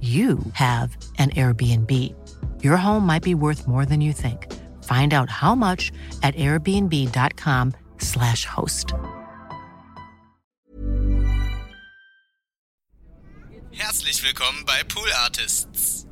you have an Airbnb. Your home might be worth more than you think. Find out how much at airbnb.com/slash host. Herzlich willkommen bei Pool Artists.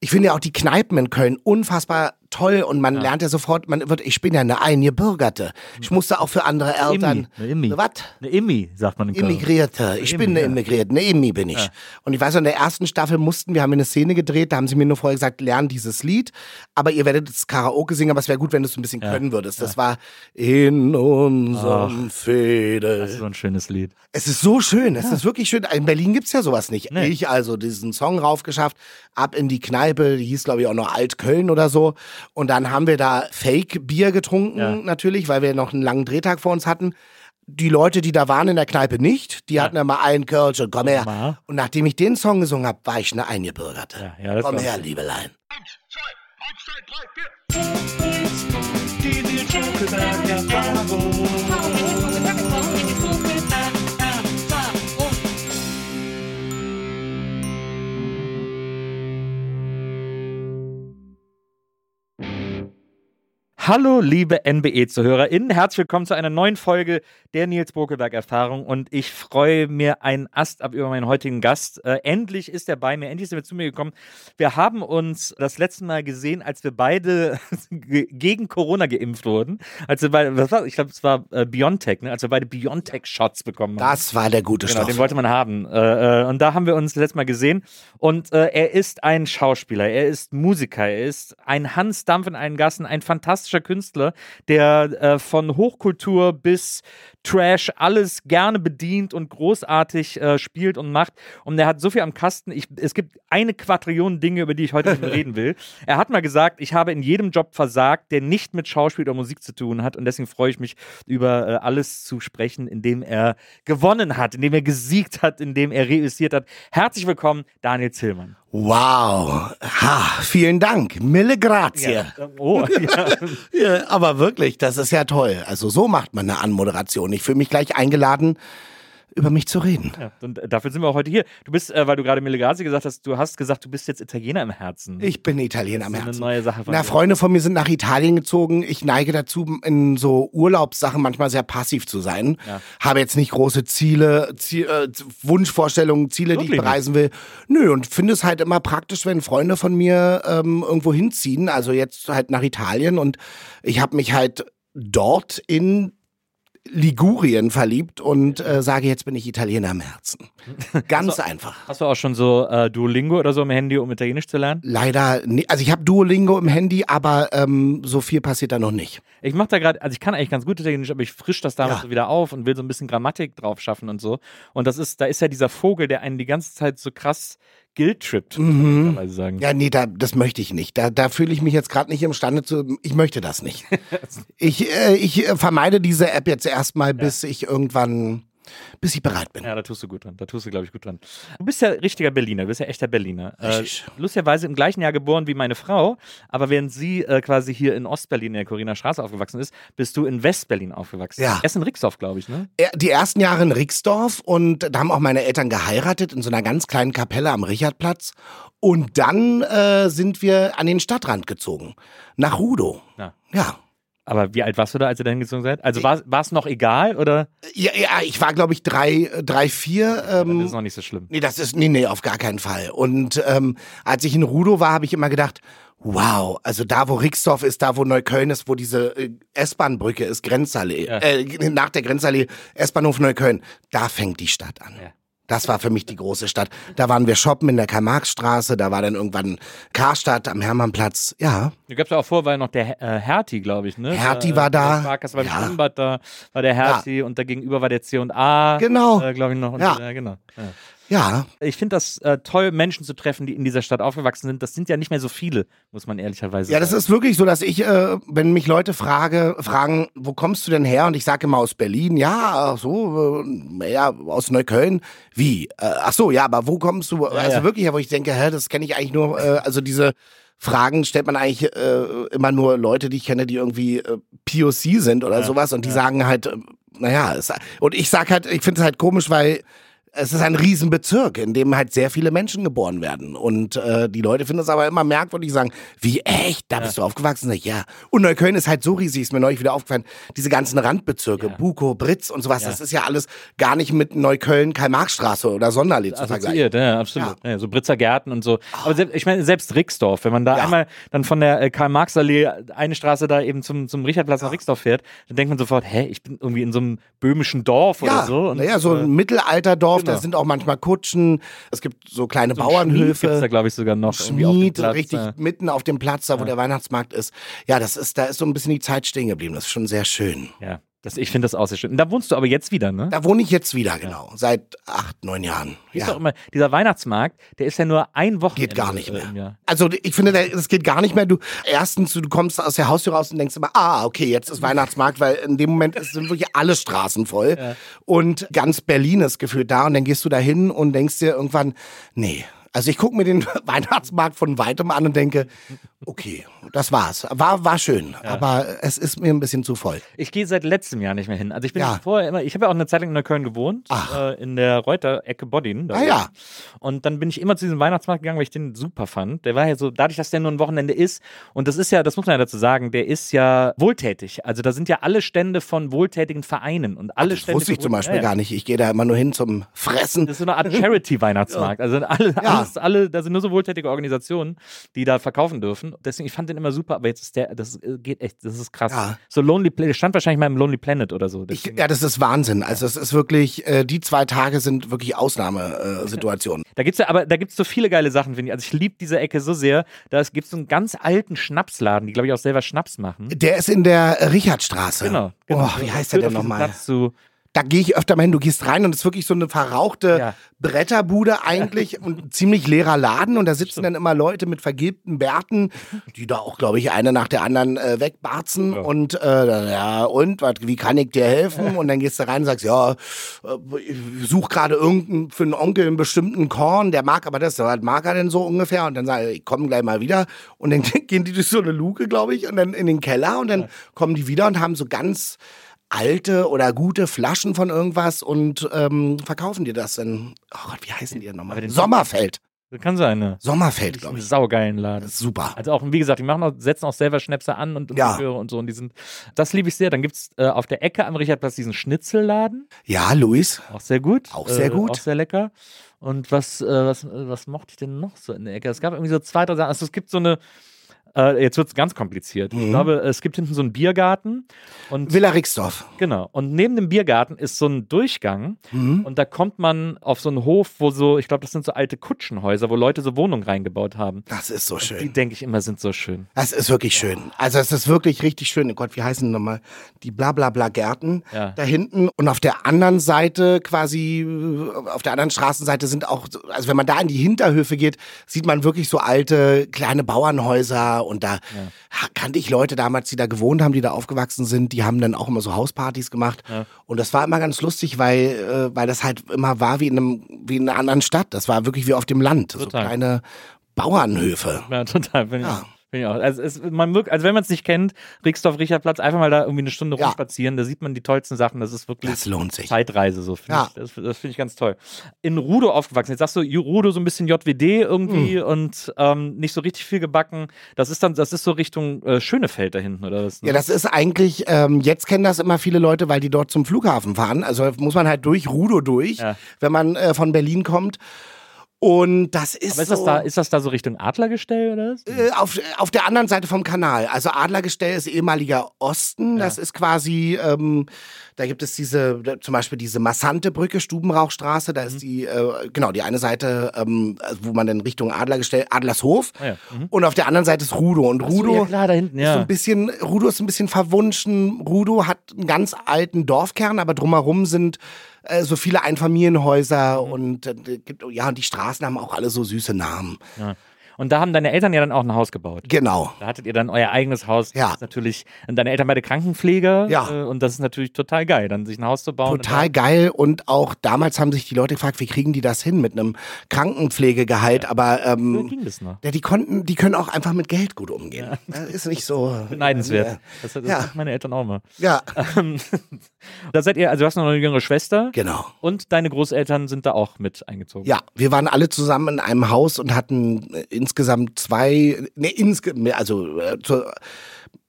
Ich finde ja auch die Kneipen in Köln unfassbar toll und man lernt ja sofort, man wird, ich bin ja eine Eingebürgerte. Ich musste auch für andere Eltern. Eine Immi. Was? Eine Immi, sagt man in Köln. Immigrierte. Ich Immi, bin eine ja. Immigrierte. Eine Immi bin ich. Und ich weiß, in der ersten Staffel mussten wir, haben eine Szene gedreht, da haben sie mir nur vorher gesagt, lern dieses Lied, aber ihr werdet das Karaoke singen, aber es wäre gut, wenn du es ein bisschen können würdest. Das war in unserem Fädel. Das ist so ein schönes Lied. Es ist so schön, es ist wirklich schön. In Berlin gibt's ja sowas nicht. Nee. Ich also diesen Song raufgeschafft, ab in die Kneipe, die hieß glaube ich auch noch Altköln oder so. Und dann haben wir da Fake-Bier getrunken Ja. natürlich, weil wir noch einen langen Drehtag vor uns hatten. Die Leute, die da waren in der Kneipe nicht, die hatten ja mal einen Kölsch und komm her. Mal. Und nachdem ich den Song gesungen habe, war ich eine Eingebürgerte. Ja, ja, das komm war- her, Liebelein. Hallo, liebe NBE-ZuhörerInnen. Herzlich willkommen zu einer neuen Folge der Nils Bokelberg-Erfahrung. Und ich freue mir einen Ast ab über meinen heutigen Gast. Äh, endlich ist er bei mir, endlich sind wir zu mir gekommen. Wir haben uns das letzte Mal gesehen, als wir beide ge- gegen Corona geimpft wurden. Als wir beide, was war, ich glaube, es war äh, Biontech, ne? als wir beide Biontech-Shots bekommen haben. Das war der gute Genau, Stoff. den wollte man haben. Äh, äh, und da haben wir uns das letzte Mal gesehen. Und äh, er ist ein Schauspieler, er ist Musiker, er ist ein Hans Dampf in allen Gassen, ein fantastischer Künstler, der äh, von Hochkultur bis Trash alles gerne bedient und großartig äh, spielt und macht. Und er hat so viel am Kasten. Ich, es gibt eine Quadrillion Dinge, über die ich heute mit ihm reden will. Er hat mal gesagt, ich habe in jedem Job versagt, der nicht mit Schauspiel oder Musik zu tun hat. Und deswegen freue ich mich, über äh, alles zu sprechen, in dem er gewonnen hat, in dem er gesiegt hat, in dem er reüssiert hat. Herzlich willkommen, Daniel Zillmann. Wow. Ha, vielen Dank. Mille grazie. Oh, ja. Ja, aber wirklich, das ist ja toll. Also so macht man eine Anmoderation. Ich fühle mich gleich eingeladen, über mich zu reden. ja. Und dafür sind wir auch heute hier. Du bist, äh, weil du gerade Melegazi gesagt hast, du hast gesagt, du bist jetzt Italiener im Herzen. Ich bin Italiener am Das ist Herzen. eine neue Sache von Na. Freunde von mir sind nach Italien gezogen. Ich neige dazu, in so Urlaubssachen manchmal sehr passiv zu sein. Ja. Habe jetzt nicht große Ziele, Ziel, äh, Wunschvorstellungen, Ziele, die ich Wirklich bereisen will. Nö, und finde es halt immer praktisch, wenn Freunde von mir ähm, irgendwo hinziehen. Also jetzt halt nach Italien. Und ich habe mich halt dort in Ligurien verliebt und äh, sage, jetzt bin ich Italiener im Herzen. Ganz einfach. Hast du auch schon so äh, Duolingo oder so im Handy, um Italienisch zu lernen? Leider, nicht. also ich habe Duolingo im Handy, aber ähm, so viel passiert da noch nicht. Ich mache da gerade, also ich kann eigentlich ganz gut Italienisch, aber ich frisch das damals Ja. so wieder auf und will so ein bisschen Grammatik drauf schaffen und so. Und das ist, da ist ja dieser Vogel, der einen die ganze Zeit so krass man ehrlicherweise sagen. Ja, nee, da, das möchte ich nicht. Da, da fühle ich mich jetzt gerade nicht imstande zu. Ich möchte das nicht. ich äh, ich vermeide diese App jetzt erstmal, bis ich irgendwann, bis ich bereit bin. Ja, da tust du gut dran. Da tust du, glaube ich, gut dran. Du bist ja richtiger Berliner, du bist ja echter Berliner. Äh, lustigerweise im gleichen Jahr geboren wie meine Frau, aber während sie äh, quasi hier in Ostberlin in der Corina Straße aufgewachsen ist, bist du in Westberlin aufgewachsen. Ja. Essen-Rixdorf, glaube ich, ne? Die ersten Jahre in Rixdorf und da haben auch meine Eltern geheiratet in so einer ganz kleinen Kapelle am Richardplatz. Und dann äh, sind wir an den Stadtrand gezogen. Nach Rudow. Ja. Ja. Aber wie alt warst du da, als ihr da hingezogen seid? Also war es noch egal oder? Ja, ja ich war, glaube ich, drei, drei, vier. Ähm, das ist noch nicht so schlimm. Nee, das ist, nee, nee, auf gar keinen Fall. Und ähm, als ich in Rudo war, habe ich immer gedacht, wow, also da, wo Rixdorf ist, da, wo Neukölln ist, wo diese äh, S-Bahn-Brücke ist, Grenzallee, Ja. äh, nach der Grenzallee, S-Bahnhof Neukölln, da fängt die Stadt an. Ja. Das war für mich die große Stadt. Da waren wir shoppen in der Karl-Marx-Straße, da war dann irgendwann Karstadt am Hermannplatz. Ja, Da gab es ja auch vor, war noch der äh, Hertie, glaube ich, ne? Hertie war da. der Sparkasse beim Ja. Schwimmbad, da war der Hertie und da gegenüber war der C&A. Genau. Äh, glaube ich noch. Und, Ja. äh, genau. Ja. ja, Ich finde das äh, toll, Menschen zu treffen, die in dieser Stadt aufgewachsen sind. Das sind ja nicht mehr so viele, muss man ehrlicherweise Ja, das sagen. ist wirklich so, dass ich, äh, wenn mich Leute frage, fragen, wo kommst du denn her? Und ich sage immer aus Berlin. Ja, ach so, äh, ja, aus Neukölln. Wie? Äh, ach so, ja, aber wo kommst du? also ja. wirklich, ja, wo ich denke, hä, das kenne ich eigentlich nur, äh, also diese Fragen stellt man eigentlich äh, immer nur Leute, die ich kenne, die irgendwie äh, POC sind oder sowas und die sagen halt, äh, naja, es, und ich sag halt, ich finde es halt komisch, weil es ist ein Riesenbezirk, in dem halt sehr viele Menschen geboren werden. Und äh, die Leute finden es aber immer merkwürdig, sagen, wie echt, da bist du aufgewachsen? Ja. Und Neukölln ist halt so riesig, ist mir neulich wieder aufgefallen, diese ganzen Randbezirke, Ja. Buko, Britz und sowas, Ja. das ist ja alles gar nicht mit Neukölln, Karl-Marx-Straße oder Sonderlee zu vergleichen. Assoziiert, ja, absolut. Ja. so Britzer Gärten und so. Aber selbst, ich meine, selbst Rixdorf, wenn man da Ja. einmal dann von der äh, Karl-Marx-Allee eine Straße da eben zum, zum Richardplatz nach Rixdorf fährt, dann denkt man sofort, hä, ich bin irgendwie in so einem böhmischen Dorf oder Ja, so. Und, naja, so äh, ein Mittelalterdorf, da genau. sind auch manchmal Kutschen, es gibt so kleine so Schmied gibt's Bauernhöfe. da, glaube ich, sogar noch. Schmied, Platz, richtig ja. mitten auf dem Platz, da wo der Weihnachtsmarkt ist. Ja, das ist, da ist so ein bisschen die Zeit stehen geblieben. Das ist schon sehr schön. Ja, das, ich finde das auch sehr schön. Und da wohnst du aber jetzt wieder, ne? Da wohne ich jetzt wieder, genau. Seit acht, neun Jahren. Ist Ja. doch immer, dieser Weihnachtsmarkt, der ist ja nur ein Wochenende. Geht gar nicht mehr. Also ich finde, das geht gar nicht mehr. Du erstens, du kommst aus der Haustür raus und denkst immer, ah, okay, jetzt ist Weihnachtsmarkt, weil in dem Moment sind wirklich alle Straßen voll und ganz Berlin ist gefühlt da und dann gehst du da hin und denkst dir irgendwann, nee. Also ich gucke mir den Weihnachtsmarkt von weitem an und denke, okay, das war's. War, war schön, aber es ist mir ein bisschen zu voll. Ich gehe seit letztem Jahr nicht mehr hin. Also ich bin Ja. vorher immer, ich habe ja auch eine Zeit lang in Neukölln gewohnt, Ach. äh, in der Reuter-Ecke Boddin. da Ah, ja. Und dann bin ich immer zu diesem Weihnachtsmarkt gegangen, weil ich den super fand. Der war ja so, dadurch, dass der nur ein Wochenende ist, und das ist ja, das muss man ja dazu sagen, der ist ja wohltätig. Also da sind ja alle Stände von wohltätigen Vereinen und alle Das Stände. wusste ich zum Beispiel ja, ja. gar nicht. Ich gehe da immer nur hin zum Fressen. Das ist so eine Art Charity-Weihnachtsmarkt. Also alle, Ja. alles, alle, da sind nur so wohltätige Organisationen, die da verkaufen dürfen. Deswegen, ich fand den immer super, aber jetzt ist der, das geht echt, das ist krass. Ja. So Lonely Planet, der stand wahrscheinlich mal im Lonely Planet oder so. Ich, ja, das ist Wahnsinn. Also es ist wirklich, äh, die zwei Tage sind wirklich Ausnahmesituationen. Situationen. Da gibt's ja, aber da gibt's so viele geile Sachen, finde ich. Also ich liebe diese Ecke so sehr. Da gibt's so einen ganz alten Schnapsladen, die, glaube ich, auch selber Schnaps machen. Der ist in der Richardstraße. Genau. genau. Oh, wie heißt der denn nochmal? Platz zu. Da gehe ich öfter mal hin. Du gehst rein und es ist wirklich so eine verrauchte Ja. Bretterbude eigentlich und ein ziemlich leerer Laden. Und da sitzen dann immer Leute mit vergilbten Bärten, die da auch, glaube ich, eine nach der anderen äh, wegbarzen. Und äh, ja, und wat, wie kann ich dir helfen? Und dann gehst du rein und sagst, ja, äh, ich suche gerade irgendeinen für einen Onkel einen bestimmten Korn, der mag aber das. Was mag er denn so ungefähr? Und dann sage ich, ich komme gleich mal wieder. Und dann gehen die durch so eine Luke, glaube ich, und dann in den Keller und dann kommen die wieder und haben so ganz alte oder gute Flaschen von irgendwas und ähm, verkaufen dir das dann. Oh Gott, wie heißen die denn nochmal? Sommerfeld. Das kann sein, ne? Sommerfeld, glaube ich. saugeilen Laden. Das ist super. Also auch, wie gesagt, die machen auch, setzen auch selber Schnäpse an und, und Ja. Liköre und so. Und die sind, das liebe ich sehr. Dann gibt's äh, auf der Ecke am Richardplatz diesen Schnitzelladen. Ja, Luis. Auch sehr gut. Auch sehr äh, gut. Auch sehr lecker. Und was, äh, was, äh, was mochte ich denn noch so in der Ecke? Es gab irgendwie so zwei, drei Sachen. Also es gibt so eine, äh, jetzt wird's ganz kompliziert. Mhm. Ich glaube, es gibt hinten so einen Biergarten. Und Villa Rixdorf. Genau. Und neben dem Biergarten ist so ein Durchgang Mhm. und da kommt man auf so einen Hof, wo so, ich glaube, das sind so alte Kutschenhäuser, wo Leute so Wohnungen reingebaut haben. Das ist so Die schön. denke ich immer sind so schön. Das ist wirklich schön. Also es ist wirklich richtig schön. Oh Gott, wie heißen die nochmal? Die blablabla Gärten Ja. da hinten. Und auf der anderen Seite quasi, auf der anderen Straßenseite sind auch, so- also wenn man da in die Hinterhöfe geht, sieht man wirklich so alte kleine Bauernhäuser. Und da ha- kannte ich Leute damals, die da gewohnt haben, die da aufgewachsen sind. Die haben dann auch immer so Hauspartys gemacht. Ja. Und das war immer ganz lustig, weil, äh, weil das halt immer war wie in, einem, wie in einer anderen Stadt. Das war wirklich wie auf dem Land. So Total. kleine Bauernhöfe. Ja, total. Finde Ja. ich, Finde ich auch. Also, es, man wirkt, also wenn man es nicht kennt, Rixdorf, Richardplatz, einfach mal da irgendwie eine Stunde Ja. rumspazieren, da sieht man die tollsten Sachen. Das ist wirklich Das lohnt sich. Zeitreise, so finde Ja. ich. Das, das finde ich ganz toll. In Rudo aufgewachsen. Jetzt sagst du, Rudo so ein bisschen JWD irgendwie Hm. und ähm, nicht so richtig viel gebacken. Das ist dann, das ist so Richtung äh, Schönefeld da hinten, oder was? ne? Ja, das ist eigentlich, ähm, jetzt kennen das immer viele Leute, weil die dort zum Flughafen fahren. Also muss man halt durch Rudo durch, Ja. wenn man äh, von Berlin kommt. Und das ist, Aber ist so, das da, ist das da so Richtung Adlergestell oder was? äh, auf, auf der anderen Seite vom Kanal. Also Adlergestell ist ehemaliger Osten. Das ist quasi, ähm, da gibt es diese, zum Beispiel diese Massante Brücke, Stubenrauchstraße. Da Mhm. ist die, äh, genau, die eine Seite, ähm, wo man dann Richtung Adlergestell, Adlershof. Ah ja. Mhm. Und auf der anderen Seite ist Rudo. Und Ach Rudo ja, klar, da hinten, ist so ja. ein bisschen, Rudo ist ein bisschen verwunschen. Rudo hat einen ganz alten Dorfkern, aber drumherum sind äh, so viele Einfamilienhäuser Mhm. und äh, gibt, ja, und die Straßen haben auch alle so süße Namen. Und da haben deine Eltern ja dann auch ein Haus gebaut. Genau. Da hattet ihr dann euer eigenes Haus. Ja. Das ist natürlich, und deine Eltern beide Krankenpfleger. Ja. Äh, und das ist natürlich total geil, dann sich ein Haus zu bauen. Total geil und auch damals haben sich die Leute gefragt, wie kriegen die das hin mit einem Krankenpflegegehalt, aber Und da ähm, ging das noch. ja, die konnten, die können auch einfach mit Geld gut umgehen. Das ist nicht so Beneidenswert. Das, das Ja. machen meine Eltern auch mal. Ja, Da seid ihr, also du hast noch eine jüngere Schwester. genau. Und deine Großeltern sind da auch mit eingezogen. Ja, wir waren alle zusammen in einem Haus und hatten äh, insgesamt zwei, ne, insge also äh, zu,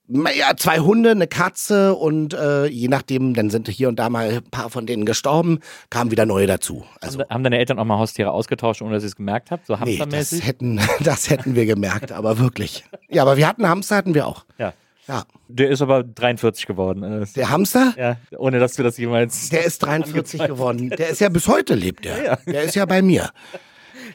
ja, zwei Hunde, eine Katze und äh, je nachdem, dann sind hier und da mal ein paar von denen gestorben, kamen wieder neue dazu. Also Haben, haben deine Eltern auch mal Haustiere ausgetauscht, ohne dass ihr es gemerkt habt? So nee, das hätten, das hätten wir gemerkt, aber wirklich. Ja, aber wir hatten Hamster, hatten wir auch. ja. Ja, Der ist aber 43 geworden. äh, der Hamster, Ja, ohne dass du das jemals. der ist 43 geworden. Der ist ja bis heute lebt der. Der ist ja bei mir.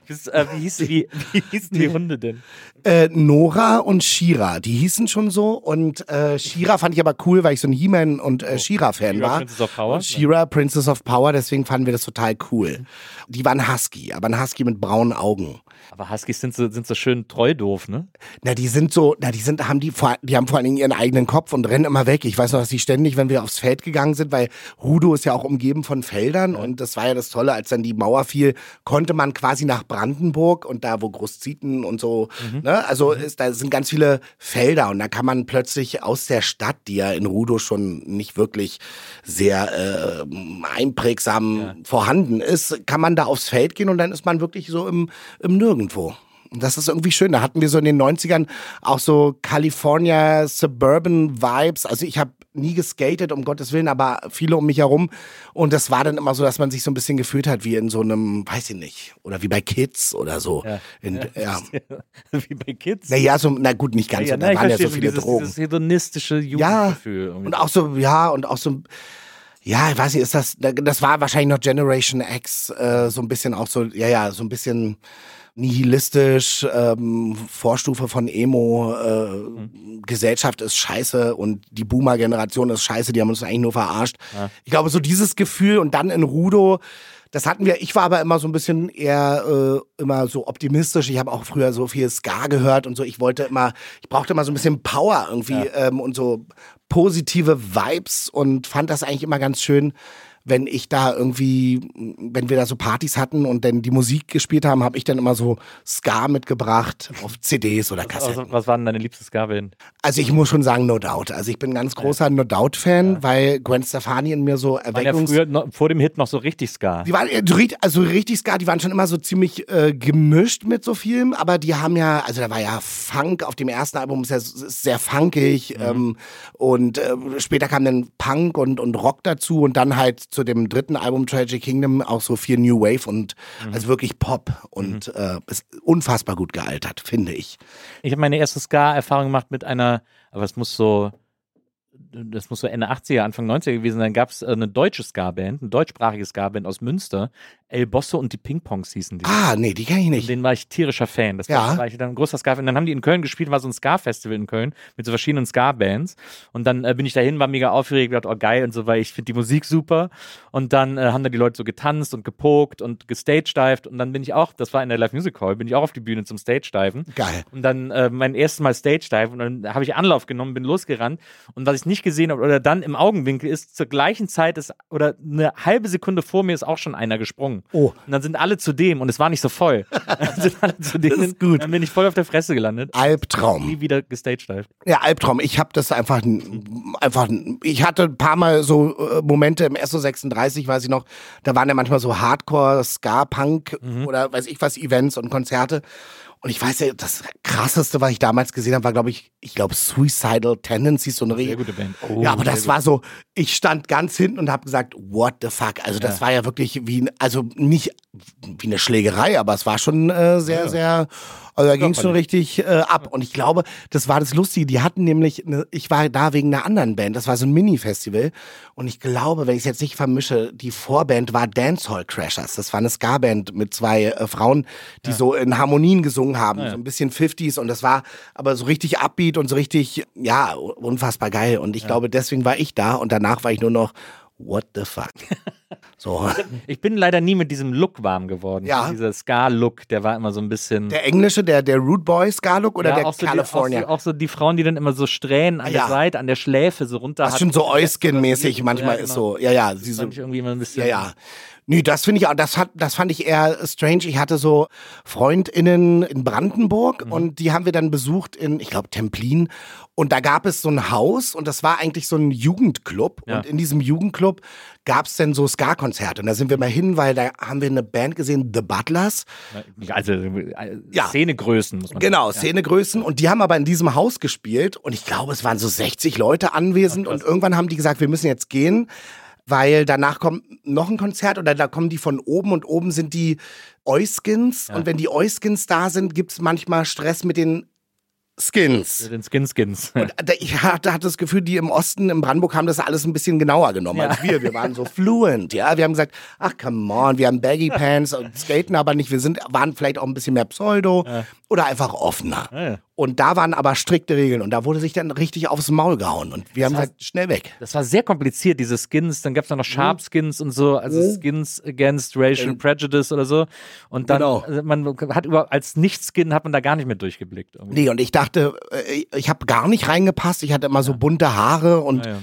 Bis, äh, wie, hieß, wie, wie hießen die Hunde denn? Äh, Nora und Shira, die hießen schon so. Und äh, Shira fand ich aber cool, weil ich so ein He-Man und äh, Shira-Fan She-Ra, war. Princess of Power? Und Shira, Princess of Power, deswegen fanden wir das total cool. Die waren Husky, aber ein Husky mit braunen Augen. Aber Huskies sind so, sind so schön treu doof, ne? Na, die sind so, na, die sind, haben die, vor, die haben vor allen Dingen ihren eigenen Kopf und rennen immer weg. Ich weiß noch, dass die ständig, wenn wir aufs Feld gegangen sind, weil Rudo ist ja auch umgeben von Feldern und das war ja das Tolle, als dann die Mauer fiel, konnte man quasi nach Brandenburg und da, wo Großzieten und so, ne, also ist, da sind ganz viele Felder und da kann man plötzlich aus der Stadt, die ja in Rudo schon nicht wirklich sehr äh, einprägsam vorhanden ist, kann man da aufs Feld gehen und dann ist man wirklich so im, im Nirgendwo. Und das ist irgendwie schön. Da hatten wir so in den 90ern auch so California Suburban Vibes. Also ich habe nie geskatet, um Gottes Willen, aber viele um mich herum. Und das war dann immer so, dass man sich so ein bisschen gefühlt hat wie in so einem, weiß ich nicht, oder wie bei Kids oder so. Ja. In, ja. Wie bei Kids. Naja, so, na gut, nicht ganz ja, so. Da waren ja so viele dieses, Drogen. dieses hedonistische Ja, Jugendgefühl. irgendwie. und auch so, ja, und auch so, ja, ich weiß nicht, ist das, das war wahrscheinlich noch Generation X, äh, so ein bisschen auch so, ja, ja, so ein bisschen nihilistisch, ähm, Vorstufe von Emo, äh, Gesellschaft ist scheiße und die Boomer-Generation ist scheiße, die haben uns eigentlich nur verarscht. Ich glaube, so dieses Gefühl und dann in Rudo, das hatten wir, ich war aber immer so ein bisschen eher äh, immer so optimistisch. Ich habe auch früher so viel Ska gehört und so. Ich wollte immer, ich brauchte immer so ein bisschen Power irgendwie ähm, und so positive Vibes und fand das eigentlich immer ganz schön, wenn ich da irgendwie, wenn wir da so Partys hatten und dann die Musik gespielt haben, habe ich dann immer so Ska mitgebracht auf CDs oder Kassetten. Also, was war denn deine liebste Ska-Band? Also ich muss schon sagen, No Doubt. Also ich bin ein ganz großer No Doubt-Fan, weil Gwen Stefani in mir so Waren ja Erweckungs... früher noch, vor dem Hit noch so richtig Ska. Die waren äh, also richtig Ska, die waren schon immer so ziemlich äh, gemischt mit so vielem, aber die haben ja, also da war ja Funk auf dem ersten Album, ist ja ist sehr funkig ähm, und äh, später kam dann Punk und, und Rock dazu und dann halt zu dem dritten Album Tragic Kingdom auch so viel New Wave und also wirklich Pop und äh, ist unfassbar gut gealtert, finde ich. Ich habe meine erste Ska-Erfahrung gemacht mit einer, aber es muss so, das muss so Ende 80er, Anfang 90er gewesen sein, gab es eine deutsche Ska-Band, eine deutschsprachige Ska-Band aus Münster. El Bosso und die Ping-Pongs hießen die. Ah, nee, die kenne ich Und nicht. den war ich tierischer Fan. Das Ja. war, ich dann ein großer Ska-Fan. Und dann haben die in Köln gespielt, war so ein Ska-Festival in Köln mit so verschiedenen Ska-Bands. Und dann äh, bin ich dahin, war mega aufgeregt, gedacht, oh geil und so, weil ich finde die Musik super. Und dann äh, haben da die Leute so getanzt und gepokt und gestagedived. Und dann bin ich auch, das war in der Live Music Hall, bin ich auch auf die Bühne zum Stage-Diven. Geil. Und dann äh, mein erstes Mal Stage-Dive und dann habe ich Anlauf genommen, bin losgerannt. Und was ich nicht gesehen habe oder dann im Augenwinkel ist, zur gleichen Zeit ist oder eine halbe Sekunde vor mir ist auch schon einer gesprungen. Oh. Und dann sind alle zu dem und es war nicht so voll. Dann sind alle zu dem. ist gut. Dann bin ich voll auf der Fresse gelandet. Albtraum. Nie wieder gestagedived. Ja, Albtraum. Ich habe das einfach, einfach, ich hatte ein paar Mal so äh, Momente im SO36, weiß ich noch, da waren ja manchmal so Hardcore, Ska-Punk oder weiß ich was, Events und Konzerte. Und ich weiß ja, das krasseste, was ich damals gesehen habe, war, glaube ich, ich glaube, Suicidal Tendencies, so eine Sehr gute Band. Oh, ja, aber das gut. war so, ich stand ganz hinten und habe gesagt, what the fuck? Also das war ja wirklich wie, also nicht wie eine Schlägerei, aber es war schon äh, sehr, sehr, also da ging es schon richtig äh, ab. Und ich glaube, das war das Lustige, die hatten nämlich, eine, ich war da wegen einer anderen Band, das war so ein Mini-Festival. Und ich glaube, wenn ich es jetzt nicht vermische, die Vorband war Dancehall Crashers. Das war eine Ska-Band mit zwei äh, Frauen, die so in Harmonien gesungen haben, so ein bisschen 50s. Und das war aber so richtig upbeat und so richtig, ja, unfassbar geil. Und ich glaube, deswegen war ich da und danach war ich nur noch, what the fuck? So. Ich bin leider nie mit diesem Look warm geworden. Ja. Dieser Ska-Look, der war immer so ein bisschen. Der englische, der, der Rude Boy Ska-Look oder ja, der auch so California? Die, auch, so, auch so die Frauen, die dann immer so Strähnen an Ja. der Seite, an der Schläfe so runter Was schon so. Euskin-mäßig manchmal ist so. Ja, ja. Sie Das so, fand ich irgendwie immer ein bisschen. ja, ja. Nö, das finde ich auch, das hat, das fand ich eher strange. Ich hatte so FreundInnen in Mhm. Brandenburg und die haben wir dann besucht in, ich glaube, Templin. Und da gab es so ein Haus und das war eigentlich so ein Jugendclub. Ja. Und in diesem Jugendclub gab es dann so Ska-Konzerte. Und da sind wir mal hin, weil da haben wir eine Band gesehen, The Butlers. Also äh, Ja. Szenegrößen muss man Genau, sagen. Szenegrößen. Und die haben aber in diesem Haus gespielt. Und ich glaube, es waren so 60 Leute anwesend. und irgendwann haben die gesagt, wir müssen jetzt gehen, weil danach kommt noch ein Konzert oder da kommen die von oben und oben sind die Euskins. Und wenn die Euskins da sind, gibt's manchmal Stress mit den Skins. Ja. Den Skin Skins. Und da- ich hatte, hatte das Gefühl, die im Osten, im Brandenburg, haben das alles ein bisschen genauer genommen als wir. Wir waren so fluent, ja. Wir haben gesagt, ach come on, wir haben Baggy Pants und skaten aber nicht. Wir sind, waren vielleicht auch ein bisschen mehr Pseudo oder einfach offener. Ja. Und da waren aber strikte Regeln und da wurde sich dann richtig aufs Maul gehauen. Und wir haben gesagt, schnell weg. Das war sehr kompliziert, diese Skins. Dann gab es noch Sharp Skins und so, also Skins against Racial Prejudice oder so. Und dann, Genau. also man hat über, als Nicht-Skin hat man da gar nicht mehr durchgeblickt. irgendwie. Nee, und ich dachte, äh, ich habe gar nicht reingepasst. Ich hatte immer so bunte Haare und Ja, ja.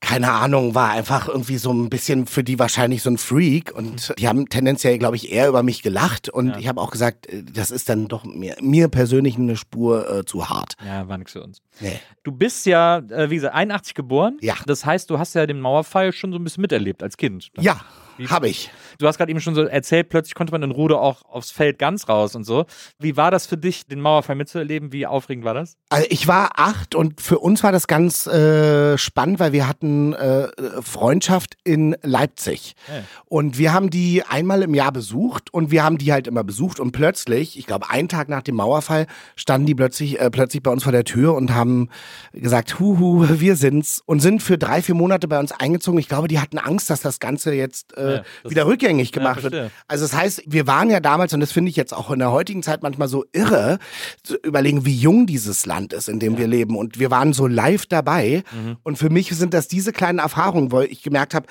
Keine Ahnung, war einfach irgendwie so ein bisschen für die wahrscheinlich so ein Freak und die haben tendenziell, glaube ich, eher über mich gelacht und ich habe auch gesagt, äh, das ist dann doch mir, mir persönlich eine Spur äh, zu hart. Ja, war nichts für uns. Nee. Du bist ja, äh, wie gesagt, 81 geboren. Ja. Das heißt, du hast ja den Mauerfall schon so ein bisschen miterlebt als Kind. Ja, habe ich. Du hast gerade eben schon so erzählt, plötzlich konnte man in Rude auch aufs Feld ganz raus und so. Wie war das für dich, den Mauerfall mitzuerleben? Wie aufregend war das? Also ich war acht und für uns war das ganz äh, spannend, weil wir hatten äh, Freundschaft in Leipzig. Ja. Und wir haben die einmal im Jahr besucht und wir haben die halt immer besucht und plötzlich, ich glaube einen Tag nach dem Mauerfall, standen die plötzlich, äh, plötzlich bei uns vor der Tür und haben gesagt, huhu, wir sind's und sind für drei, vier Monate bei uns eingezogen. Ich glaube, die hatten Angst, dass das Ganze jetzt äh, Ja, wieder rückgängig Ja, gemacht wird. verstehe. Also das heißt, wir waren ja damals, und das finde ich jetzt auch in der heutigen Zeit manchmal so irre, zu überlegen, wie jung dieses Land ist, in dem wir leben. Und wir waren so live dabei. Mhm. Und für mich sind das diese kleinen Erfahrungen, wo ich gemerkt habe,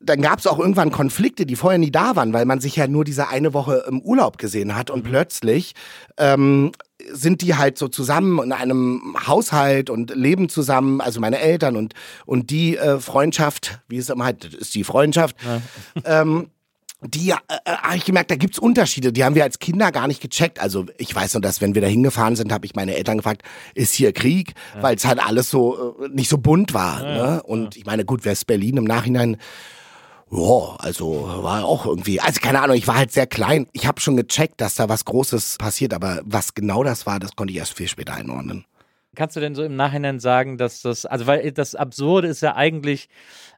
dann gab es auch irgendwann Konflikte, die vorher nie da waren, weil man sich ja nur diese eine Woche im Urlaub gesehen hat. Mhm. Und plötzlich ähm, sind die halt so zusammen in einem Haushalt und leben zusammen, also meine Eltern und, und die äh, Freundschaft, wie es immer halt ist, die Freundschaft. Ähm, die äh, habe ich gemerkt, da gibt's Unterschiede. Die haben wir als Kinder gar nicht gecheckt. Also ich weiß nur, dass wenn wir da hingefahren sind, habe ich meine Eltern gefragt, ist hier Krieg? Weil es halt alles so äh, nicht so bunt war. ne? Und ich meine, gut, West-Berlin im Nachhinein, ja, also war auch irgendwie, also keine Ahnung, ich war halt sehr klein. Ich habe schon gecheckt, dass da was Großes passiert, aber was genau das war, das konnte ich erst viel später einordnen. Kannst du denn so im Nachhinein sagen, dass das, also weil das Absurde ist ja eigentlich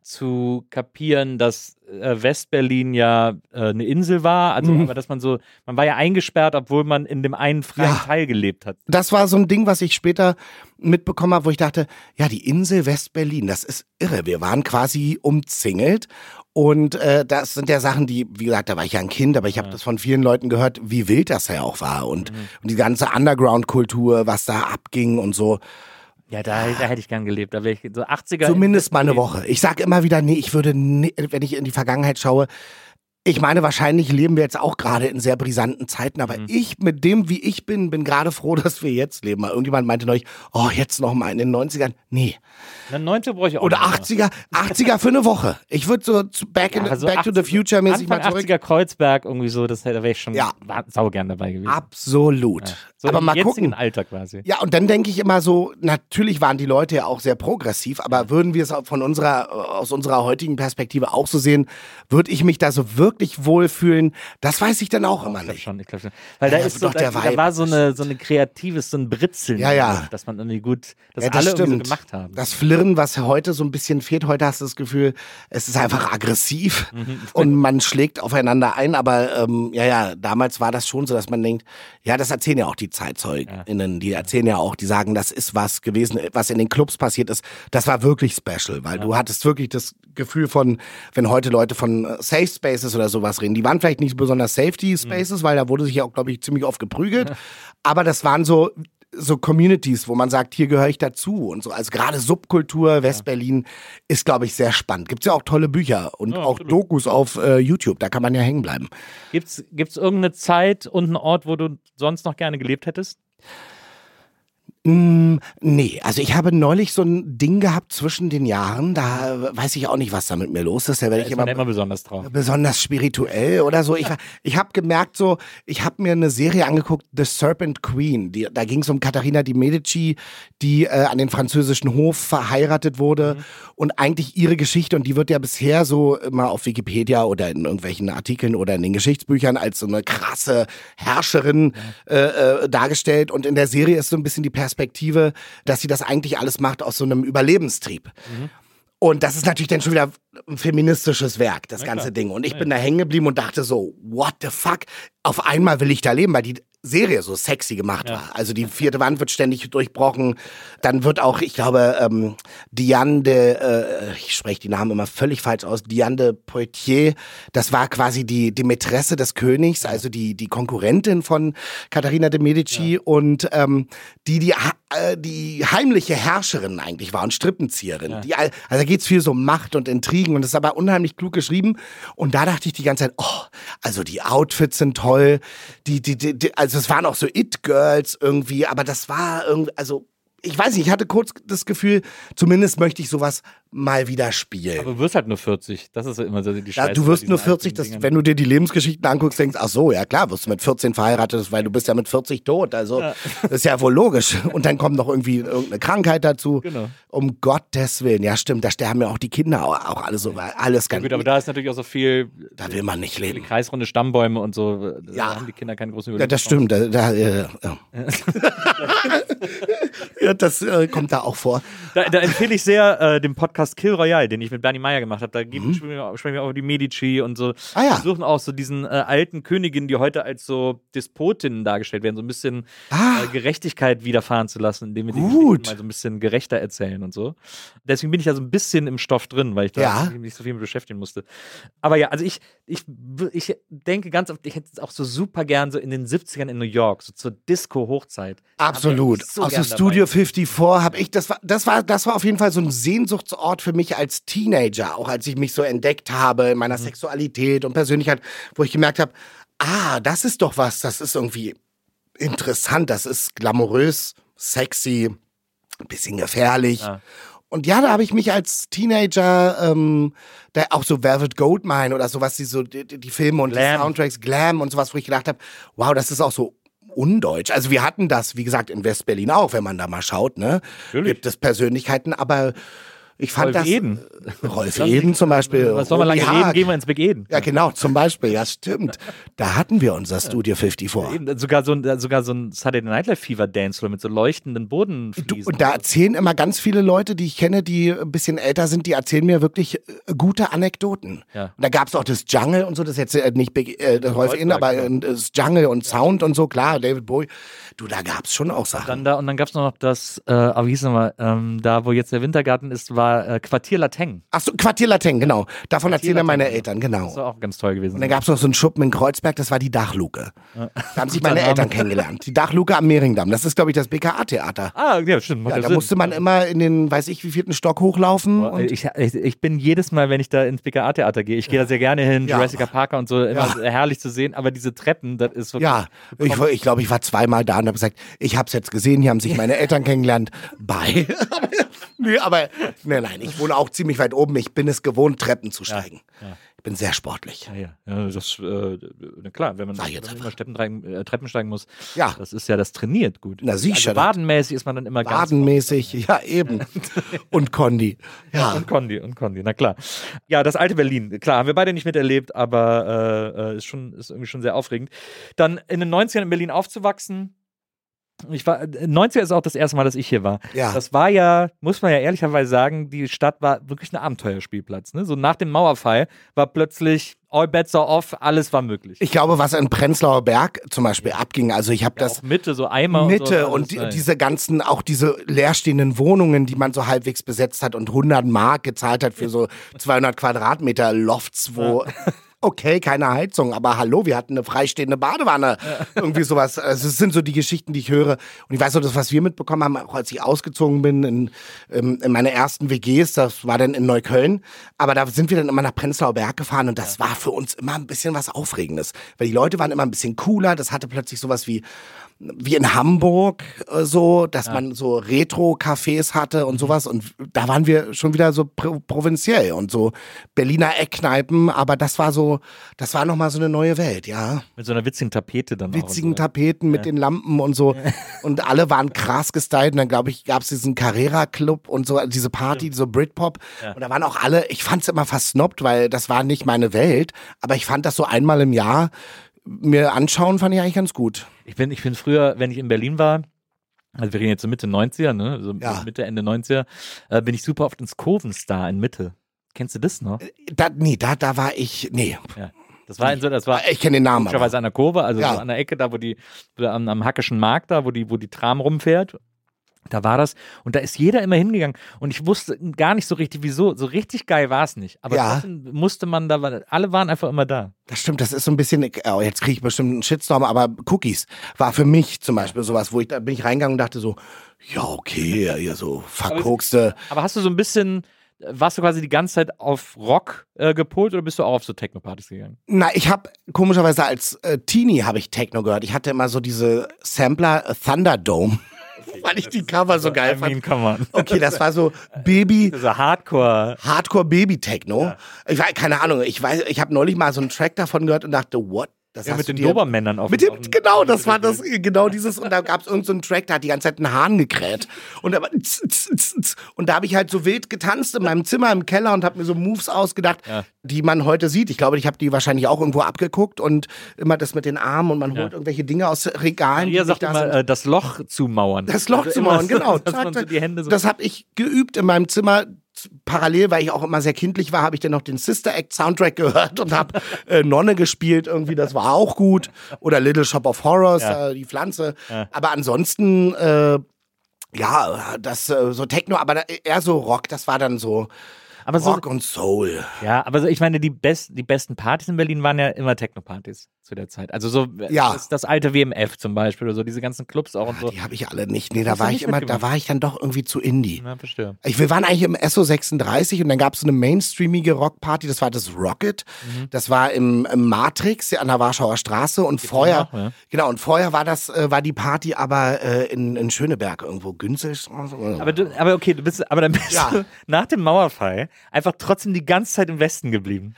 zu kapieren, dass äh, Westberlin ja äh, eine Insel war, also aber dass man so, man war ja eingesperrt, obwohl man in dem einen freien Ja. Teil gelebt hat. Das war so ein Ding, was ich später mitbekommen habe, wo ich dachte, ja, die Insel West-Berlin, das ist irre. Wir waren quasi umzingelt. Und äh, das sind ja Sachen, die, wie gesagt, da war ich ja ein Kind, aber ich habe das von vielen Leuten gehört, wie wild das ja auch war. Und, und die ganze Underground-Kultur, was da abging und so. Ja, da, da hätte ich gern gelebt. Da wäre ich so 80er. Zumindest mal eine Woche. Ich sage immer wieder, nee, ich würde, nie, wenn ich in die Vergangenheit schaue, Ich meine, wahrscheinlich leben wir jetzt auch gerade in sehr brisanten Zeiten, aber Mhm. ich mit dem, wie ich bin, bin gerade froh, dass wir jetzt leben. Weil Irgendjemand meinte neulich, oh, jetzt noch mal in den 90ern. Nee. Eine 90 brauche ich auch Oder nicht mehr. 80er, 80er für eine Woche. Ich würde so back, in, Ja, also back to the 80 future mäßig Anfang mal zurück. 80er Kreuzberg irgendwie so, das, da wäre ich schon Ja. wa- saugern dabei gewesen. Absolut. So aber im mal gucken. Alter quasi. Ja, und dann denke ich immer so, natürlich waren die Leute ja auch sehr progressiv, aber würden wir es von unserer, aus unserer heutigen Perspektive auch so sehen, würde ich mich da so wirklich wohlfühlen? Das weiß ich dann auch immer Ich glaube nicht. schon, ich glaube schon. Weil da Ja, ist so, da, da war so eine, so eine kreatives, so ein Britzeln, Ja, ja. Luft, dass man irgendwie gut, dass Ja, alle das irgendwie so stimmt. gemacht haben. Das Flirren, was heute so ein bisschen fehlt, heute hast du das Gefühl, es ist einfach aggressiv Mhm. und man schlägt aufeinander ein. Aber ähm, ja, ja, damals war das schon so, dass man denkt, ja, das erzählen ja auch die ZeitzeugenInnen, die erzählen ja auch, die sagen, das ist was gewesen, was in den Clubs passiert ist. Das war wirklich special, weil du hattest wirklich das Gefühl von, wenn heute Leute von äh, Safe Spaces oder sowas reden, die waren vielleicht nicht besonders Safety Spaces, weil da wurde sich ja auch, glaube ich, ziemlich oft geprügelt. Aber das waren so so Communities, wo man sagt, hier gehöre ich dazu und so. Also gerade Subkultur Westberlin ist, glaube ich, sehr spannend. Gibt's ja auch tolle Bücher und Ja, auch absolut. Dokus auf äh, YouTube. Da kann man ja hängen bleiben. Gibt's, gibt's irgendeine Zeit und einen Ort, wo du sonst noch gerne gelebt hättest? Mm, nee, also ich habe neulich so ein Ding gehabt zwischen den Jahren. Da weiß ich auch nicht, was da mit mir los ist. Da werde ich immer immer besonders drauf. besonders spirituell oder so. Ich, ich habe gemerkt, so, ich habe mir eine Serie angeguckt, The Serpent Queen. Die, da ging es um Katharina di Medici, die äh, an den französischen Hof verheiratet wurde und eigentlich ihre Geschichte, und die wird ja bisher so immer auf Wikipedia oder in irgendwelchen Artikeln oder in den Geschichtsbüchern als so eine krasse Herrscherin äh, äh, dargestellt. Und in der Serie ist so ein bisschen die Perspektive, dass sie das eigentlich alles macht aus so einem Überlebenstrieb. Und das ist natürlich dann schon wieder ein feministisches Werk, das ganze Ding. Und ich bin da hängen geblieben und dachte so, what the fuck? Auf einmal will ich da leben, weil die Serie so sexy gemacht war. Also die vierte Wand wird ständig durchbrochen. Dann wird auch, ich glaube, ähm, Diane de, äh, ich spreche die Namen immer völlig falsch aus, Diane de Poitiers, das war quasi die, die Mätresse des Königs, also die, die Konkurrentin von Katharina de Medici und ähm, die, die, äh, die heimliche Herrscherin eigentlich war und Strippenzieherin. Die, all- also da geht's viel so um Macht und Intrigen und das ist aber unheimlich klug geschrieben. Und da dachte ich die ganze Zeit, oh, also die Outfits sind toll, die, die, die, die also es waren auch so It-Girls irgendwie, aber das war irgendwie, also ich weiß nicht, ich hatte kurz das Gefühl, zumindest möchte ich sowas mal wieder spielen. Aber du wirst halt nur 40. Das ist ja immer so die Ja, Scheiße du bei wirst nur 40, alten dass, Dingern. wenn du dir die Lebensgeschichten anguckst, denkst, ach so, ja klar, wirst du mit 14 verheiratet, weil du bist ja mit 40 tot. Also das ist ja wohl logisch. Und dann kommt noch irgendwie irgendeine Krankheit dazu. Genau. Um Gottes Willen. Ja, stimmt, da sterben ja auch die Kinder auch, alle so, weil alles Ja, ganz. gut, aber da ist natürlich auch so viel, da will man nicht leben. kreisrunde Stammbäume und so. Da Ja. haben die Kinder keine großen Ja, das stimmt. Da, da, äh, ja. ja, das äh, kommt da auch vor. Da, da empfehle ich sehr äh, den Podcast Kill Royale, den ich mit Bernie Meyer gemacht habe. Da geben, sprechen, wir, auch über die Medici und so. Mhm. Ah ja. Die suchen auch so diesen äh, alten Königinnen, die heute als so Despotinnen dargestellt werden, so ein bisschen Ah. äh, Gerechtigkeit widerfahren zu lassen, indem wir die Gut. Mal so ein bisschen gerechter erzählen und so. Deswegen bin ich da so ein bisschen im Stoff drin, weil ich da Ja. mich nicht so viel mit beschäftigen musste. Aber ja, also ich, ich, ich denke ganz oft, ich hätte es auch so super gern so in den 70ern in New York, so zur Disco-Hochzeit. Absolut. So Aus dem Studio dabei. 54 habe ich, das war, das war, das war auf jeden Fall so ein Sehnsuchtsort für mich als Teenager, auch als ich mich so entdeckt habe in meiner Sexualität und Persönlichkeit, wo ich gemerkt habe, ah, das ist doch was, das ist irgendwie interessant, das ist glamourös, sexy, ein bisschen gefährlich. Ja. Und ja, da habe ich mich als Teenager, ähm, da auch so Velvet Goldmine oder sowas, die so die, die Filme und die Glam. Soundtracks, Glam und sowas, wo ich gedacht habe, wow, das ist auch so undeutsch. Also wir hatten das, wie gesagt, in Westberlin auch, wenn man da mal schaut, ne? Natürlich. Gibt es Persönlichkeiten, aber ich fand Rolf das. Eden. Rolf Eden zum Beispiel. Was soll man lange Robi reden? Gehen wir ins Big Eden. Ja, genau, zum Beispiel, ja, stimmt. Da hatten wir unser Studio 54. Eben, sogar so ein, sogar so ein Saturday Night Live Fever Dancefloor mit so leuchtenden Bodenfliesen. und da erzählen immer ganz viele Leute, die ich kenne, die ein bisschen älter sind, die erzählen mir wirklich äh, gute Anekdoten. Ja. Und da gab es auch das Jungle und so, das ist jetzt äh, nicht Big, äh, Rolf In, aber ja. äh, das Jungle und Sound und so, klar, David Bowie. Du, da gab es schon auch Sachen. dann da, und dann gab es noch das, äh, aber wie hieß es nochmal, ähm, da wo jetzt der Wintergarten ist, war war äh, Quartier Lateng. Achso, Quartier Lateng, genau. Davon erzählen ja meine Eltern, Das genau. war auch ganz toll gewesen. Und dann gab es noch so einen Schuppen in Kreuzberg, das war die Dachluke. Da haben sich meine Eltern kennengelernt. Die Dachluke am Mehringdamm. Das ist, glaube ich, das BKA-Theater. ah, ja, stimmt. Ja, ja da Sinn. musste man immer in den, weiß ich, wie vierten Stock hochlaufen. Boah, Und Ich, ich, ich bin jedes Mal, wenn ich da ins BKA-Theater gehe, ich gehe da sehr gerne hin, Ja. Jurassic Parker und so, immer Ja. herrlich zu sehen, aber diese Treppen, das ist wirklich. ja, ich, ich glaube, ich war zweimal da und habe gesagt, ich habe es jetzt gesehen, hier haben sich meine Eltern kennengelernt. Bye. nee, aber nein, nein, ich wohne auch ziemlich weit oben. Ich bin es gewohnt, Treppen zu steigen. Ich bin sehr sportlich. Ja, ja, ja, das, äh, na klar, wenn man, Sag wenn jetzt man immer äh, Treppen steigen muss, Ja. das ist ja, das trainiert gut. Na, sicher, Also wadenmäßig ist man dann immer ganz Badenmäßig, ja eben. Und Kondi. Ja. Und Kondi, und Kondi, na klar. Ja, das alte Berlin, klar, haben wir beide nicht miterlebt, aber äh, äh, ist, schon, ist irgendwie schon sehr aufregend. Dann in den 90ern in Berlin aufzuwachsen. Ich war, äh, 90er ist auch das erste Mal, dass ich hier war. Ja. Das war ja, muss man ja ehrlicherweise sagen, die Stadt war wirklich ein Abenteuerspielplatz. Ne? So nach dem Mauerfall war plötzlich all bets are off, alles war möglich. Ich glaube, was in Prenzlauer Berg zum Beispiel abging, also ich habe das auch Mitte, so Eimer Mitte und, so, und die, diese ganzen, auch diese leerstehenden Wohnungen, die man so halbwegs besetzt hat und 100 Mark gezahlt hat für so 200 Quadratmeter Lofts, wo, okay, keine Heizung, aber hallo, wir hatten eine freistehende Badewanne. Irgendwie sowas. Also es sind so die Geschichten, die ich höre. Und ich weiß noch, das, was wir mitbekommen haben, auch als ich ausgezogen bin in, ähm, in meine ersten WGs, das war dann in Neukölln. Aber da sind wir dann immer nach Prenzlauer Berg gefahren und das war für uns immer ein bisschen was Aufregendes. Weil die Leute waren immer ein bisschen cooler, das hatte plötzlich sowas wie wie in Hamburg äh, so, dass man so Retro-Cafés hatte und sowas. Und da waren wir schon wieder so pro provinziell und so Berliner Eckkneipen. Aber das war so, das war nochmal so eine neue Welt, ja. Mit so einer witzigen Tapete dann Witzigen auch. Tapeten mit den Lampen und so. Und alle waren krass gestylt. Und dann, glaube ich, gab es diesen Carrera-Club und so, diese Party, so Britpop. Und da waren auch alle, ich fand es immer versnobbt, weil das war nicht meine Welt. Aber ich fand das so einmal im Jahr mir anschauen, fand ich eigentlich ganz gut. Ich bin, ich bin früher, wenn ich in Berlin war, also wir reden jetzt so Mitte 90er, ne? So Ja. Mitte, Ende 90er, äh, bin ich super oft ins Kurvenstar in Mitte. Kennst du das noch? Da, nee, da, da war ich, nee. Ja. Das war so, das war Ich kenne den Namen. komischerweise Aber. an der Kurve, also Ja. so an der Ecke, da wo die, am, am Hackischen Markt da, wo die, wo die Tram rumfährt. Da war das. Und da ist jeder immer hingegangen. Und ich wusste gar nicht so richtig, wieso. So richtig geil war es nicht. Aber Ja. musste man da, alle waren einfach immer da. Das stimmt, das ist so ein bisschen, oh, jetzt kriege ich bestimmt einen Shitstorm, aber Cookies war für mich zum Beispiel sowas, wo ich, da bin ich reingegangen und dachte so, ja, okay, hier so verkokste. Aber hast du so ein bisschen, warst du quasi die ganze Zeit auf Rock äh, gepolt oder bist du auch auf so Techno-Partys gegangen? Na, ich habe komischerweise als äh, Teenie habe ich Techno gehört. Ich hatte immer so diese Sampler äh, Thunderdome, weil ich die Cover so geil I mean, fand. Okay, das war so Baby, So Hardcore. Hardcore Baby Techno. Ich weiß, keine Ahnung, ich weiß, ich habe neulich mal so einen Track davon gehört und dachte, what? Das Ja, mit den dir- Dobermännern auf Mit dem, genau, das war das, genau dieses, und da gab es irgendeinen so Track, da hat die ganze Zeit einen Hahn gekräht. Und, da war, tz, tz, tz, tz. und da habe ich halt so wild getanzt in meinem Zimmer im Keller und habe mir so Moves ausgedacht, die man heute sieht. Ich glaube, ich habe die wahrscheinlich auch irgendwo abgeguckt und immer das mit den Armen und man holt irgendwelche Dinge aus Regalen. Ihr die sagt da immer, sind. äh, das Loch zumauern. Das Loch Also zu mauern, genau. So das habe ich geübt in meinem Zimmer. Parallel, weil ich auch immer sehr kindlich war, habe ich dann noch den Sister Act Soundtrack gehört und habe äh, Nonne gespielt. Irgendwie, das war auch gut. Oder Little Shop of Horrors, Ja. äh, die Pflanze. Aber ansonsten, äh, ja, das äh, so Techno, aber eher so Rock. Das war dann so aber so, Rock und Soul. ja, aber so, ich meine, die, best, die besten Partys in Berlin waren ja immer Techno-Partys zu der Zeit. Also so äh, Ja. das, das alte WMF zum Beispiel oder so, diese ganzen Clubs auch und so. Die habe ich alle nicht. Nee, da war ich immer, da war ich dann doch irgendwie zu Indie. Ja, verstehe. Ich, wir waren eigentlich im SO36 und dann gab es so eine mainstreamige Rockparty, das war das Rocket. Mhm. Das war im, im Matrix an der Warschauer Straße und vorher, noch, ja. genau, und vorher war das, äh, war die Party aber äh, in, in Schöneberg irgendwo, oder- Aber, du, aber okay, du bist, aber dann bist Ja. du nach dem Mauerfall einfach trotzdem die ganze Zeit im Westen geblieben.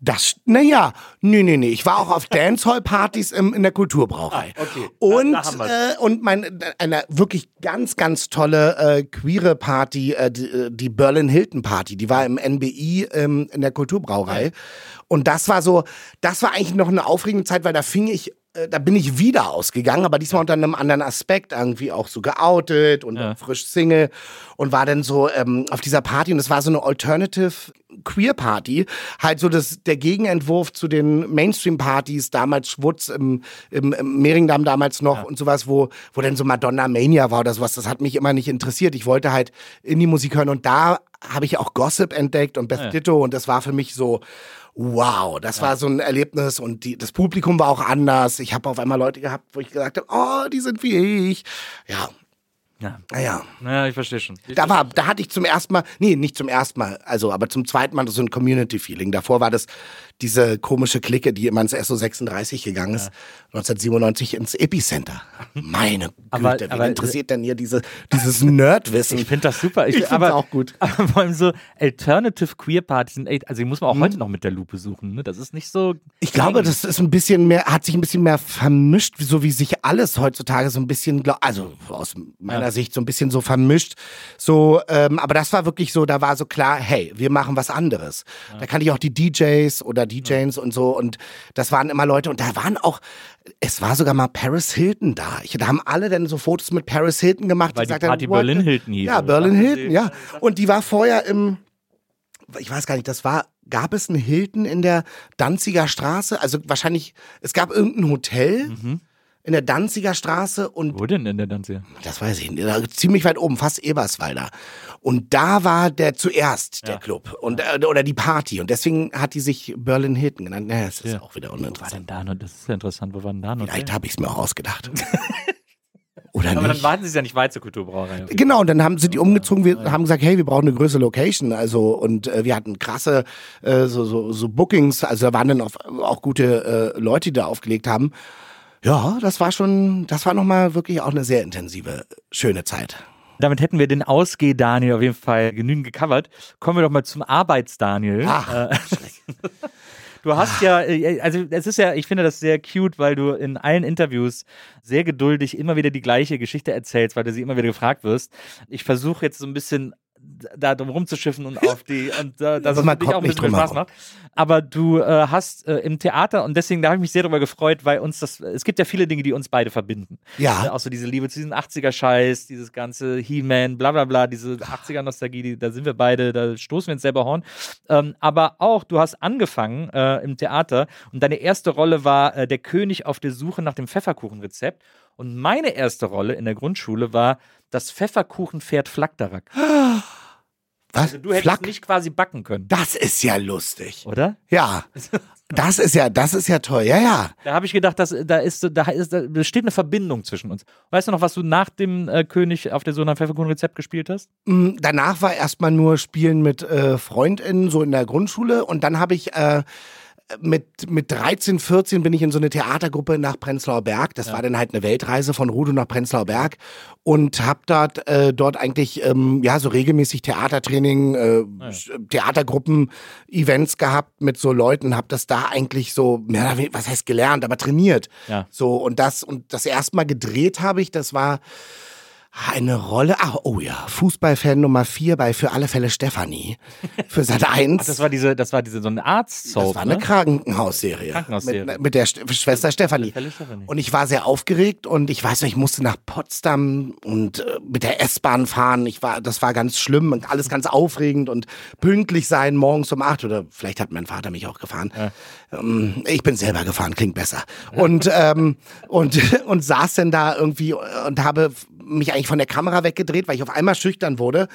Das, naja, nee, nee, nee. Ich war auch auf Dancehall-Partys in der Kulturbrauerei. Ah, okay. Und, Da- äh, und mein, eine wirklich ganz, ganz tolle äh, queere Party, äh, die, äh, die Berlin Hilton Party, die war im NBI ähm, in der Kulturbrauerei. Und das war so, das war eigentlich noch eine aufregende Zeit, weil da fing ich da bin ich wieder ausgegangen, aber diesmal unter einem anderen Aspekt, irgendwie auch so geoutet und Ja. frisch Single und war dann so ähm, auf dieser Party und es war so eine Alternative Queer Party, halt so das, der Gegenentwurf zu den Mainstream-Partys, damals Schwutz im, im, im Mehringdamm damals noch und sowas, wo, wo dann so Madonna Mania war oder sowas, das hat mich immer nicht interessiert. Ich wollte halt Indie-Musik hören und da habe ich auch Gossip entdeckt und Beth Ja. Ditto und das war für mich so, wow, das war so ein Erlebnis und die, das Publikum war auch anders. Ich habe auf einmal Leute gehabt, wo ich gesagt habe, oh, die sind wie ich. Ja, Ja. naja. Ja, ich verstehe schon. Ich Da war, da hatte ich zum ersten Mal, nee, nicht zum ersten Mal, also, aber zum zweiten Mal so ein Community-Feeling. Davor war das diese komische Clique, die immer ins SO36 gegangen ist, 1997 ins Epicenter. Meine Güte, Aber- wen aber- interessiert denn hier diese, dieses Nerdwissen? Ich finde das super. Ich find's aber, auch gut. Aber vor allem so Alternative Queer Partys sind also die muss man auch Mhm. heute noch mit der Lupe suchen. Ne? Das ist nicht so. Ich glaube, das ist ein bisschen mehr, hat sich ein bisschen mehr vermischt, so wie sich alles heutzutage so ein bisschen, also aus meiner Ja. Sicht so ein bisschen so vermischt. So, ähm, aber das war wirklich so, da war so klar, hey, wir machen was anderes. Da kannte ich auch die DJs oder DJs und so und das waren immer Leute und da waren auch, es war sogar mal Paris Hilton da. Ich, da haben alle dann so Fotos mit Paris Hilton gemacht. Weil die gesagt haben, Party Berlin Hilton hieß, Ja, oder? Berlin Hilton, ja. Und die war vorher im, ich weiß gar nicht, das war, gab es einen Hilton in der Danziger Straße? Also wahrscheinlich, es gab irgendein Hotel Mhm. In der Danziger Straße und Wo denn in der Danziger? das weiß ich nicht, da ziemlich weit oben, fast Eberswalder. Und da war der zuerst, der Ja. Club und äh, oder die Party und deswegen hat die sich Berlin Hilton genannt. Naja, das ist Ja. auch wieder Wo war uninteressant. denn da noch? Das ist ja interessant. Wo war denn da noch? Vielleicht habe ich es mir auch ausgedacht. Oder Aber dann nicht? warten sie ja nicht weit zur Kulturbrauerei. Genau, und dann haben sie die umgezogen, wir haben gesagt, hey, wir brauchen eine größere Location. Also, und äh, wir hatten krasse äh, so, so, so Bookings, also da waren dann auf, auch gute äh, Leute, die da aufgelegt haben. Ja, das war schon, das war nochmal wirklich auch eine sehr intensive, schöne Zeit. Damit hätten wir den Ausgeh-Daniel auf jeden Fall genügend gecovert. Kommen wir doch mal zum Arbeits-Daniel. Ach, Äh, Du hast ja, äh, also es ist ja, ich finde das sehr cute, weil du in allen Interviews sehr geduldig immer wieder die gleiche Geschichte erzählst, weil du sie immer wieder gefragt wirst. Ich versuche jetzt so ein bisschen da drum rumzuschiffen und auf die und äh, dass es dich auch ein nicht bisschen drum Spaß macht. Aber du äh, hast äh, im Theater und deswegen da habe ich mich sehr darüber gefreut, weil uns das es gibt ja viele Dinge, die uns beide verbinden. Ja. Ne, Auch so diese Liebe zu diesem 80er Scheiß, dieses ganze He-Man, bla bla bla, diese 80er Nostalgie, die, da sind wir beide, da stoßen wir ins selber Horn. Ähm, aber auch, du hast angefangen äh, im Theater und deine erste Rolle war äh, der König auf der Suche nach dem Pfefferkuchenrezept. Und meine erste Rolle in der Grundschule war das Pfefferkuchenpferd Flakdarak. Was? Also du hättest Flack? nicht quasi backen können, Das ist ja lustig. oder? Ja. Das ist ja, das ist ja toll. Ja, ja. Da habe ich gedacht, dass, da ist, da ist, da besteht eine Verbindung zwischen uns. Weißt du noch, was du nach dem äh, König auf der nach Pfefferkuchenrezept gespielt hast? Mm, Danach war erstmal nur Spielen mit äh, FreundInnen, so in der Grundschule. Und dann habe ich äh, mit, mit 13, 14 bin ich in so eine Theatergruppe nach Prenzlauer Berg. Das war dann halt eine Weltreise von Rudo nach Prenzlauer Berg. Und habe dort, äh, dort eigentlich ähm, ja so regelmäßig Theatertraining, äh, Theatergruppen, Events gehabt mit so Leuten. Habe das da eigentlich so, mehr oder weniger, was heißt gelernt, aber trainiert. Ja. So und das und das erste Mal gedreht habe ich, das war eine Rolle, ach, oh ja, Fußballfan Nummer vier bei Für alle Fälle Stefanie. Für Sat 1. Ach, das war diese, das war diese so eine Arzt-Soap, Das war eine ne? Krankenhausserie. Krankenhausserie. Mit, mit der St Schwester Stefanie. Und ich war sehr aufgeregt und ich weiß noch, ich musste nach Potsdam und äh, mit der S-Bahn fahren. Ich war, das war ganz schlimm und alles ganz aufregend und pünktlich sein morgens um acht oder vielleicht hat mein Vater mich auch gefahren. Ähm, ich bin selber gefahren, klingt besser. Und, ähm, und, und saß dann da irgendwie und habe mich eigentlich von der Kamera weggedreht, weil ich auf einmal schüchtern wurde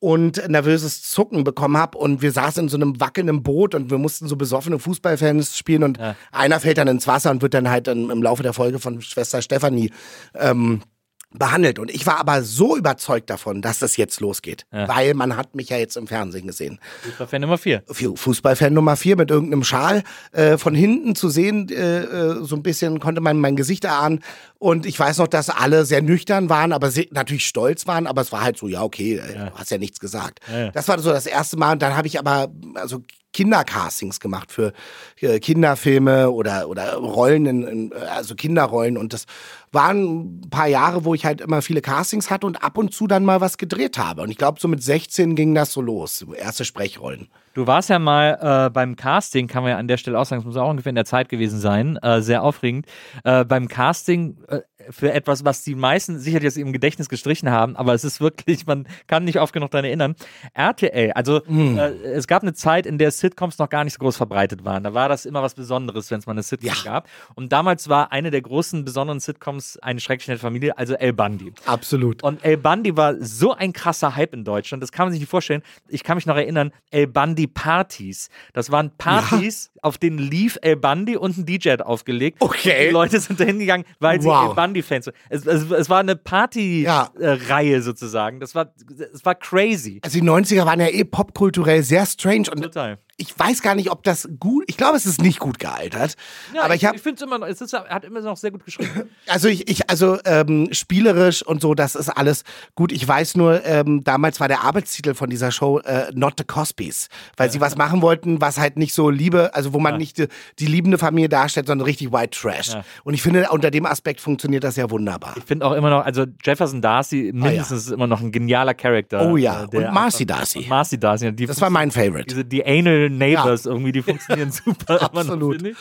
und nervöses Zucken bekommen habe und wir saßen in so einem wackelnden Boot und wir mussten so besoffene Fußballfans spielen. Und einer fällt dann ins Wasser und wird dann halt dann im Laufe der Folge von Schwester Stefanie ähm, behandelt. Und ich war aber so überzeugt davon, dass das jetzt losgeht, weil man hat mich ja jetzt im Fernsehen gesehen. Fußballfan Nummer vier. Fu- Fußballfan Nummer vier mit irgendeinem Schal äh, von hinten zu sehen, äh, äh, so ein bisschen konnte man mein Gesicht erahnen. Und ich weiß noch, dass alle sehr nüchtern waren, aber natürlich stolz waren, aber es war halt so, ja, okay, äh, du hast ja nichts gesagt. ja. Das war so das erste Mal. Und dann habe ich aber also Kindercastings gemacht für äh, Kinderfilme oder, oder Rollen, in, also Kinderrollen. Und das waren ein paar Jahre, wo ich halt immer viele Castings hatte und ab und zu dann mal was gedreht habe. Und ich glaube, so mit 16 ging das so los. Erste Sprechrollen. Du warst ja mal äh, beim Casting, kann man ja an der Stelle auch sagen, es muss auch ungefähr in der Zeit gewesen sein, äh, sehr aufregend. Äh, beim Casting äh, für etwas, was die meisten sicherlich aus ihrem Gedächtnis gestrichen haben, aber es ist wirklich, man kann nicht oft genug daran erinnern. RTL, also Hm. äh, es gab eine Zeit, in der Sitcoms noch gar nicht so groß verbreitet waren. Da war das immer was Besonderes, wenn es mal eine Sitcom Ja. gab. Und damals war eine der großen besonderen Sitcoms eine schrecklich nette Familie, also El Bundy. Absolut. Und El Bundy war so ein krasser Hype in Deutschland, das kann man sich nicht vorstellen. Ich kann mich noch erinnern, El Bundy Partys. Das waren Partys, auf denen lief El Bundy und ein DJ aufgelegt. Okay. Die Leute sind da hingegangen, weil sie Wow. El Bundy-Fans sind. Es, es, es war eine Ja. Party-Reihe sozusagen. Das war, es war crazy. Also die 90er waren ja eh popkulturell sehr strange und Total. Ich weiß gar nicht, ob das gut, ich glaube, es ist nicht gut gealtert. Ja, aber ich habe ich finde es immer noch, es ist, er hat immer noch sehr gut geschrieben. Also ich, ich also ähm, spielerisch und so, das ist alles gut. Ich weiß nur, ähm, damals war der Arbeitstitel von dieser Show äh, Not the Cosbys, weil sie was machen wollten, was halt nicht so Liebe, also wo man nicht die, die liebende Familie darstellt, sondern richtig White Trash. Ja. Und ich finde, unter dem Aspekt funktioniert das ja wunderbar. Ich finde auch immer noch, also Jefferson Darcy mindestens ist immer noch ein genialer Charakter. Oh ja, äh, und Marcy Darcy. und Marcy Darcy. Die Das war mein Favorite. Diese, die Anal Neighbors irgendwie, die funktionieren super. noch, Absolut. finde ich.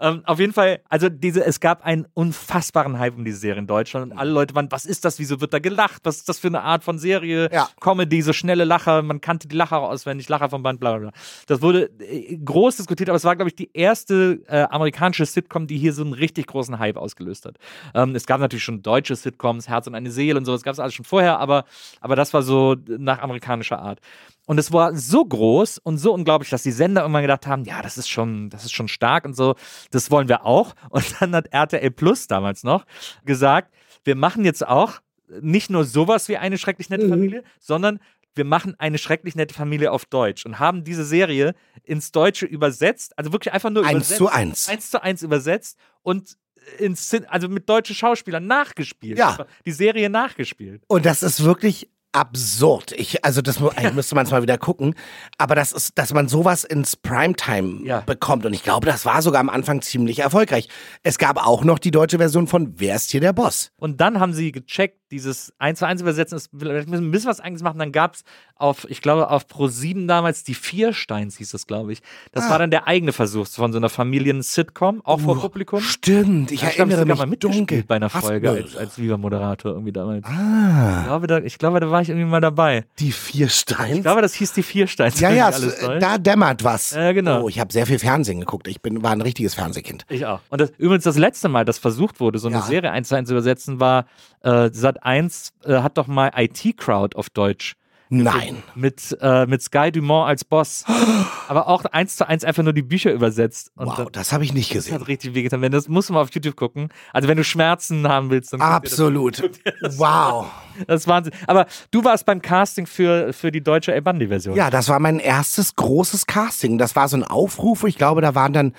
Ähm, auf jeden Fall, also diese, es gab einen unfassbaren Hype um diese Serie in Deutschland und alle Leute waren, was ist das, wieso wird da gelacht, was ist das für eine Art von Serie, Ja. Comedy, so schnelle Lacher, man kannte die Lacher auswendig, Lacher vom Band, bla bla bla. Das wurde äh, groß diskutiert, aber es war, glaube ich, die erste äh, amerikanische Sitcom, die hier so einen richtig großen Hype ausgelöst hat. Ähm, es gab natürlich schon deutsche Sitcoms, Herz und eine Seele und so, das gab es alles schon vorher, aber, aber das war so nach amerikanischer Art. Und es war so groß und so unglaublich, dass die Sender irgendwann gedacht haben, ja, das ist schon, das ist schon stark und so, das wollen wir auch. Und dann hat RTL Plus damals noch gesagt, wir machen jetzt auch nicht nur sowas wie eine schrecklich nette Familie, sondern wir machen eine schrecklich nette Familie auf Deutsch und haben diese Serie ins Deutsche übersetzt, also wirklich einfach nur Eins übersetzt. zu eins. Eins zu eins übersetzt und ins, also mit deutschen Schauspielern nachgespielt. Ja. Die Serie nachgespielt. Und das ist wirklich absurd. Ich, also das eigentlich müsste man es mal wieder gucken. Aber das ist, dass man sowas ins Primetime Ja. bekommt. Und ich glaube, das war sogar am Anfang ziemlich erfolgreich. Es gab auch noch die deutsche Version von Wer ist hier der Boss? Und dann haben sie gecheckt, dieses 1 zu 1 übersetzen, ist, vielleicht müssen wir ein bisschen was eigenes machen. Dann gab es auf, ich glaube, auf Pro7 damals die Viersteins hieß das, glaube ich. Das war dann der eigene Versuch von so einer Familien-Sitcom, auch vor Publikum. Stimmt, ich ich erinnere sogar mal mich mitgespielt dunkel. bei einer Folge als, als Viva-Moderator irgendwie damals. ah, Ich, glaube, da, ich glaube, da war ich irgendwie mal dabei. die vier Steins. Ich glaube, das hieß die Viersteins. ja, ja, mich da dämmert was. Ja, genau. Oh, ich habe sehr viel Fernsehen geguckt. Ich bin, war ein richtiges Fernsehkind. Ich auch. Und das, übrigens das letzte Mal, das versucht wurde, so eine Ja. Serie eins zu eins zu übersetzen, war äh, Sat 1 äh, hat doch mal IT Crowd auf Deutsch Nein. mit, äh, mit Sky Dumont als Boss. Aber auch eins zu eins einfach nur die Bücher übersetzt. Und Wow, das, das habe ich nicht das gesehen. hat richtig wehgetan. Das musst du mal auf YouTube gucken. Also wenn du Schmerzen haben willst, dann Absolut. Wow. Das, das ist Wahnsinn. Aber du warst beim Casting für, für die deutsche El Bandi Version. Ja, das war mein erstes großes Casting. Das war so ein Aufruf. Ich glaube, da waren dann,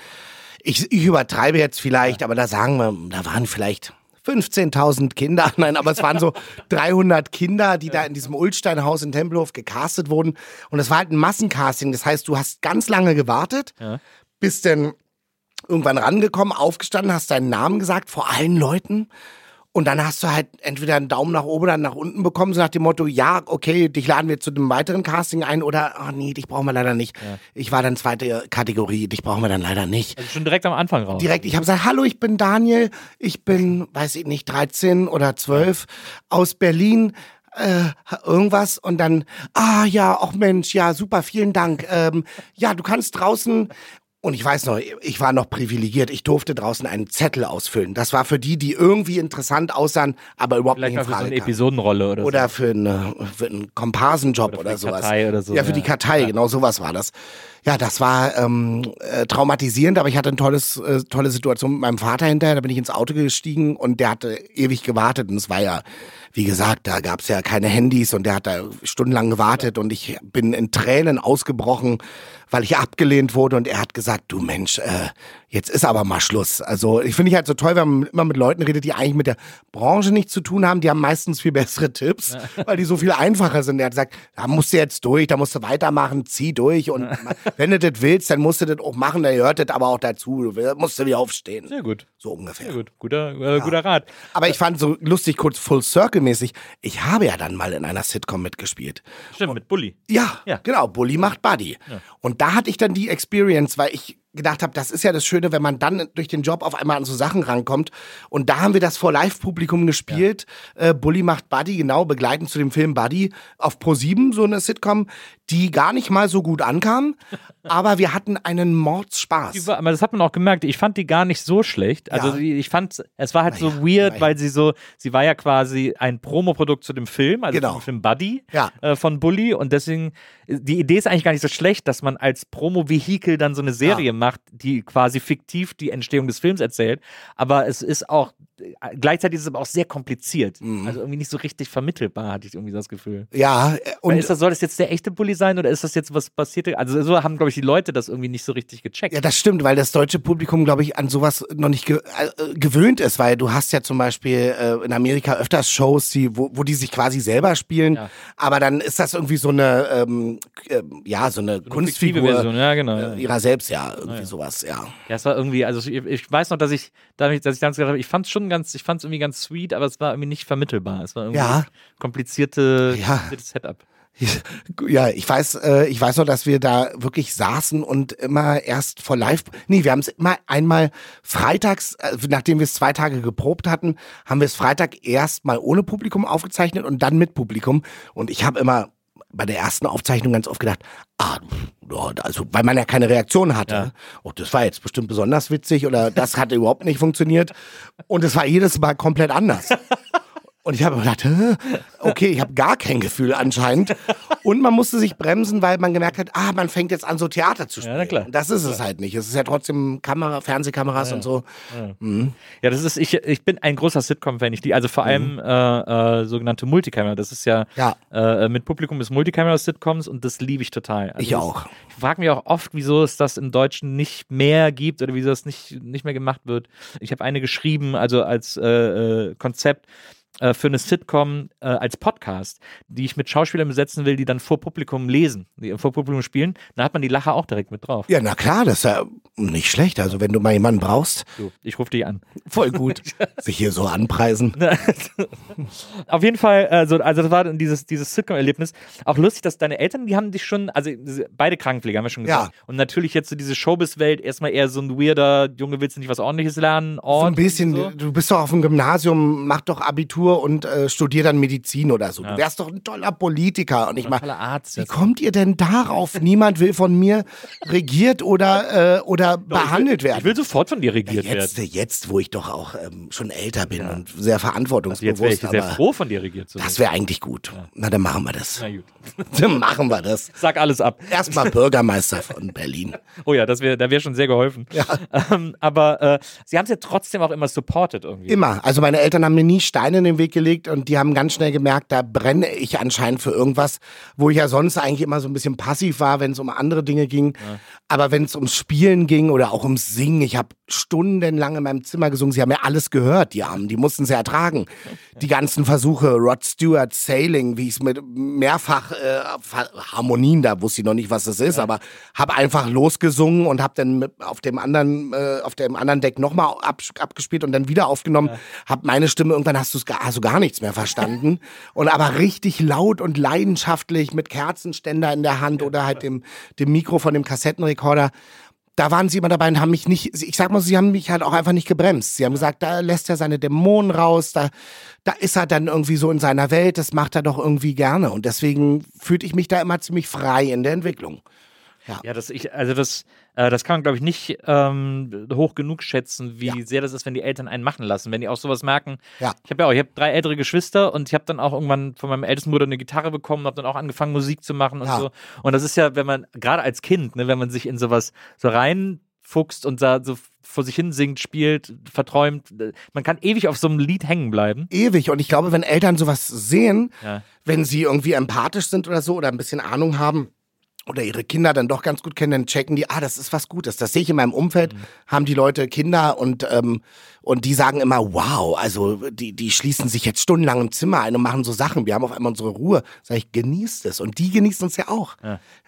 ich, ich übertreibe jetzt vielleicht, aber da sagen wir, da waren vielleicht 15.000 Kinder. Nein, aber es waren so 300 Kinder, die da in diesem Ulstein-Haus in Tempelhof gecastet wurden. Und es war halt ein Massencasting. Das heißt, du hast ganz lange gewartet, Ja. bist dann irgendwann rangekommen, aufgestanden, hast deinen Namen gesagt vor allen Leuten. Und dann hast du halt entweder einen Daumen nach oben oder nach unten bekommen, so nach dem Motto, ja, okay, dich laden wir zu einem weiteren Casting ein oder, oh nee, dich brauchen wir leider nicht. Ich war dann zweite Kategorie, dich brauchen wir dann leider nicht. Also schon direkt am Anfang raus. Direkt, ich habe gesagt, hallo, ich bin Daniel, ich bin, weiß ich nicht, 13 oder 12 aus Berlin. Äh, irgendwas und dann, ah ja, ach Mensch, ja, super, vielen Dank. Ähm, ja, du kannst draußen und ich weiß noch, ich war noch privilegiert. Ich durfte draußen einen Zettel ausfüllen. Das war für die, die irgendwie interessant aussahen, aber überhaupt Vielleicht nicht in für so Frage eine. Episodenrolle oder, Oder für, eine, für einen Komparsenjob Oder oder, für die sowas. Kartei oder so, Ja, für ja. die Kartei, genau sowas war das. Ja, das war ähm, äh, traumatisierend, aber ich hatte eine tolles, äh, tolle Situation mit meinem Vater hinterher. Da bin ich ins Auto gestiegen und der hatte ewig gewartet. Und es war ja, wie gesagt, da gab's ja keine Handys und der hat da stundenlang gewartet und ich bin in Tränen ausgebrochen, weil ich abgelehnt wurde und er hat gesagt, du Mensch, äh, jetzt ist aber mal Schluss. Also ich finde ich halt so toll, wenn man immer mit Leuten redet, die eigentlich mit der Branche nichts zu tun haben. Die haben meistens viel bessere Tipps, weil die so viel einfacher sind. Er hat gesagt, da musst du jetzt durch, da musst du weitermachen, zieh durch und wenn du das willst, dann musst du das auch machen, da gehört das aber auch dazu. Du musst du wieder aufstehen. Sehr gut. So ungefähr. Sehr gut. Guter, äh, guter Rat. Aber ich fand so lustig, kurz Full Circle mäßig, ich habe ja dann mal in einer Sitcom mitgespielt. Stimmt, mit Bully. Ja, Ja. genau. Bully macht Buddy. Und da hatte ich dann die Experience, weil ich gedacht habe, das ist ja das Schöne, wenn man dann durch den Job auf einmal an so Sachen rankommt. Und da haben wir das vor Live-Publikum gespielt. Äh, Bully macht Buddy, genau, begleitend zu dem Film Buddy auf Pro7, so eine Sitcom, die gar nicht mal so gut ankam. aber wir hatten einen Mordspaß. War- Aber das hat man auch gemerkt. Ich fand die gar nicht so schlecht. Also Ja. ich fand, es war halt so Naja, weird, naja. weil sie so, sie war ja quasi ein Promoprodukt zu dem Film, also Genau. zum Film Buddy Ja. äh, von Bully. Und deswegen, die Idee ist eigentlich gar nicht so schlecht, dass man als Promo-Vehikel dann so eine Serie Ja. Macht, die quasi fiktiv die Entstehung des Films erzählt. Aber es ist auch, gleichzeitig ist es aber auch sehr kompliziert. Mhm. Also irgendwie nicht so richtig vermittelbar, hatte ich irgendwie so das Gefühl. Ja, äh, Und ist das, soll das jetzt der echte Bully sein oder ist das jetzt was passierte? Also so haben, glaube ich, die Leute das irgendwie nicht so richtig gecheckt. Ja, das stimmt, weil das deutsche Publikum, glaube ich, an sowas noch nicht ge äh, gewöhnt ist, weil du hast ja zum Beispiel äh, in Amerika öfters Shows, die, wo, wo die sich quasi selber spielen, Ja. aber dann ist das irgendwie so eine, ähm, äh, ja, so eine, fiktive Kunstfigur Version, ja, genau. äh, ihrer selbst, ja, irgendwie sowas, ja. Ja, es war irgendwie, also ich, ich weiß noch, dass ich, dass ich damals gedacht habe, ich fand es schon ganz, ich fand es irgendwie ganz sweet, aber es war irgendwie nicht vermittelbar. Es war irgendwie Ja. komplizierte, Ja. kompliziertes Setup. Ja, ich weiß, äh, ich weiß noch, dass wir da wirklich saßen und immer erst vor live, nee, wir haben es immer einmal freitags, äh, nachdem wir es zwei Tage geprobt hatten, haben wir es Freitag erst mal ohne Publikum aufgezeichnet und dann mit Publikum. Und ich habe immer bei der ersten Aufzeichnung ganz oft gedacht, ah, also, weil man ja keine Reaktion hatte. Ja. Oh, das war jetzt bestimmt besonders witzig oder das hat überhaupt nicht funktioniert. Und es war jedes Mal komplett anders. Und ich habe gedacht, okay, ich habe gar kein Gefühl anscheinend. Und man musste sich bremsen, weil man gemerkt hat, ah, man fängt jetzt an, so Theater zu spielen. Ja, klar. Das ist es halt nicht. Es ist ja trotzdem Kamera, Fernsehkameras und so. Ja, das ist, ich, ich bin ein großer Sitcom-Fan. Ich die, also vor allem äh, äh, sogenannte Multicamera. Das ist ja, Mhm. Ja. Äh, mit Publikum ist Multicamera-Sitcoms und das liebe ich total. Also Ich das, auch. Ich frage mich auch oft, wieso es das im Deutschen nicht mehr gibt oder wieso das nicht, nicht mehr gemacht wird. Ich habe eine geschrieben, also als äh, äh, Konzept äh, für eine Sitcom äh, als Podcast, die ich mit Schauspielern besetzen will, die dann vor Publikum lesen, die vor Publikum spielen. Da hat man die Lacher auch direkt mit drauf. Ja, na klar, das ist ja nicht schlecht. Also wenn du mal jemanden brauchst, So, ich rufe dich an. voll gut. Sich hier so anpreisen. Auf jeden Fall, also, also das war dieses, dieses Sitcom-Erlebnis. Auch lustig, dass deine Eltern, die haben dich schon, also beide Krankenpfleger, haben wir schon gesagt. Ja. Und natürlich jetzt so diese Showbiz-Welt, erstmal eher so ein weirder, Junge, willst du nicht was ordentliches lernen? Ort So ein bisschen, So. du bist doch auf dem Gymnasium, mach doch Abitur und äh, studier dann Medizin oder so. Du wärst doch ein toller Politiker. Und ich Arzt. wie kommt ihr denn darauf? Niemand will von mir regiert oder, äh, oder behandelt werden. Ich will sofort von dir regiert Jetzt, werden. jetzt, wo ich doch auch ähm, schon älter bin und sehr Also jetzt wäre verantwortungsbewusst, ich sehr froh, von dir regiert zu werden. das wäre eigentlich gut. Na, dann machen wir das. Na gut. Dann machen wir das. Sag alles ab. Erstmal Bürgermeister von Berlin. Oh ja, das wäre, da wäre schon sehr geholfen. Ähm, aber äh, sie haben es ja trotzdem auch immer supported irgendwie. Immer. Also meine Eltern haben mir nie Steine in den Weg gelegt und die haben ganz schnell gemerkt, da brenne ich anscheinend für irgendwas, wo ich ja sonst eigentlich immer so ein bisschen passiv war, wenn es um andere Dinge ging. Aber wenn es ums Spielen ging oder auch ums Singen, ich habe stundenlang in meinem Zimmer gesungen. Sie haben ja alles gehört, die Armen. Die mussten es ja ertragen. Die ganzen Versuche, Rod Stewart, Sailing, wie ich es mit mehrfach äh, Harmonien, da wusste ich noch nicht, was das ist, aber habe einfach losgesungen und habe dann auf dem anderen äh, auf dem anderen Deck nochmal ab, abgespielt und dann wieder aufgenommen. Hab meine Stimme irgendwann hast du gar, hast du gar nichts mehr verstanden und aber richtig laut und leidenschaftlich mit Kerzenständer in der Hand oder halt dem dem Mikro von dem Kassettenrekorder da waren sie immer dabei und haben mich nicht, ich sag mal, sie haben mich halt auch einfach nicht gebremst. Sie haben gesagt, da lässt er seine Dämonen raus, da, da ist er dann irgendwie so in seiner Welt, das macht er doch irgendwie gerne. Und deswegen fühlte ich mich da immer ziemlich frei in der Entwicklung. Ja, das ich, also das, äh, das kann man, glaube ich, nicht ähm, hoch genug schätzen, wie sehr das ist, wenn die Eltern einen machen lassen. Wenn die auch sowas merken. Ja. Ich habe ja auch, ich habe drei ältere Geschwister und ich habe dann auch irgendwann von meinem ältesten Bruder eine Gitarre bekommen, habe dann auch angefangen, Musik zu machen und Ja. so. Und das ist ja, wenn man, gerade als Kind, ne, wenn man sich in sowas so reinfuchst und da so vor sich hin singt, spielt, verträumt, man kann ewig auf so einem Lied hängen bleiben. Ewig. Und ich glaube, wenn Eltern sowas sehen, Ja. wenn sie irgendwie empathisch sind oder so oder ein bisschen Ahnung haben, oder ihre Kinder dann doch ganz gut kennen, dann checken die, ah, das ist was Gutes. Das sehe ich in meinem Umfeld, haben die Leute Kinder und, ähm, und die sagen immer, wow, also die, die schließen sich jetzt stundenlang im Zimmer ein und machen so Sachen. Wir haben auf einmal unsere Ruhe. Sag ich, genießt es. Und die genießen es ja auch.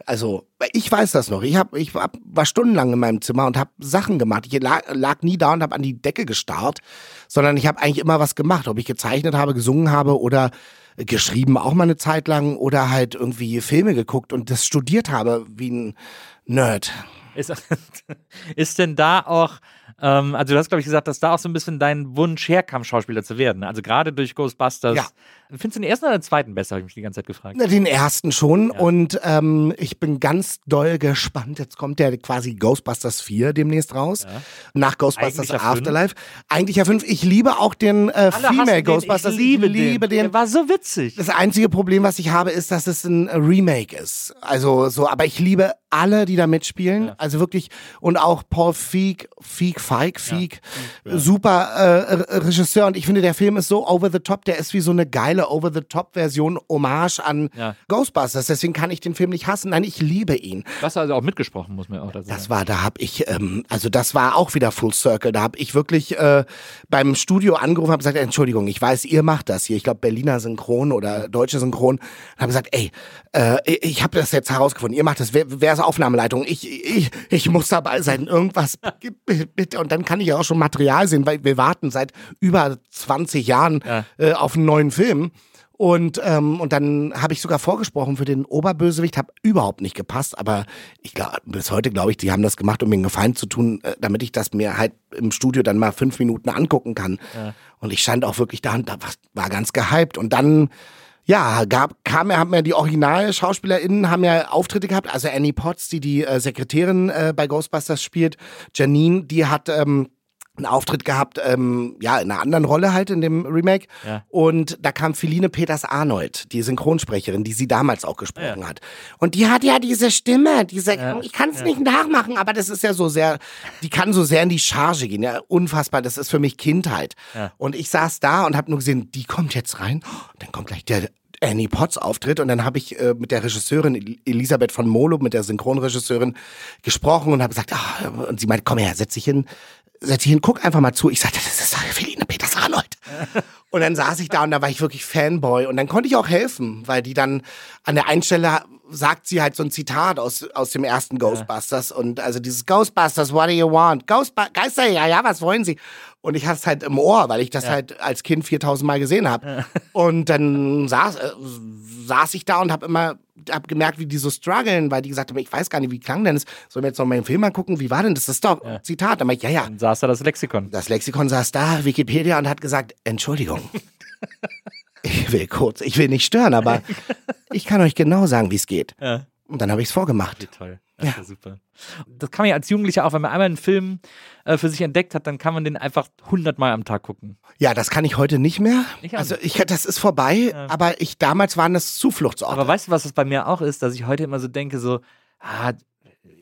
Also, ich weiß das noch. Ich, hab, ich hab, war stundenlang in meinem Zimmer und habe Sachen gemacht. Ich lag, lag nie da und habe an die Decke gestarrt, sondern ich habe eigentlich immer was gemacht. Ob ich gezeichnet habe, gesungen habe oder geschrieben auch mal eine Zeit lang oder halt irgendwie Filme geguckt und das studiert habe wie ein Nerd. Ist, ist denn da auch, ähm, also du hast, glaube ich, gesagt, dass da auch so ein bisschen dein Wunsch herkam, Schauspieler zu werden. Also gerade durch Ghostbusters. Ja. Findest du den ersten oder den zweiten besser, habe ich mich die ganze Zeit gefragt. Na, Den ersten schon und ähm, ich bin ganz doll gespannt. Jetzt kommt ja quasi Ghostbusters 4 demnächst raus. Nach Ghostbusters Eigentlich ja Afterlife. Eigentlich ja fünf. Ich liebe auch den äh, Female den, Ghostbusters. Ich liebe, liebe den. Der war so witzig. Das einzige Problem, was ich habe, ist, dass es ein Remake ist. Also so, aber ich liebe alle, die da mitspielen. Also wirklich und auch Paul Feig, Feig, Feig, Feig, super äh, Re- Regisseur. Und ich finde, der Film ist so over the top. Der ist wie so eine geile over the top Version Hommage an Ja. Ghostbusters. Deswegen kann ich den Film nicht hassen. Nein, ich liebe ihn. Du hast also auch mitgesprochen, muss man auch dazu Das sagen. war, da habe ich, ähm, also das war auch wieder Full Circle. Da habe ich wirklich äh, beim Studio angerufen, habe gesagt, Entschuldigung, ich weiß, ihr macht das hier. Ich glaube Berliner Synchron oder deutsche Synchron. Habe gesagt, ey, äh, ich- ich habe das jetzt herausgefunden. Ihr macht das. Wer, wer ist Aufnahmeleitung? Ich, ich, ich muss dabei sein. Irgendwas bitte. Und dann kann ich ja auch schon Material sehen, weil wir warten seit über 20 Jahren Ja. äh, auf einen neuen Film. Und, ähm, und dann habe ich sogar vorgesprochen für den Oberbösewicht, habe überhaupt nicht gepasst, aber ich glaube, bis heute glaube ich, die haben das gemacht, um mir einen Gefallen zu tun, äh, damit ich das mir halt im Studio dann mal fünf Minuten angucken kann. Und ich stand auch wirklich da und da war, ganz gehypt. Und dann, ja, gab, kam, haben ja die Original-SchauspielerInnen haben ja Auftritte gehabt, also Annie Potts, die die äh, Sekretärin äh, bei Ghostbusters spielt, Janine, die hat ähm, einen Auftritt gehabt, ähm, ja, in einer anderen Rolle halt in dem Remake. Ja. Und da kam Feline Peters-Arnold, die Synchronsprecherin, die sie damals auch gesprochen hat. Und die hat ja diese Stimme, diese, ich kann es nicht nachmachen, aber das ist ja so sehr, die kann so sehr in die Charge gehen, ja, unfassbar, das ist für mich Kindheit. Und ich saß da und habe nur gesehen, die kommt jetzt rein, und dann kommt gleich der Annie Potts Auftritt und dann habe ich äh, mit der Regisseurin El- Elisabeth von Molo, mit der Synchronregisseurin gesprochen und habe gesagt, ah, und sie meint, komm her, setz dich hin, setz dich hin, guck einfach mal zu. Ich sagte, das ist Feline Peters Arnold. Und dann saß ich da und da war ich wirklich Fanboy. Und dann konnte ich auch helfen, weil die dann an der einen Stelle sagt sie halt so ein Zitat aus, aus dem ersten Ghostbusters. Und also dieses Ghostbusters, what do you want? Ghostbusters, Geister, ja, ja, was wollen sie? Und ich hatte es halt im Ohr, weil ich das halt als Kind 4000 Mal gesehen habe. Und dann saß, äh, saß ich da und habe immer hab gemerkt, wie die so strugglen, weil die gesagt haben, ich weiß gar nicht, wie klang denn das? Sollen wir jetzt noch mal den Film angucken? Wie war denn das? Das ist doch ein Zitat. Dann ich, ja, ja, Dann saß da das Lexikon. das Lexikon saß da, Wikipedia, und hat gesagt, Entschuldigung. Ich will kurz, ich will nicht stören, aber ich kann euch genau sagen, wie es geht. Ja. Und dann habe ich es vorgemacht. Toll. Das ja super. Das kann man ja als Jugendlicher auch, wenn man einmal einen Film äh, für sich entdeckt hat, dann kann man den einfach hundertmal am Tag gucken. Ja, das kann ich heute nicht mehr. Ich also ich, das ist vorbei, aber ich damals waren das Zufluchtsorte. Aber weißt du, was das bei mir auch ist, dass ich heute immer so denke, so, ah,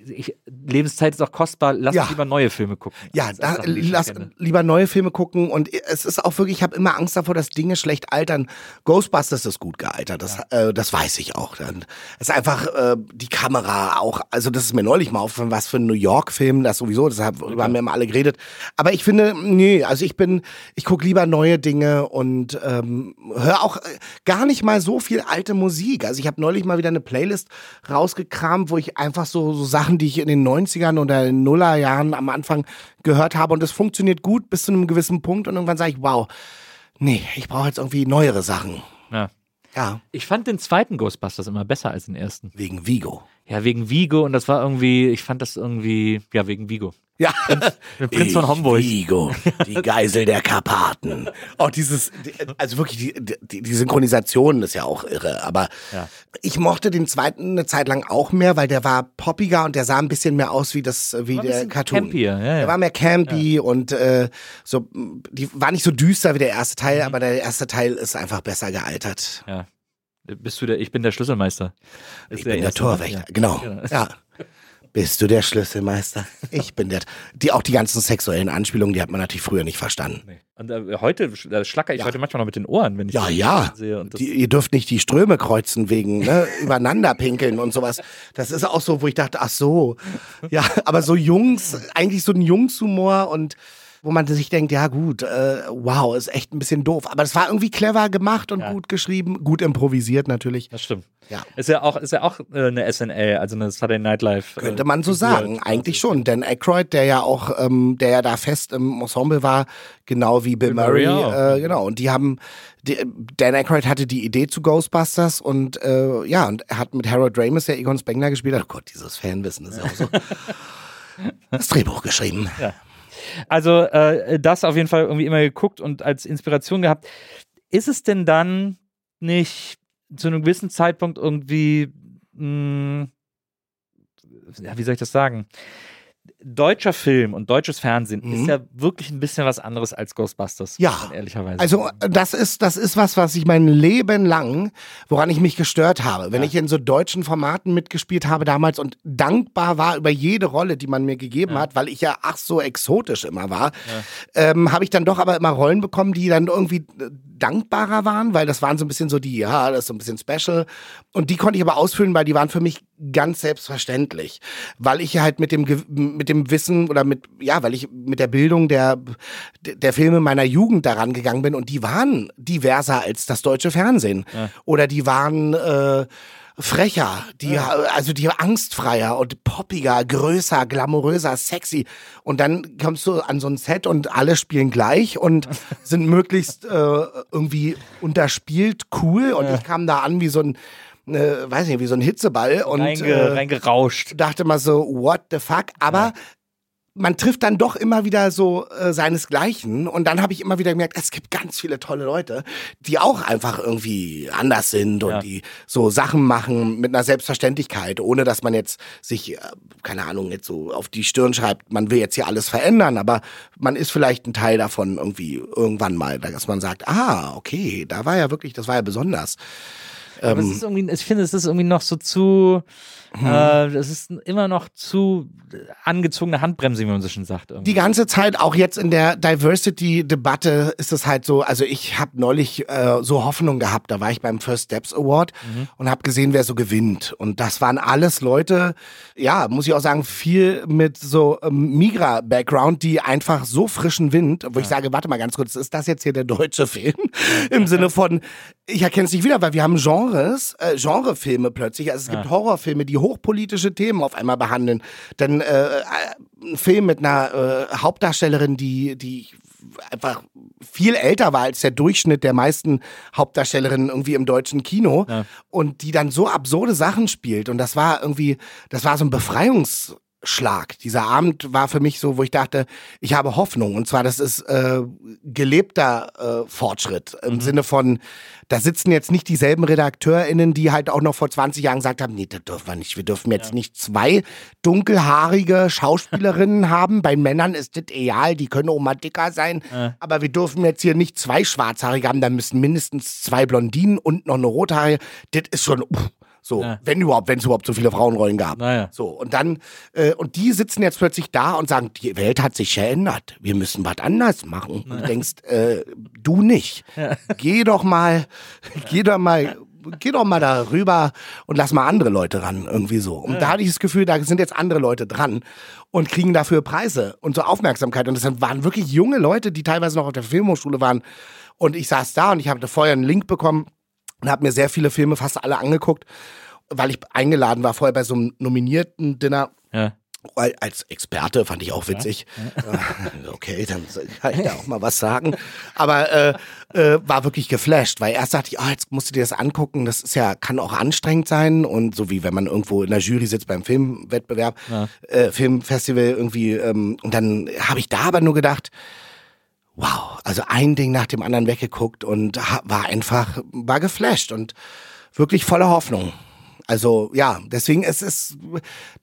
ich, Lebenszeit ist auch kostbar, lass Ja. lieber neue Filme gucken. Ja, da, lass kenne. lieber neue Filme gucken und es ist auch wirklich, ich habe immer Angst davor, dass Dinge schlecht altern. Ghostbusters ist gut gealtert, das, äh, das weiß ich auch. Dann ist einfach äh, die Kamera auch, also das ist mir neulich mal aufgefallen, was für ein New York-Film das sowieso, deshalb darüber haben wir immer alle geredet. Aber ich finde, nee, also ich bin, ich gucke lieber neue Dinge und ähm, höre auch äh, gar nicht mal so viel alte Musik. Also ich habe neulich mal wieder eine Playlist rausgekramt, wo ich einfach so, so Sachen, die ich in den 90ern oder in den Nullerjahren am Anfang gehört habe und es funktioniert gut bis zu einem gewissen Punkt und irgendwann sage ich, wow, nee, ich brauche jetzt irgendwie neuere Sachen. Ja. Ja, Ich fand den zweiten Ghostbusters immer besser als den ersten. wegen Vigo. Ja, wegen Vigo und das war irgendwie, ich fand das irgendwie, ja, wegen Vigo. Ja, Der Prinz von Homburg. Vigo, die Geisel der Karpaten. Auch dieses, also wirklich, die, die, die Synchronisation ist ja auch irre. Aber Ja. ich mochte den zweiten eine Zeit lang auch mehr, weil der war poppiger und der sah ein bisschen mehr aus wie das, wie der Cartoon. campier, ja, Der ja. war mehr campy und äh, so, die war nicht so düster wie der erste Teil, Mhm. aber der erste Teil ist einfach besser gealtert. Ja. Bist du der, ich bin der Schlüsselmeister. Ist Ich bin der Torwächter, ja. genau. Genau. Ja. Bist du der Schlüsselmeister? Ich bin der. Die auch die ganzen sexuellen Anspielungen, die hat man natürlich früher nicht verstanden. Nee. Und äh, heute äh, schlacker ich heute manchmal noch mit den Ohren, wenn ich Ja, das ja. sehe. Und das, Die, ihr dürft nicht die Ströme kreuzen wegen ne, übereinander pinkeln und sowas. Das ist auch so, wo ich dachte, ach so. Ja, aber so Jungs, eigentlich so ein Jungshumor und wo man sich denkt, ja gut, äh, wow, ist echt ein bisschen doof. Aber es war irgendwie clever gemacht und Ja. gut geschrieben, gut improvisiert natürlich. das stimmt. Ja. Ist ja auch, ist ja auch äh, eine SNL, also eine Saturday Night Live. Könnte äh, man so sagen, eigentlich schon. Dan Aykroyd, der ja auch, ähm, der ja da fest im Ensemble war, genau wie Bill, Bill Murray, Murray äh, genau. Und die haben, die, Dan Aykroyd hatte die Idee zu Ghostbusters und äh, ja, und er hat mit Harold Ramis ja Egon Spengler gespielt. Oh Gott, dieses Fanwissen ist ja auch so. das Drehbuch geschrieben. Ja. Also äh, das auf jeden Fall irgendwie immer geguckt und als Inspiration gehabt. Ist es denn dann nicht zu einem gewissen Zeitpunkt irgendwie, mh, ja, wie soll ich das sagen? Deutscher Film und deutsches Fernsehen Mhm. ist ja wirklich ein bisschen was anderes als Ghostbusters. Ja. Ehrlicherweise. Also das ist, das ist was, was ich mein Leben lang, woran ich mich gestört habe. Wenn Ja. ich in so deutschen Formaten mitgespielt habe damals und dankbar war über jede Rolle, die man mir gegeben Ja. hat, weil ich ja ach so exotisch immer war, ähm, habe ich dann doch aber immer Rollen bekommen, die dann irgendwie äh, dankbarer waren, weil das waren so ein bisschen so die, ja, das ist so ein bisschen special. Und die konnte ich aber ausfüllen, weil die waren für mich ganz selbstverständlich. Weil ich halt mit dem, mit dem Wissen oder mit, ja, weil ich mit der Bildung der, der Filme meiner Jugend daran gegangen bin und die waren diverser als das deutsche Fernsehen. Oder die waren, äh, frecher, die, also die angstfreier und poppiger, größer, glamouröser, sexy. Und dann kommst du an so ein Set und alle spielen gleich und sind möglichst äh, irgendwie unterspielt, cool. Und ich kam da an wie so ein, äh, weiß nicht, wie so ein Hitzeball und Reinge, äh, reingerauscht. dachte mal so, what the fuck? Aber man trifft dann doch immer wieder so äh, seinesgleichen und dann habe ich immer wieder gemerkt, es gibt ganz viele tolle Leute, die auch einfach irgendwie anders sind und Ja. die so Sachen machen mit einer Selbstverständlichkeit, ohne dass man jetzt sich, äh, keine Ahnung, jetzt so auf die Stirn schreibt, man will jetzt hier alles verändern, aber man ist vielleicht ein Teil davon irgendwie irgendwann mal, dass man sagt, ah, okay, da war ja wirklich, das war ja besonders. Aber Ähm. es ist irgendwie, ich finde, es ist irgendwie noch so zu, Hm. äh, es ist immer noch zu angezogene Handbremse, wie man so schon sagt. Irgendwie. Die ganze Zeit, auch jetzt in der Diversity-Debatte, ist es halt so, also ich habe neulich äh, so Hoffnung gehabt, da war ich beim First Steps Award und habe gesehen, wer so gewinnt. Und das waren alles Leute, ja, muss ich auch sagen, viel mit so ähm, Migra-Background, die einfach so frischen Wind, wo ich sage, warte mal ganz kurz, ist das jetzt hier der deutsche Film? Im Sinne von, ich erkenne es nicht wieder, weil wir haben Genres, äh, Genrefilme plötzlich. Also es gibt Horrorfilme, die hochpolitische Themen auf einmal behandeln. Dann äh, ein Film mit einer äh, Hauptdarstellerin, die, die einfach viel älter war als der Durchschnitt der meisten Hauptdarstellerinnen irgendwie im deutschen Kino und die dann so absurde Sachen spielt und das war irgendwie, das war so ein Befreiungsschlag. Dieser Abend war für mich so, wo ich dachte, ich habe Hoffnung und zwar das ist äh, gelebter äh, Fortschritt im Sinne von, da sitzen jetzt nicht dieselben RedakteurInnen, die halt auch noch vor 20 Jahren gesagt haben, nee, das dürfen wir nicht. Wir dürfen jetzt nicht zwei dunkelhaarige Schauspielerinnen haben. Bei Männern ist das egal, die können auch mal dicker sein. Aber wir dürfen jetzt hier nicht zwei schwarzhaarige haben, dann müssen mindestens zwei Blondinen und noch eine rothaarige. Das ist schon, uff, so, Ja. wenn überhaupt, wenn es überhaupt so viele Frauenrollen gab. Naja. So, und dann, äh, und die sitzen jetzt plötzlich da und sagen, die Welt hat sich verändert. Wir müssen was anders machen. Und du denkst, äh, du nicht. Geh doch mal, geh doch mal, geh doch mal da rüber und lass mal andere Leute ran, irgendwie so. Und da hatte ich das Gefühl, da sind jetzt andere Leute dran und kriegen dafür Preise und so Aufmerksamkeit. Und das waren wirklich junge Leute, die teilweise noch auf der Filmhochschule waren. Und ich saß da und ich hatte vorher einen Link bekommen und habe mir sehr viele Filme, fast alle angeguckt, weil ich eingeladen war vorher bei so einem nominierten Dinner. Ja. Als Experte fand ich auch witzig. Äh, Okay, dann kann ich da auch mal was sagen. Aber äh, äh, war wirklich geflasht, weil erst dachte ich, oh, jetzt musst du dir das angucken. Das ist ja, kann auch anstrengend sein und so wie wenn man irgendwo in der Jury sitzt beim Filmwettbewerb, äh, Filmfestival irgendwie. Ähm, und dann habe ich da aber nur gedacht, wow, also ein Ding nach dem anderen weggeguckt und war einfach, war geflasht und wirklich voller Hoffnung. Also ja, deswegen es ist,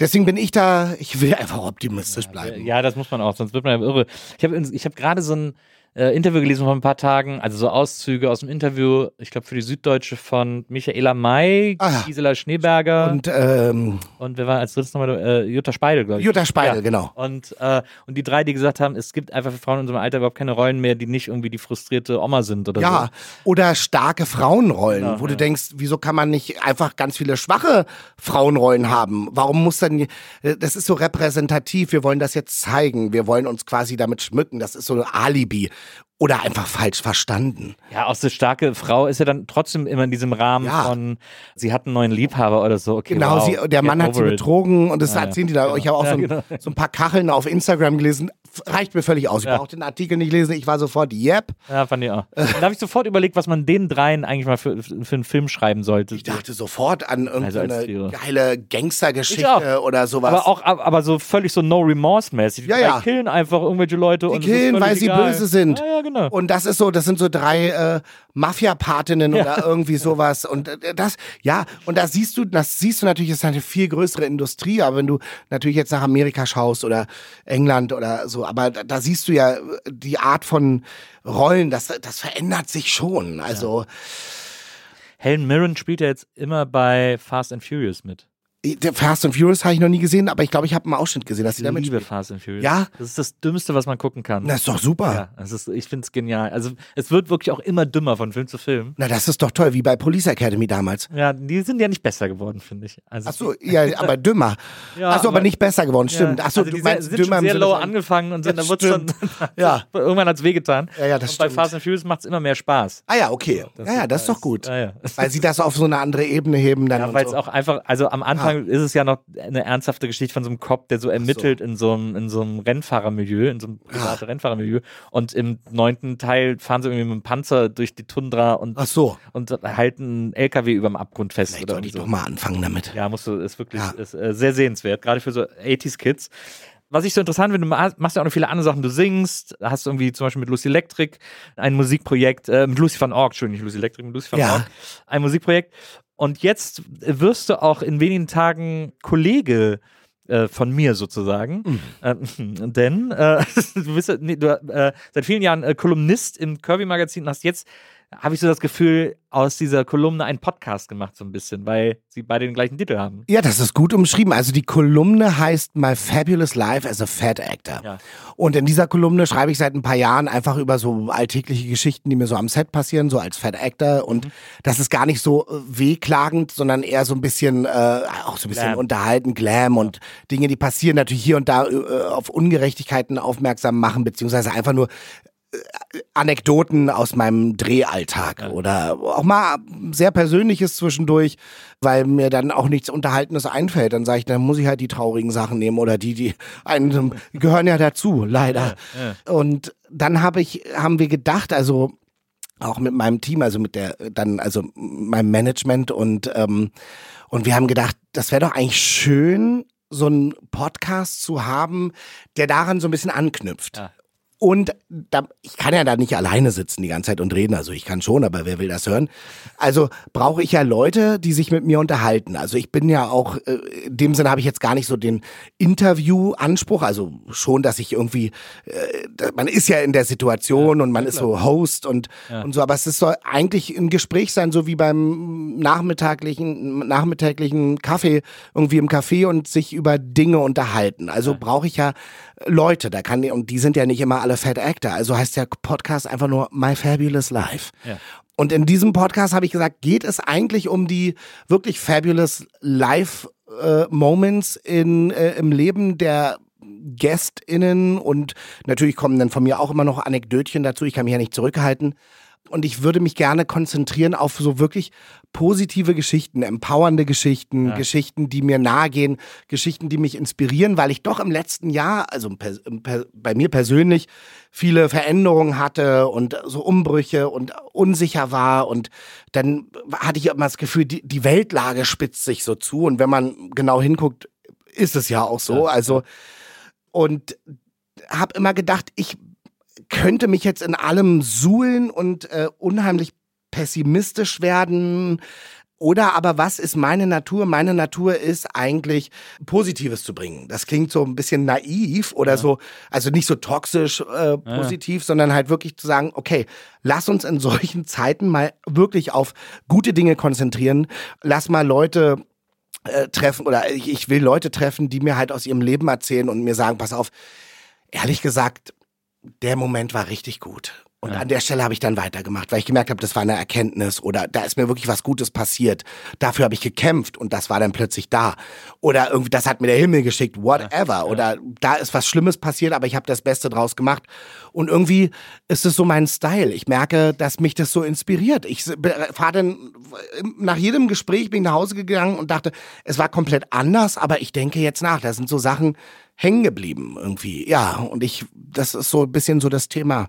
deswegen bin ich da, ich will einfach optimistisch bleiben. Ja, das muss man auch, sonst wird man ja irre. Ich habe ich hab gerade so ein äh, Interview gelesen vor ein paar Tagen, also so Auszüge aus dem Interview, ich glaube für die Süddeutsche von Michaela May, Ah ja. Gisela Schneeberger und, Und ähm, wer war als drittes nochmal, äh, Jutta Speidel, glaube ich. Jutta Speidel, Ja. genau. Und, äh, und die drei, die gesagt haben, es gibt einfach für Frauen in unserem Alter überhaupt keine Rollen mehr, die nicht irgendwie die frustrierte Oma sind oder Ja, so. oder starke Frauenrollen, Ja, wo du ja. denkst, wieso kann man nicht einfach ganz viele schwache Frauenrollen haben? Warum muss dann, das ist so repräsentativ, wir wollen das jetzt zeigen, wir wollen uns quasi damit schmücken, das ist so ein Alibi. Oder einfach falsch verstanden. Ja, auch so starke Frau ist ja dann trotzdem immer in diesem Rahmen Ja. von, sie hat einen neuen Liebhaber oder so. Okay, Genau, wow, sie, der Mann hat sie over it. betrogen und das Ja, erzählen die da. genau. Ich habe auch Ja, so, ein, genau. so ein paar Kacheln auf Instagram gelesen. Reicht mir völlig aus. Ich Ja. brauche den Artikel nicht lesen. Ich war sofort, yep. Ja, fand ich auch. Da habe ich sofort überlegt, was man den dreien eigentlich mal für, für einen Film schreiben sollte. Ich dachte sofort an Also als irgendeine Trio. geile Ich Gangstergeschichte oder sowas. aber auch, aber so völlig so No Remorse mäßig. Ja, Die ja. killen einfach irgendwelche Leute Die und killen, weil sie egal. böse sind. Ja, ja, genau. Und das ist so, das sind so drei äh, Mafia-Patinnen oder irgendwie sowas. Und äh, das, ja, und da siehst du, das siehst du natürlich, ist eine viel größere Industrie, aber wenn du natürlich jetzt nach Amerika schaust oder England oder so, aber da, da siehst du ja äh, die Art von Rollen, das, das verändert sich schon. Also Helen Mirren spielt ja jetzt immer bei Fast and Furious mit. Der Fast and Furious habe ich noch nie gesehen, aber ich glaube, ich habe einen Ausschnitt gesehen, dass sie Ich damit liebe spielt. Fast and Furious. Ja? Das ist das Dümmste, was man gucken kann. Das ist doch super. ja, das ist, ich finde es genial. Also es wird wirklich auch immer dümmer von Film zu Film. Na, das ist doch toll, wie bei Police Academy damals. Ja, die sind ja nicht besser geworden, finde ich. Also, Ach so, ja, aber dümmer. Ja, Ach so, aber aber- nicht besser geworden, ja, stimmt. Ach so, also du die meinst sind dümmer schon sehr low angefangen und dann, Das dann wird's dann Ja. irgendwann hat's wehgetan. Ja, ja, das und bei stimmt. Fast and Furious macht es immer mehr Spaß. Ah ja, okay. ja, ja, das ist doch gut. Ja, ja. Weil sie das auf so eine andere Ebene heben dann. Ja, weil es so. auch einfach, also am Anfang ist es ja noch eine ernsthafte Geschichte von so einem Cop, der so ermittelt in so einem, in so einem Rennfahrermilieu, in so einem privaten Rennfahrermilieu. Und im neunten Teil fahren sie irgendwie mit dem Panzer durch die Tundra und, so. und halten einen LKW über dem Abgrund fest. Vielleicht oder sollte ich irgendwie doch so. mal anfangen damit. Ja, musst du, ist wirklich Ja. ist, äh, sehr sehenswert, gerade für so 80s-Kids. Was ich so interessant finde, du ma- machst ja auch noch viele andere Sachen. Du singst, hast irgendwie zum Beispiel mit Lucy Electric ein Musikprojekt, äh, mit Lucy van Org, Entschuldigung, nicht Lucy Electric, mit Lucy van Ja. Org, ein Musikprojekt. Und jetzt wirst du auch in wenigen Tagen Kollege äh, von mir sozusagen. Mhm. Äh, denn äh, du bist nee, du, äh, seit vielen Jahren äh, Kolumnist im Kirby-Magazin und hast jetzt, habe ich so das Gefühl, aus dieser Kolumne einen Podcast gemacht, so ein bisschen, weil sie beide den gleichen Titel haben. Ja, das ist gut umschrieben. Also die Kolumne heißt My Fabulous Life as a Fat Actor. Ja. Und in dieser Kolumne schreibe ich seit ein paar Jahren einfach über so alltägliche Geschichten, die mir so am Set passieren, so als Fat Actor. Und Mhm. das ist gar nicht so äh, wehklagend, sondern eher so ein bisschen, äh, auch so ein bisschen Glam. unterhalten, Glam und Dinge, die passieren, natürlich hier und da äh, auf Ungerechtigkeiten aufmerksam machen, beziehungsweise einfach nur Anekdoten aus meinem Drehalltag oder auch mal sehr Persönliches zwischendurch, weil mir dann auch nichts Unterhaltenes einfällt. Dann sage ich, dann muss ich halt die traurigen Sachen nehmen oder die, die einem gehören ja dazu, leider. Und dann habe ich, haben wir gedacht, also auch mit meinem Team, also mit der dann, also meinem Management und ähm, und wir haben gedacht, das wäre doch eigentlich schön, so einen Podcast zu haben, der daran so ein bisschen anknüpft. Ja. Und da, ich kann ja da nicht alleine sitzen die ganze Zeit und reden. Also ich kann schon, aber wer will das hören? Also brauche ich ja Leute, die sich mit mir unterhalten. Also ich bin ja auch, äh, in dem Sinne habe ich jetzt gar nicht so den Interview-Anspruch. Also schon, dass ich irgendwie, äh, man ist ja in der Situation und man ist so Host und, und so. Aber es soll eigentlich ein Gespräch sein, so wie beim nachmittaglichen, nachmittäglichen Kaffee, irgendwie im Café und sich über Dinge unterhalten. Also brauche ich ja Leute, da kann und die sind ja nicht immer alle Fat Actor. Also heißt der Podcast einfach nur My Fabulous Life. Ja. Und in diesem Podcast habe ich gesagt, geht es eigentlich um die wirklich fabulous Life äh, Moments in äh, im Leben der GästInnen und natürlich kommen dann von mir auch immer noch Anekdötchen dazu. Ich kann mich ja nicht zurückhalten. Und ich würde mich gerne konzentrieren auf so wirklich positive Geschichten, empowernde Geschichten, Geschichten, die mir nahegehen, Geschichten, die mich inspirieren, weil ich doch im letzten Jahr, also bei mir persönlich, viele Veränderungen hatte und so Umbrüche und unsicher war. Und dann hatte ich immer das Gefühl, die, die Weltlage spitzt sich so zu. Und wenn man genau hinguckt, ist es ja auch so. Also, und habe immer gedacht, ich könnte mich jetzt in allem suhlen und äh, unheimlich pessimistisch werden. Oder aber was ist meine Natur? Meine Natur ist eigentlich Positives zu bringen. Das klingt so ein bisschen naiv oder so, also nicht so toxisch äh, positiv, sondern halt wirklich zu sagen, okay, lass uns in solchen Zeiten mal wirklich auf gute Dinge konzentrieren. Lass mal Leute äh, treffen oder ich, ich will Leute treffen, die mir halt aus ihrem Leben erzählen und mir sagen, pass auf, ehrlich gesagt, der Moment war richtig gut. Und an der Stelle habe ich dann weitergemacht, weil ich gemerkt habe, das war eine Erkenntnis oder da ist mir wirklich was Gutes passiert. Dafür habe ich gekämpft und das war dann plötzlich da. Oder irgendwie, das hat mir der Himmel geschickt, whatever. Oder da ist was Schlimmes passiert, aber ich habe das Beste draus gemacht. Und irgendwie ist es so mein Style. Ich merke, dass mich das so inspiriert. Ich fahre dann nach jedem Gespräch bin ich nach Hause gegangen und dachte, es war komplett anders, aber ich denke jetzt nach. Da sind so Sachen hängen geblieben irgendwie. Ja, und ich das ist so ein bisschen so das Thema.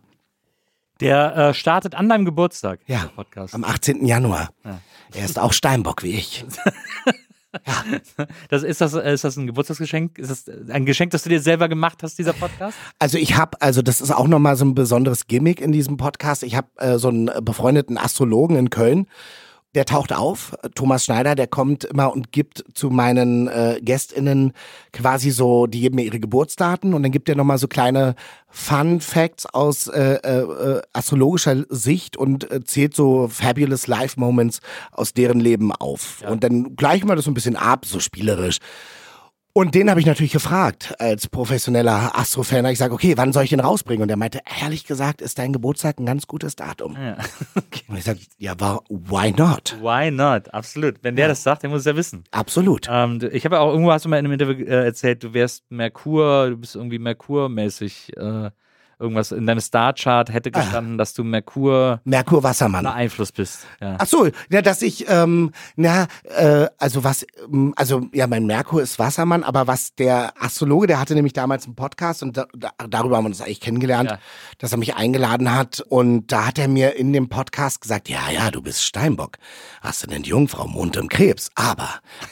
Der äh, startet an deinem Geburtstag, Ja, Podcast. am 18. Januar. Ja. Er ist auch Steinbock wie ich. Das, ist, das, ist das ein Geburtstagsgeschenk? Ist das ein Geschenk, das du dir selber gemacht hast, dieser Podcast? Also ich habe, also das ist auch nochmal so ein besonderes Gimmick in diesem Podcast. Ich habe äh, so einen befreundeten Astrologen in Köln. Der taucht auf, Thomas Schneider, der kommt immer und gibt zu meinen äh, GästInnen quasi so, die geben mir ihre Geburtsdaten und dann gibt er nochmal so kleine Fun Facts aus äh, äh, astrologischer Sicht und äh, zählt so fabulous Life Moments aus deren Leben auf. Und dann gleichen wir das so ein bisschen ab, so spielerisch. Und den habe ich natürlich gefragt, als professioneller Astrofan. Ich sage, okay, wann soll ich den rausbringen? Und er meinte, ehrlich gesagt, ist dein Geburtstag ein ganz gutes Datum. Ja. Und ich sage, ja, war, why not? Why not? Absolut. Wenn der das sagt, der muss es ja wissen. Absolut. Ähm, ich habe ja auch irgendwo hast du mal in einem Interview äh, erzählt, du wärst Merkur, du bist irgendwie Merkur-mäßig. Äh, irgendwas in deinem Starchart hätte gestanden, dass du Merkur Merkur Wassermann. beeinflusst bist. Ja. Ach so, ja, dass ich, ähm, na, äh, also was, ähm, also ja, mein Merkur ist Wassermann, aber was der Astrologe, der hatte nämlich damals einen Podcast und da, da, darüber haben wir uns eigentlich kennengelernt, Ja. dass er mich eingeladen hat und da hat er mir in dem Podcast gesagt, ja, ja, du bist Steinbock, hast einen Jungfrau, Mond im Krebs, aber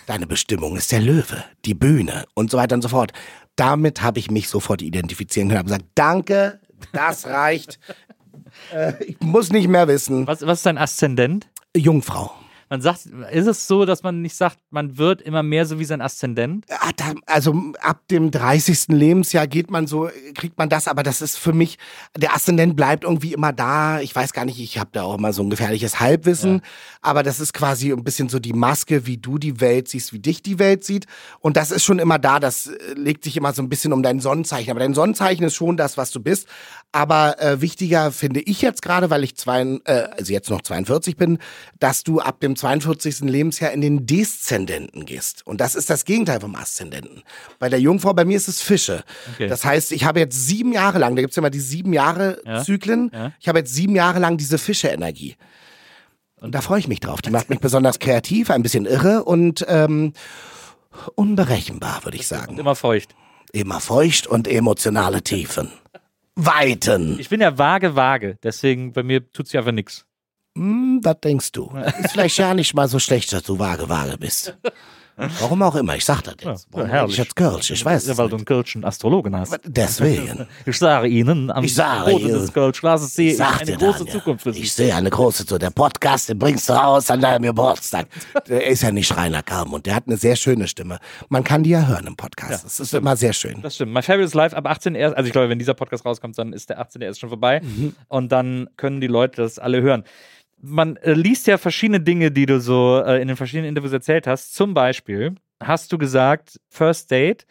deine Bestimmung ist der Löwe, die Bühne und so weiter und so fort. Damit habe ich mich sofort identifizieren können, habe gesagt, danke, das reicht. Äh, ich muss nicht mehr wissen. Was, was ist dein Aszendent? Jungfrau. Man sagt, ist es so, dass man nicht sagt, man wird immer mehr so wie sein Aszendent? Ah, Also ab dem 30. Lebensjahr geht man so, kriegt man das, aber das ist für mich, der Aszendent bleibt irgendwie immer da. Ich weiß gar nicht, ich habe da auch immer so ein gefährliches Halbwissen, aber das ist quasi ein bisschen so die Maske, wie du die Welt siehst, wie dich die Welt sieht. Und das ist schon immer da, das äh, legt sich immer so ein bisschen um dein Sonnenzeichen. Aber dein Sonnenzeichen ist schon das, was du bist. Aber äh, wichtiger finde ich jetzt gerade, weil ich zwei, äh, also jetzt noch 42 bin, dass du ab dem 42. Lebensjahr in den Deszendenten gehst. Und das ist das Gegenteil vom Aszendenten. Bei der Jungfrau, bei mir ist es Fische. Okay. Das heißt, ich habe jetzt sieben Jahre lang, da gibt's ja immer die sieben Jahre Ja. Zyklen, Ja. ich habe jetzt sieben Jahre lang diese Fische-Energie. Und da freue ich mich drauf. Die macht mich besonders kreativ, ein bisschen irre und ähm, unberechenbar, würde ich sagen. Immer feucht. Immer feucht und emotionale Tiefen. Weiten. Ich bin ja vage, vage. Deswegen bei mir tut sich einfach nichts. Hm, das denkst du. Ist vielleicht ja nicht mal so schlecht, dass du vage, vage bist. Warum auch immer, ich sag das jetzt. Warum herrlich. ich jetzt Kölsch, ich weiß Ja, weil du einen Kölschen Astrologen hast. Deswegen. Ich sage Ihnen, am Ich sage Boden Ihnen. des Kölschglases sehe Ich eine große Daniel, Zukunft für Sie. Ich sehe eine große Zukunft. Der Podcast, den bringst du raus an deinem Geburtstag. Der ist ja nicht Rainer Kamm und der hat eine sehr schöne Stimme. Man kann die ja hören im Podcast. Das ist immer sehr schön. Das stimmt. My Fabulous Life ab 18 erst, also ich glaube, wenn dieser Podcast rauskommt, dann ist der 18. erst schon vorbei. Mhm. Und dann können die Leute das alle hören. Man äh, liest ja verschiedene Dinge, die du so äh, in den verschiedenen Interviews erzählt hast. Zum Beispiel hast du gesagt, First Date,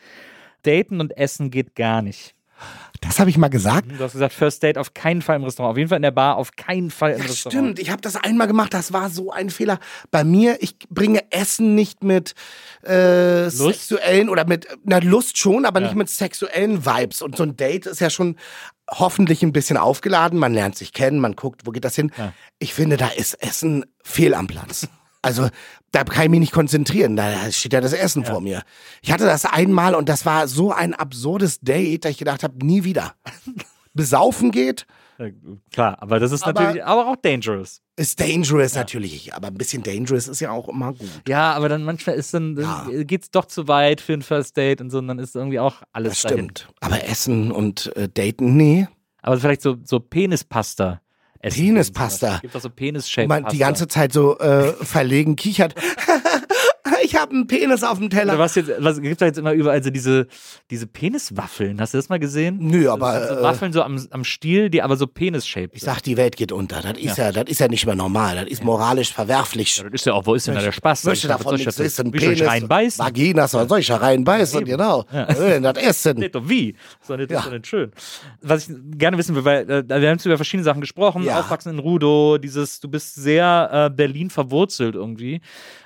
Daten und Essen geht gar nicht. Das habe ich mal gesagt. Du hast gesagt, First Date auf keinen Fall im Restaurant. Auf jeden Fall in der Bar, auf keinen Fall im Ja, Restaurant. stimmt. Ich habe das einmal gemacht. Das war so ein Fehler. Bei mir, ich bringe Essen nicht mit äh, sexuellen oder mit, na Lust schon, aber nicht mit sexuellen Vibes. Und so ein Date ist ja schon hoffentlich ein bisschen aufgeladen. Man lernt sich kennen, man guckt, wo geht das hin. Ich finde, da ist Essen fehl am Platz. Also da kann ich mich nicht konzentrieren. Da steht ja das Essen vor mir. Ich hatte das einmal und das war so ein absurdes Date, dass ich gedacht habe, nie wieder. Besaufen geht, Ja, klar, aber das ist Aber- natürlich aber auch dangerous. ist dangerous natürlich, aber ein bisschen dangerous ist ja auch immer gut. Ja, aber dann manchmal ist dann, Ja. geht's doch zu weit für ein First Date und so, und dann ist irgendwie auch alles Das dahin. stimmt. Aber Essen und äh, Daten, nee. Aber vielleicht so, so Penispasta. essen. Penispasta. Es gibt auch so penis Man die ganze Zeit so äh, verlegen kichert. ich habe einen Penis auf dem Teller. was jetzt, was gibt da jetzt immer überall so diese, diese Peniswaffeln? Hast du das mal gesehen? Nö, aber, sind so äh, Waffeln so am, am Stiel, die aber so penis-shaped Ich sag, die Welt geht unter. Das ist ja, das ist ja nicht mehr normal. Das ist moralisch verwerflich. Ja, das ist ja auch, wo ist denn da der Spaß? Möchte davon nichts wissen. Penis, reinbeißen? Vaginas, was soll ich da reinbeißen? Genau. Äh, Das Essen. Nicht doch wie, sondern das Ja. ist doch nicht schön. Was ich gerne wissen will, weil äh, wir haben über verschiedene Sachen gesprochen, Ja. Aufwachsen in Rudo, dieses, du bist sehr äh, Berlin verwurzelt irgendwie.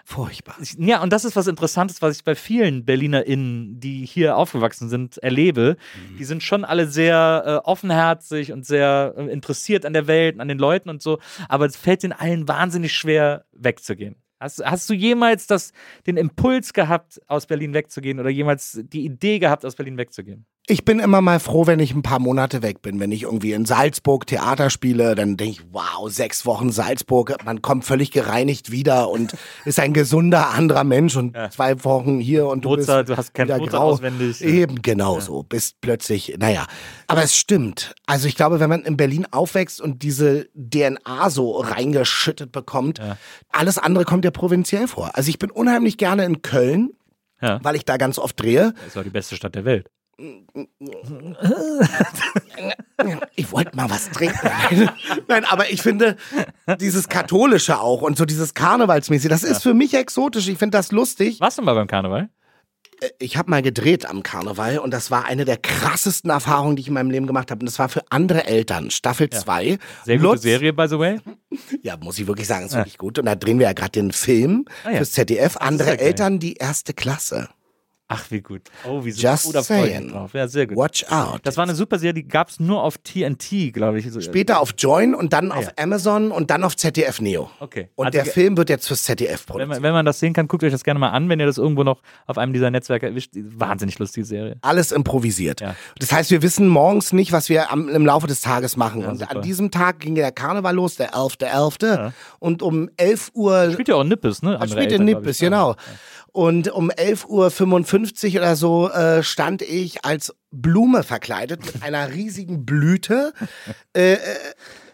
Furchtbar. Ja, und das ist was Interessantes, was ich bei vielen BerlinerInnen, die hier aufgewachsen sind, erlebe. Mhm. Die sind schon alle sehr äh, offenherzig und sehr äh, interessiert an der Welt, und an den Leuten und so, aber es fällt den allen wahnsinnig schwer wegzugehen. Hast, hast du jemals das, den Impuls gehabt, aus Berlin wegzugehen oder jemals die Idee gehabt, aus Berlin wegzugehen? Ich bin immer mal froh, wenn ich ein paar Monate weg bin. Wenn ich irgendwie in Salzburg Theater spiele, dann denke ich, wow, sechs Wochen Salzburg, man kommt völlig gereinigt wieder und ist ein gesunder anderer Mensch und Ja. zwei Wochen hier und du Mozart, bist du hast kein wieder Mozart grau. auswendig. Eben, genau so. Bist plötzlich, naja. Aber es stimmt. Also ich glaube, wenn man in Berlin aufwächst und diese DNA so reingeschüttet bekommt, alles andere kommt dir provinziell vor. Also ich bin unheimlich gerne in Köln, Ja. weil ich da ganz oft drehe. Das auch die beste Stadt der Welt. Ich wollte mal was trinken. Nein, aber ich finde dieses Katholische auch und so dieses Karnevalsmäßige, das ist für mich exotisch. Ich finde das lustig. Warst du mal beim Karneval? Ich habe mal gedreht am Karneval und das war eine der krassesten Erfahrungen, die ich in meinem Leben gemacht habe. Und das war für andere Eltern. Staffel 2. Sehr gute Serie, by the way. Ja, muss ich wirklich sagen, ist wirklich gut. Und da drehen wir ja gerade den Film Ah, ja. fürs ZDF. Andere ja. Eltern, die erste Klasse. Ach, wie gut. Oh, wie Just oh, da freu ich mich saying. drauf. Ja, sehr gut. Watch out. Das war eine super Serie, die gab es nur auf TNT, glaube ich. Später auf Join und dann Ah, auf ja. Amazon und dann auf ZDF Neo. Okay. Und Also der Film wird jetzt fürs ZDF Wenn produziert. man, wenn man das sehen kann, guckt euch das gerne mal an, wenn ihr das irgendwo noch auf einem dieser Netzwerke erwischt. Wahnsinnig lustige Serie. Alles improvisiert. Ja. Das heißt, wir wissen morgens nicht, was wir am, im Laufe des Tages machen. und super. an diesem Tag ging der Karneval los, der 11.11. Und um 11 Uhr Spielt ja auch Nippes, ne? Andere spielt Eltern, Nippes, genau. Und um 11.55 Uhr oder so äh, stand ich als Blume verkleidet mit einer riesigen Blüte äh, äh,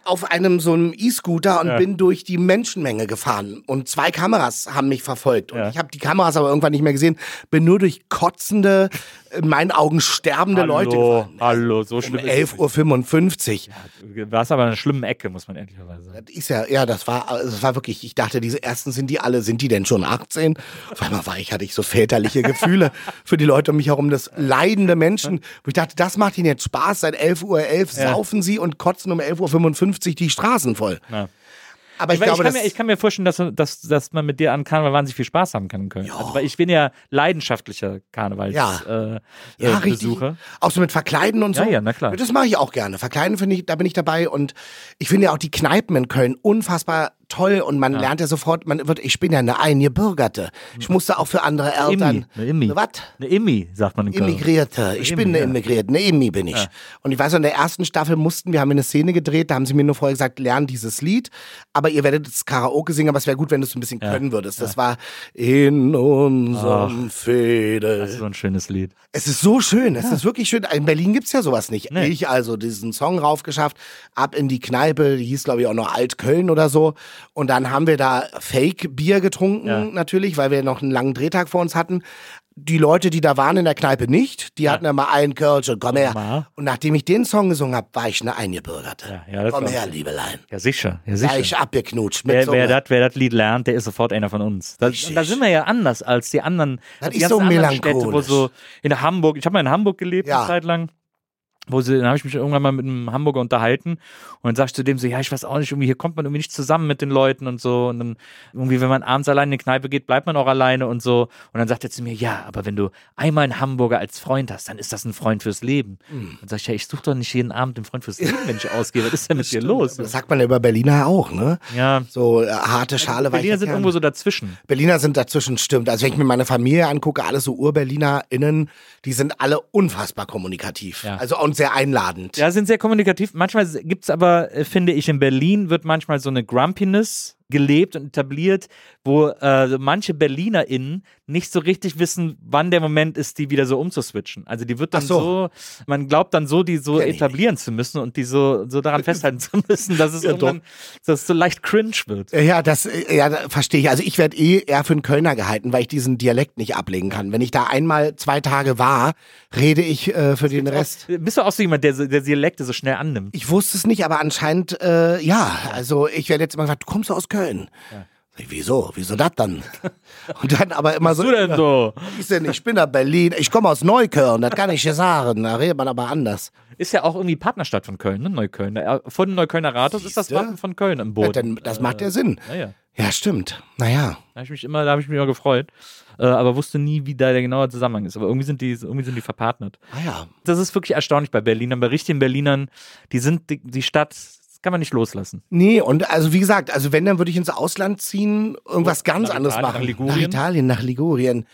auf einem so einem E-Scooter und Ja. bin durch die Menschenmenge gefahren. Und zwei Kameras haben mich verfolgt. Und Ja. ich habe die Kameras aber irgendwann nicht mehr gesehen. Bin nur durch kotzende, in meinen Augen sterbende Leute Hallo, gefahren. hallo, so Um schlimm es 11.55 Uhr. nicht. War es aber in einer schlimmen Ecke, muss man ehrlicherweise sagen. Das ist ja, ja, das war, das war wirklich, ich dachte, diese ersten sind die alle, sind die denn schon 18? Auf einmal war ich, hatte ich so väterliche Gefühle für die Leute um mich herum, das leidende Menschen, wo ich dachte, das macht ihnen jetzt Spaß, seit 11.11 Uhr Ja. saufen sie und kotzen um 11.55 Uhr die Straßen voll. Ja. Aber ich, Weil glaube, ich, kann mir, ich kann mir vorstellen, dass, dass, dass man mit dir an Karneval wahnsinnig viel Spaß haben kann in Köln. Also, weil ich bin ja leidenschaftlicher Karnevals Ja. äh, ja, äh. Besucher. Auch so mit Verkleiden und so. Ja, ja, na klar. Das mache ich auch gerne. Verkleiden finde ich, da bin ich dabei und ich finde ja auch die Kneipen in Köln unfassbar toll und man lernt ja sofort, man wird, ich bin ja eine Eingebürgerte. Ich musste auch für andere Eltern. Immi, eine Immi. Was? Eine Immi, sagt man in Köln. Immigrierte. Ich Immi, bin eine ja. Immigrierte. Eine Immi bin ich. Und ich weiß, in der ersten Staffel mussten wir, haben eine Szene gedreht, da haben sie mir nur vorher gesagt, lern dieses Lied, aber ihr werdet das Karaoke singen, aber es wäre gut, wenn du es ein bisschen können würdest. Das war in unserem Fädel. Das ist so ein schönes Lied. Es ist so schön, es ist wirklich schön. In Berlin gibt's ja sowas nicht. Nee. Ich also diesen Song raufgeschafft, ab in die Kneipe, die hieß glaube ich auch noch Altköln oder so. Und dann haben wir da Fake-Bier getrunken Ja. natürlich, weil wir noch einen langen Drehtag vor uns hatten. Die Leute, die da waren in der Kneipe nicht, die hatten ja mal einen Kölsch und komm her. Mal. Und nachdem ich den Song gesungen habe, war ich eine Eingebürgerte. Ja, ja, komm her, ich. Liebelein. Ja, sicher. Ja, sicher. ich abgeknutscht mit Wer, wer das Lied lernt, der ist sofort einer von uns. Da, da sind wir ja anders als die anderen. Das die ist so anderen Städte, wo melancholisch. so in Hamburg, ich habe mal in Hamburg gelebt eine Zeit lang. Wo sie, dann habe ich mich irgendwann mal mit einem Hamburger unterhalten und dann sag ich zu dem so, ja, ich weiß auch nicht, irgendwie hier kommt man irgendwie nicht zusammen mit den Leuten und so und dann irgendwie, wenn man abends allein in die Kneipe geht, bleibt man auch alleine und so und dann sagt er zu mir, ja, aber wenn du einmal einen Hamburger als Freund hast, dann ist das ein Freund fürs Leben. Hm. Dann sag ich, ja, ich suche doch nicht jeden Abend einen Freund fürs Leben, wenn ich ausgehe, was ist denn mit dir los? Das sagt man ja über Berliner auch, ne? Ja, So äh, harte Schale, Berliner weicher sind Kern. irgendwo so dazwischen. Berliner sind dazwischen, stimmt. Also wenn ich mir meine Familie angucke, alle so UrberlinerInnen, die sind alle unfassbar kommunikativ. Ja. Also und sehr einladend. Ja, sind sehr kommunikativ. Manchmal gibt es aber, äh, finde ich, in Berlin wird manchmal so eine Grumpiness gelebt und etabliert, wo äh, manche BerlinerInnen nicht so richtig wissen, wann der Moment ist, die wieder so umzuswitchen. Also die wird dann so. so. man glaubt dann so, die so Kenn ich etablieren zu müssen und die so, so daran festhalten zu müssen, dass es Ja, irgendwann, dass es so leicht cringe wird. Ja, das äh, ja, verstehe ich. Also ich werde eh eher für einen Kölner gehalten, weil ich diesen Dialekt nicht ablegen kann. Wenn ich da einmal zwei Tage war, rede ich äh, für den Rest. Bist du auch so jemand, der, der Dialekte so schnell annimmt? Ich wusste es nicht, aber anscheinend äh, ja. Also ich werde jetzt immer gesagt, du kommst aus Köln. Sag ich, Wieso? Wieso das dann? Und dann aber immer so. du denn so? Ich, denn, ich bin da Berlin, ich komme aus Neukölln, das kann ich dir sagen. Da redet man aber anders. Ist ja auch irgendwie Partnerstadt von Köln, ne? Neukölln. Äh, Von Neuköllner Rathaus ist das? Wappen von Köln im Ja, Boot. dann, das macht ja Sinn. Ja, ja. Ja, stimmt. Naja. Da habe ich mich immer, da habe ich mich immer gefreut, äh, aber wusste nie, wie da der genaue Zusammenhang ist. Aber irgendwie sind die, irgendwie sind die verpartnert. Ah ja. Das ist wirklich erstaunlich bei Berlinern, bei richtigen Berlinern. Die sind die, die Stadt, das kann man nicht loslassen. Nee, und also wie gesagt, also wenn, dann würde ich ins Ausland ziehen, irgendwas ganz nach anderes Italien, machen. nach Ligurien? Nach Italien, nach Ligurien.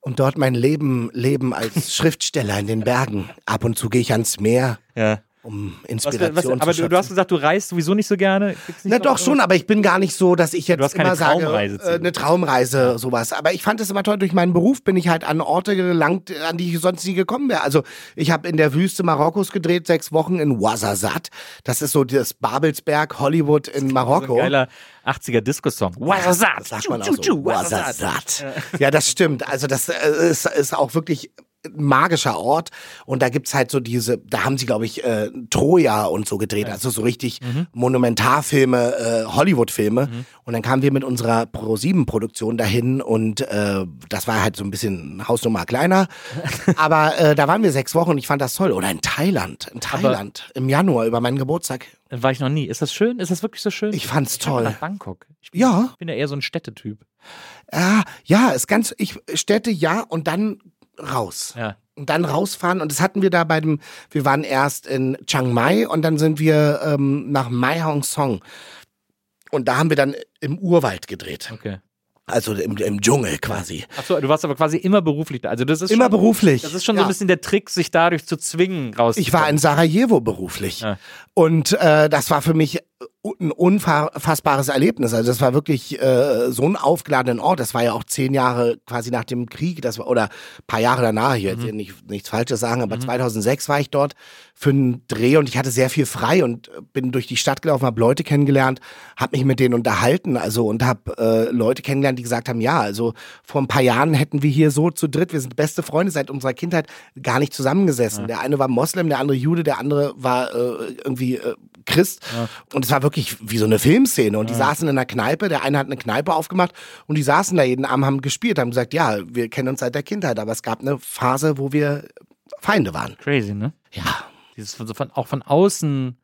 und dort mein Leben leben als Schriftsteller in den Bergen. Ab und zu gehe ich ans Meer, Ja. Um Was, Inspiration was, aber zu du, du hast gesagt, du reist sowieso nicht so gerne. Nicht Na doch schon, aber ich bin gar nicht so, dass ich jetzt Du hast keine immer sage, Traumreise äh, eine Traumreise, sowas. Aber ich fand es immer toll, durch meinen Beruf bin ich halt an Orte gelangt, an die ich sonst nie gekommen wäre. Also ich habe in der Wüste Marokkos gedreht, sechs Wochen in Ouarzazate. Das ist so das Babelsberg Hollywood in So ein Marokko. geiler 80er Disco-Song. Wazazat. Das sagt man auch so. Ouarzazate. Ja, das stimmt. Also das äh, ist, ist auch wirklich magischer Ort und da gibt's halt so diese, da haben sie glaube ich äh, Troja und so gedreht, also so richtig Monumentarfilme, äh, Hollywood-Filme und dann kamen wir mit unserer Pro-7-Produktion dahin und äh, das war halt so ein bisschen Hausnummer kleiner, aber äh, da waren wir sechs Wochen und ich fand das toll. Oder in Thailand, in Thailand im Januar über meinen Geburtstag. War ich noch nie. Ist das schön? Ist das wirklich so schön? Ich fand's Ich toll. Nach Bangkok. Ich bin, Ja. Ich bin ja eher so ein Städtetyp. Ah, ja, ist ganz, ich Städte ja und dann raus. Ja. Und dann rausfahren und das hatten wir da bei dem, wir waren erst in Chiang Mai und dann sind wir ähm, nach Mai Hong Song. Und da haben wir dann im Urwald gedreht. Okay. Also im, im Dschungel quasi. Achso, du warst aber quasi immer beruflich da. Also das ist Immer schon, beruflich. Das ist schon so Ja. ein bisschen der Trick, sich dadurch zu zwingen, raus. Ich war in Sarajevo beruflich. Ja. Und äh, das war für mich ein unfassbares Erlebnis. Also das war wirklich äh, so ein aufgeladenen Ort. Das war ja auch zehn Jahre quasi nach dem Krieg, das war, oder paar Jahre danach, ich will jetzt nicht, nichts Falsches sagen, aber 2006 war ich dort für einen Dreh und ich hatte sehr viel frei und bin durch die Stadt gelaufen, habe Leute kennengelernt, habe mich mit denen unterhalten, also und habe äh, Leute kennengelernt, die gesagt haben, ja, also vor ein paar Jahren hätten wir hier so zu dritt, wir sind beste Freunde seit unserer Kindheit, gar nicht zusammengesessen. Der eine war Moslem, der andere Jude, der andere war äh, irgendwie äh, Christ. Und es war wirklich wie so eine Filmszene. Und die saßen in einer Kneipe, der eine hat eine Kneipe aufgemacht und die saßen da jeden Abend, haben gespielt, haben gesagt, ja, wir kennen uns seit der Kindheit, aber es gab eine Phase, wo wir Feinde waren. Crazy, ne? Ja. Dieses von, so von, auch von außen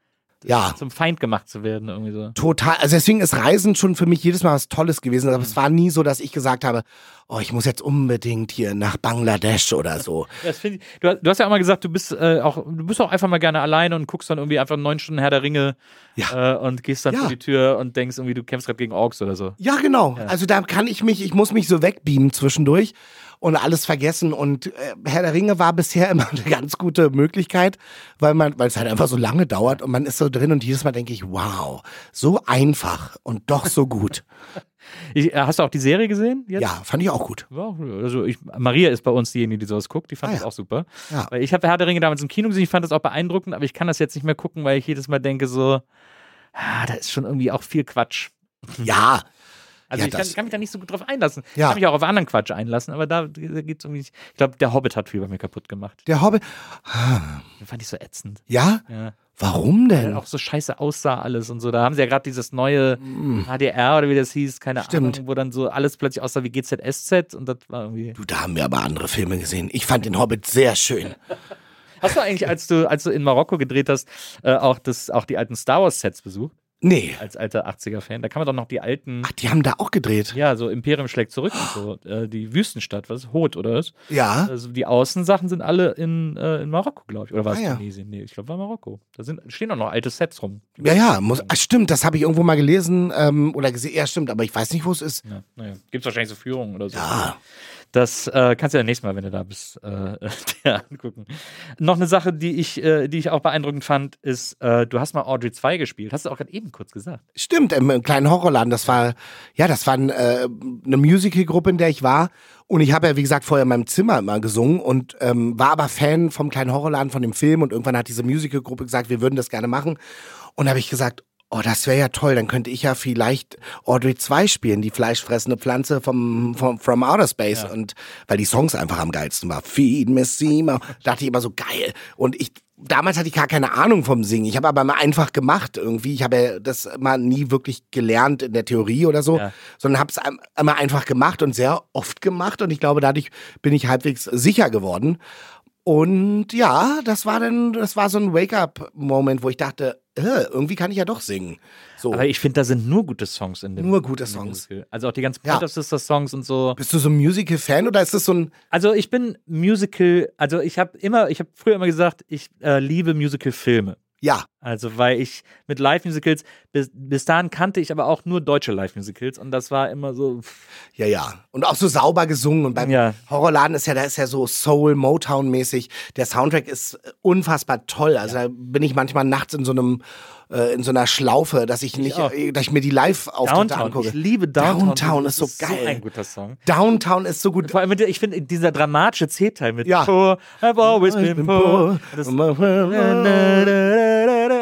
Ja. zum Feind gemacht zu werden, irgendwie so. Total. Also deswegen ist Reisen schon für mich jedes Mal was Tolles gewesen. Aber es war nie so, dass ich gesagt habe, oh, ich muss jetzt unbedingt hier nach Bangladesch oder so. Ich, du, hast- du hast ja auch mal gesagt, du bist äh, auch, du bist auch einfach mal gerne alleine und guckst dann irgendwie einfach neun Stunden Herr der Ringe äh, und gehst dann Ja. vor die Tür und denkst irgendwie, du kämpfst gerade gegen Orks oder so. Ja, genau. Also da kann ich mich, ich muss mich so wegbeamen zwischendurch und alles vergessen. Und äh, Herr der Ringe war bisher immer eine ganz gute Möglichkeit, weil man, weil es halt einfach so lange dauert und man ist so drin und jedes Mal denke ich, wow, so einfach und doch so gut. Ich, äh, hast du auch die Serie gesehen? Jetzt? ja, fand ich auch gut. Ja, also ich, Maria ist bei uns diejenige, die sowas guckt. Die fand Ah, das ja. auch super. Ja. Weil ich habe Herr der Ringe damals im Kino gesehen. Ich fand das auch beeindruckend, aber ich kann das jetzt nicht mehr gucken, weil ich jedes Mal denke so, ah, da ist schon irgendwie auch viel Quatsch. Ja, Also Ja, ich kann, kann mich da nicht so gut drauf einlassen. Ich Ja. kann mich auch auf anderen Quatsch einlassen, aber da, da geht's irgendwie nicht. Ich glaube, der Hobbit hat viel bei mir kaputt gemacht. der Hobbit. Den fand ich so ätzend. Ja? Ja. Warum Weil denn? auch so scheiße aussah alles und so. Da haben sie ja gerade dieses neue HDR oder wie das hieß, keine Mm. Stimmt. Ahnung, wo dann so alles plötzlich aussah wie GZSZ und das war irgendwie. Du, da haben wir aber andere Filme gesehen. Ich fand den Hobbit sehr schön. Hast du eigentlich, als du, als du in Marokko gedreht hast, äh, auch, das, auch die alten Star Wars Sets besucht? Nee. Als alter 80er-Fan? Da kann man doch noch die alten, Ach, die haben da auch gedreht. ja, so Imperium schlägt zurück und so, äh, die Wüstenstadt, was ist Hot oder was? Ja. Also die Außensachen sind alle in, äh, in Marokko, glaube ich. Oder war es Ah, ja. Tunesien? Nee, ich glaube, war Marokko. Da sind, stehen auch noch alte Sets rum. Ja, ja, muss, ach, stimmt, das habe ich irgendwo mal gelesen ähm, oder gesehen. Ja, stimmt, aber ich weiß nicht, wo es ist. Ja, naja. Gibt es wahrscheinlich so Führungen oder so. Ja. Das äh, kannst du ja nächstes Mal, wenn du da bist, äh, dir angucken. Noch eine Sache, die ich, äh, die ich auch beeindruckend fand, ist, äh, du hast mal Audrey 2 gespielt. Hast du auch gerade eben kurz gesagt. Stimmt, im, im kleinen Horrorladen. Das war, ja, das war äh, eine Musical-Gruppe, in der ich war. Und ich habe ja, wie gesagt, vorher in meinem Zimmer immer gesungen und ähm, war aber Fan vom kleinen Horrorladen, von dem Film. Und irgendwann hat diese Musical-Gruppe gesagt, wir würden das gerne machen. Und da habe ich gesagt, oh, das wäre ja toll, dann könnte ich ja vielleicht Audrey 2 spielen, die fleischfressende Pflanze vom, vom From Outer Space. Und weil die Songs einfach am geilsten war. Feed me, Sima. Dachte ich immer so geil. Und ich, damals hatte ich gar keine Ahnung vom Singen. Ich habe aber mal einfach gemacht irgendwie. Ich habe ja das mal nie wirklich gelernt in der Theorie oder so, Ja. sondern habe es immer einfach gemacht und sehr oft gemacht. Und ich glaube, dadurch bin ich halbwegs sicher geworden. Und ja, das war dann, das war so ein Wake-up-Moment, wo ich dachte, äh, irgendwie kann ich ja doch singen. So. Aber ich finde, da sind nur gute Songs in dem. Nur gute Songs. Musical. Also auch die ganzen Ja. Pointer Sister Songs und so. Bist du so ein Musical-Fan oder ist das so ein, Also ich bin Musical, also ich habe immer, ich habe früher immer gesagt, ich äh, liebe Musical-Filme. Ja, Also, weil ich mit Live-Musicals, bis, bis dahin kannte ich aber auch nur deutsche Live-Musicals und das war immer so. pff, ja, ja. Und auch so sauber gesungen. Und beim Ja. Horrorladen ist ja, da ist ja so Soul, Motown-mäßig. Der Soundtrack ist äh, unfassbar toll. Also da bin ich manchmal nachts in so einem äh, in so einer Schlaufe, dass ich nicht, auch. äh, dass ich mir die Live-Auftritte angucke. Ich liebe Downtown. Downtown ist so geil. So ein guter Song. Downtown ist so gut. Vor allem, mit ich finde, dieser dramatische C-Teil mit Ja. Poor, I've always been been poor. poor.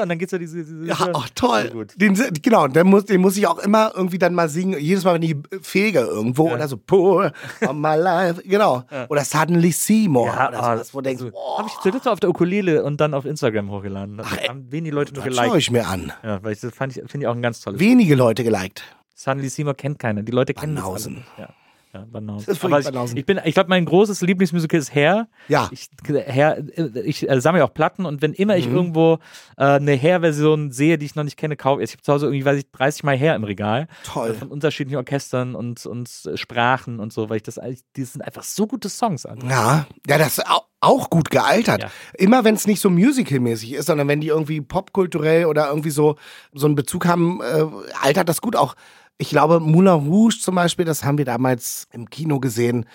Und Ja, dann geht's ja diese. diese Ja, ach, toll. Den, genau, den muss, den muss ich auch immer irgendwie dann mal singen. Jedes Mal, wenn ich fege irgendwo oder so, Poor on my life, genau. Oder Suddenly Seymour Ja, oder sowas, wo du denkst, so, boah, habe ich zuletzt auf der Ukulele und dann auf Instagram hochgeladen. Das haben wenige Leute nur das schaue geliked. ich mir an. Ja, weil ich das finde ich auch ein ganz tolles. Wenige Leute geliked. Sunny Seymour kennt keiner. Die Leute kennen Banausen. das alle. Ja. Ja, Banausen. Aber ich, Banausen. ich bin, ich glaube, mein großes Lieblingsmusical ist Hair. Ja. Ich, Hair, ich äh, sammle auch Platten und wenn immer Mhm. ich irgendwo äh, eine Hair-Version sehe, die ich noch nicht kenne, kaufe ich. Ich habe zu Hause irgendwie, weiß ich, 30 Mal Hair im Regal. Toll. Äh, Von unterschiedlichen Orchestern und, und äh, Sprachen und so, weil ich das, die sind einfach so gute Songs. Alter. Ja, ja, das ist au- auch gut gealtert. Ja. Immer wenn es nicht so musical-mäßig ist, sondern wenn die irgendwie popkulturell oder irgendwie so, so einen Bezug haben, äh, altert das gut auch. Ich glaube, Moulin Rouge zum Beispiel, das haben wir damals im Kino gesehen,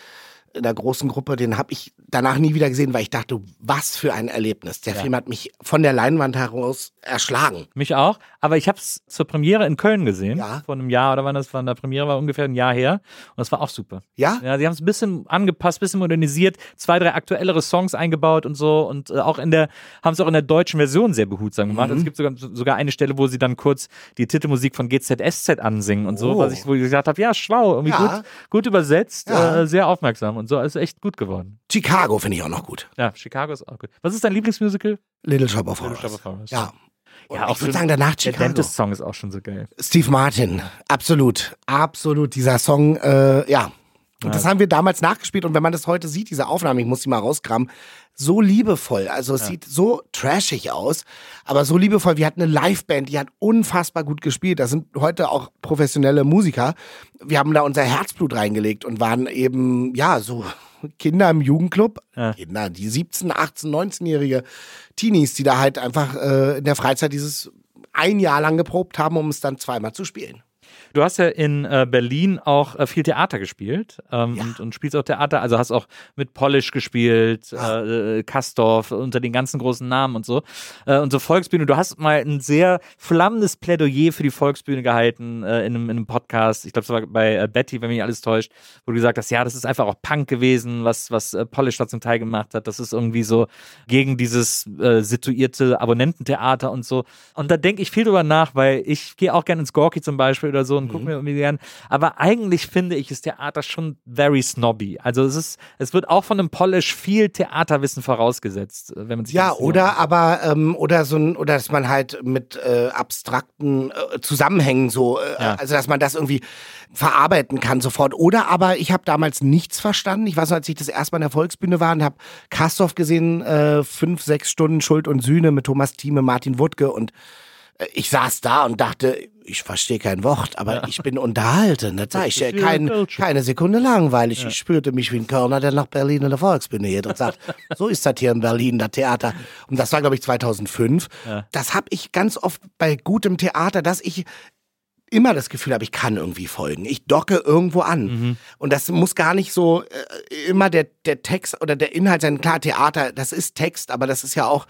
in der großen Gruppe, den habe ich danach nie wieder gesehen, weil ich dachte, was für ein Erlebnis. Der Film hat mich von der Leinwand heraus erschlagen. Mich auch, aber ich habe es zur Premiere in Köln gesehen. Ja. Vor einem Jahr oder wann das war. In der Premiere war ungefähr ein Jahr her. Und das war auch super. Ja? Ja, sie haben es ein bisschen angepasst, bisschen modernisiert, zwei, drei aktuellere Songs eingebaut und so. Und äh, auch in der, haben es auch in der deutschen Version sehr behutsam gemacht. Mhm. Es gibt sogar, sogar eine Stelle, wo sie dann kurz die Titelmusik von GZSZ ansingen und so, Oh. was ich, wo ich gesagt habe, ja, schlau, irgendwie Ja. gut, gut übersetzt, Ja. äh, sehr aufmerksam und so. Also echt gut geworden. Chicago finde ich auch noch gut. Ja, Chicago ist auch gut. Was ist dein Lieblingsmusical? Little Shop of Little Horrors. Shop of Horrors. Ja. Und Ja, auch ich würde sagen, danach Der Chicago. Dentist-Song ist auch schon so geil. Steve Martin, absolut, absolut. Dieser Song, äh, ja. Und das haben wir damals nachgespielt und wenn man das heute sieht, diese Aufnahme, ich muss die mal rauskramen, so liebevoll. Also es sieht so trashig aus, aber so liebevoll. Wir hatten eine Liveband, die hat unfassbar gut gespielt. Das sind heute auch professionelle Musiker. Wir haben da unser Herzblut reingelegt und waren eben, ja, so Kinder im Jugendclub. Ja. Kinder, die 17, 18, 19-jährige Teenies, die da halt einfach äh, in der Freizeit dieses ein Jahr lang geprobt haben, um es dann zweimal zu spielen. Du hast ja in äh, Berlin auch äh, viel Theater gespielt ähm, und, und spielst auch Theater, also hast auch mit Polish gespielt, äh, äh, Kastorf, unter den ganzen großen Namen und so. Äh, und so Volksbühne. Du hast mal ein sehr flammendes Plädoyer für die Volksbühne gehalten äh, in, einem, in einem Podcast. Ich glaube, es war bei äh, Betty, wenn mich nicht alles täuscht, wo du gesagt hast, ja, das ist einfach auch Punk gewesen, was, was äh, Polish da zum Teil gemacht hat. Das ist irgendwie so gegen dieses äh, situierte Abonnententheater und so. Und da denke ich viel drüber nach, weil ich gehe auch gerne ins Gorki zum Beispiel oder so und gucke mir irgendwie gern. Aber eigentlich finde ich, ist Theater schon very snobby. Also es ist, es wird auch von einem Polish viel Theaterwissen vorausgesetzt, äh, wenn man sich Ja, oder aber ähm, oder so ein oder dass man halt mit äh, abstrakten äh, Zusammenhängen so, äh, Ja. also dass man das irgendwie verarbeiten kann sofort. Oder aber ich habe damals nichts verstanden. Ich weiß noch, als ich das erste Mal in der Volksbühne war und habe Kastorf gesehen, äh, fünf, sechs Stunden Schuld und Sühne mit Thomas Thieme, Martin Wuttke und äh, ich saß da und dachte, ich verstehe kein Wort, aber ich bin unterhalten. Das sag ich ist äh, kein, keine Sekunde langweilig. Ich spürte mich wie ein Körner, der nach Berlin in der Volksbühne geht und sagt, so ist das hier in Berlin, das Theater. Und das war, glaube ich, 2005. Das habe ich ganz oft bei gutem Theater, dass ich immer das Gefühl habe, ich kann irgendwie folgen. Ich docke irgendwo an. Mhm. Und das muss gar nicht so äh, immer der, der Text oder der Inhalt sein. Klar, Theater, das ist Text, aber das ist ja auch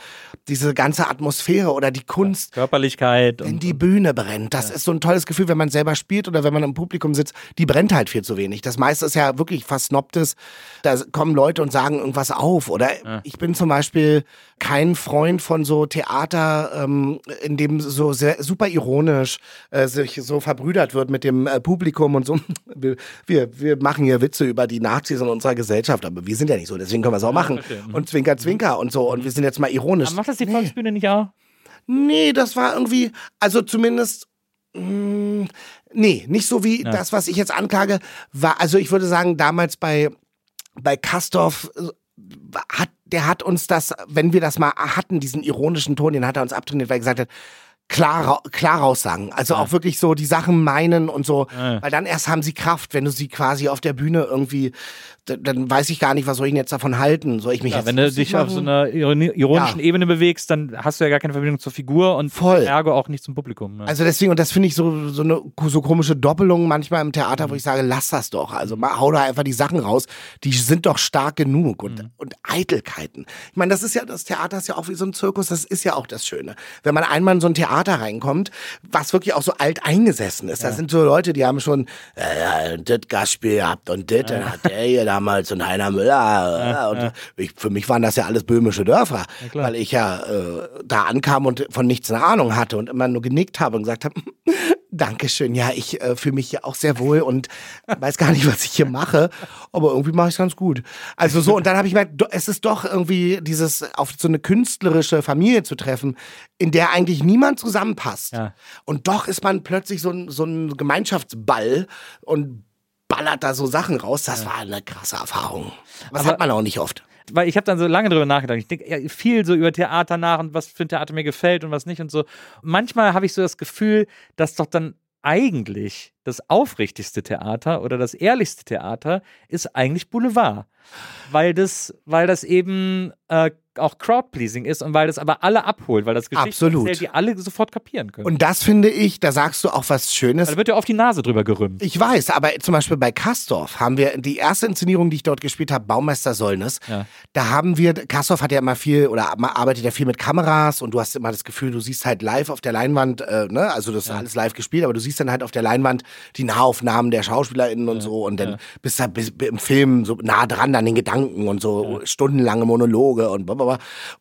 diese ganze Atmosphäre oder die Kunst. Körperlichkeit Wenn und, die Bühne brennt, das ist so ein tolles Gefühl, wenn man selber spielt oder wenn man im Publikum sitzt, die brennt halt viel zu wenig. Das meiste ist ja wirklich versnobtes. Da kommen Leute und sagen irgendwas auf. Oder ich bin zum Beispiel kein Freund von so Theater, ähm, in dem so sehr, super ironisch äh, sich so verbrüdert wird mit dem äh, Publikum und so. Wir, wir, wir machen hier Witze über die Nazis in unserer Gesellschaft, aber wir sind ja nicht so, deswegen können wir es auch machen. Und Zwinker, Zwinker und so. Und wir sind jetzt mal ironisch. Aber macht das die Volksbühne nicht auch? Nee, das war irgendwie, also zumindest, mh, nee, nicht so wie das, was ich jetzt anklage, war, also ich würde sagen, damals bei, bei Kastorf äh, hat, der hat uns das, wenn wir das mal hatten, diesen ironischen Ton, den hat er uns abtrainiert, weil er gesagt hat, klar, klar raussagen. Also auch wirklich so die Sachen meinen und so, Ja. weil dann erst haben sie Kraft, wenn du sie quasi auf der Bühne irgendwie dann weiß ich gar nicht, was soll ich denn jetzt davon halten? Soll ich mich Ja, jetzt wenn du dich auf so machen? einer ironi- ironischen Ja. Ebene bewegst, dann hast du ja gar keine Verbindung zur Figur und Voll. ergo auch nicht zum Publikum. Ne? Also deswegen, und das finde ich so, so eine so komische Doppelung manchmal im Theater, Mhm. wo ich sage, lass das doch. Also mal, hau da einfach die Sachen raus, die sind doch stark genug und, Mhm. und Eitelkeiten. Ich meine, das ist ja, das Theater ist ja auch wie so ein Zirkus, das ist ja auch das Schöne. Wenn man einmal in so ein Theater reinkommt, was wirklich auch so alt eingesessen ist, das sind so Leute, die haben schon, äh, ja, das Gastspiel gehabt und das, dann hat der hier damals und Heiner Müller. äh, und ich, für mich waren das ja alles böhmische Dörfer, weil ich ja äh, da ankam und von nichts eine Ahnung hatte und immer nur genickt habe und gesagt habe, Dankeschön, ja, ich äh, fühle mich hier auch sehr wohl und weiß gar nicht, was ich hier mache, aber irgendwie mache ich es ganz gut. Also so, und dann habe ich gemerkt, es ist doch irgendwie dieses, auf so eine künstlerische Familie zu treffen, in der eigentlich niemand zusammenpasst. Ja. Und doch ist man plötzlich so ein, so ein Gemeinschaftsball und ballert da so Sachen raus. Das war eine krasse Erfahrung. Aber- hat man auch nicht oft. Weil ich habe dann so lange drüber nachgedacht. Ich denke ja, viel so über Theater nach und was für ein Theater mir gefällt und was nicht und so. Manchmal habe ich so das Gefühl, dass doch dann eigentlich das aufrichtigste Theater oder das ehrlichste Theater ist eigentlich Boulevard. Weil das, weil das eben äh, auch Crowdpleasing ist und weil das aber alle abholt, weil das Geschichten Absolut. erzählt, die alle sofort kapieren können. Und das finde ich, da sagst du auch was Schönes. da wird ja oft die Nase drüber gerümpft. Ich weiß, aber zum Beispiel bei Kastorf haben wir die erste Inszenierung, die ich dort gespielt habe, Baumeister Sollnes. Ja. Da haben wir, Kastorf hat ja immer viel oder arbeitet ja viel mit Kameras und du hast immer das Gefühl, du siehst halt live auf der Leinwand, äh, ne, also das ist alles live gespielt, aber du siehst dann halt auf der Leinwand die Nahaufnahmen der SchauspielerInnen und so und dann bist du bis, im Film so nah dran an den Gedanken und so stundenlange Monologe und blablabla.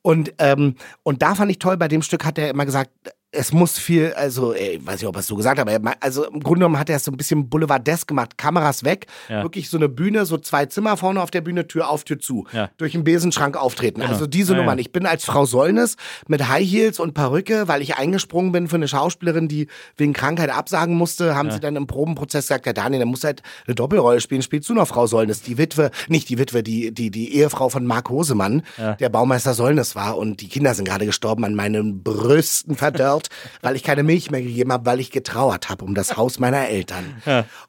Und, ähm, und da fand ich toll, bei dem Stück hat er immer gesagt, es muss viel, also, ey, weiß nicht, ob er es so gesagt hat, aber er, also im Grunde genommen hat er es so ein bisschen boulevardesk gemacht, Kameras weg, Ja. wirklich so eine Bühne, so zwei Zimmer vorne auf der Bühne, Tür auf, Tür zu, Ja. durch den Besenschrank auftreten. Also diese Ja, Nummern. Ich bin als Frau Sollnes mit High Heels und Perücke, weil ich eingesprungen bin für eine Schauspielerin, die wegen Krankheit absagen musste, haben sie dann im Probenprozess gesagt, ja Daniel, der muss halt eine Doppelrolle spielen, spielst du noch Frau Sollnes, die Witwe, nicht die Witwe, die, die, die Ehefrau von Marc Hosemann, der Baumeister Sollnes war und die Kinder sind gerade gestorben an meinen Brüsten verdörrt, weil ich keine Milch mehr gegeben habe, weil ich getrauert habe um das Haus meiner Eltern.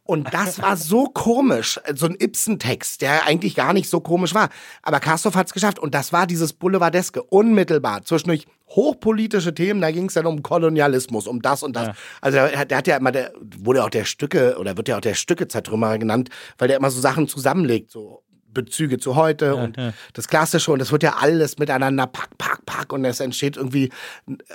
Und das war so komisch, so ein Ibsen-Text, der eigentlich gar nicht so komisch war. Aber Kastorf hat es geschafft und das war dieses Boulevardeske, unmittelbar, zwischendurch hochpolitische Themen, da ging es dann um Kolonialismus, um das und das. Also der, hat- der hat ja immer, der wurde auch der Stücke, oder wird ja auch der Stücke-Zertrümmerer genannt, weil der immer so Sachen zusammenlegt, so Bezüge zu heute und das Klassische und das wird ja alles miteinander pack, pack, pack und es entsteht irgendwie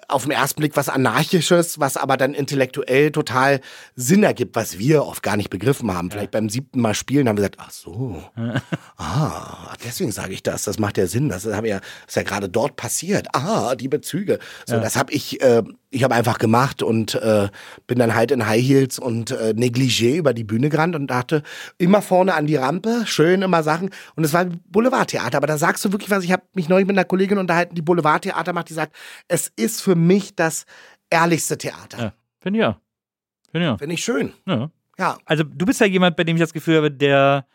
auf den ersten Blick was Anarchisches, was aber dann intellektuell total Sinn ergibt, was wir oft gar nicht begriffen haben. Vielleicht beim siebten Mal spielen haben wir gesagt, ach so, ah, deswegen sage ich das, das macht ja Sinn, das ist, hab ja, ist ja gerade dort passiert, ah, die Bezüge. So, das habe ich, äh, ich habe einfach gemacht und äh, bin dann halt in High Heels und äh, Negligé über die Bühne gerannt und dachte, immer vorne an die Rampe, schön immer Sachen. Und es war Boulevardtheater. Aber da sagst du wirklich was. Ich habe mich neulich mit einer Kollegin unterhalten, die Boulevardtheater macht, die sagt, es ist für mich das ehrlichste Theater. Ja, finde ich ja. Finde ich ja. Finde ich schön. ja. Ja. Also du bist ja jemand, bei dem ich das Gefühl habe, der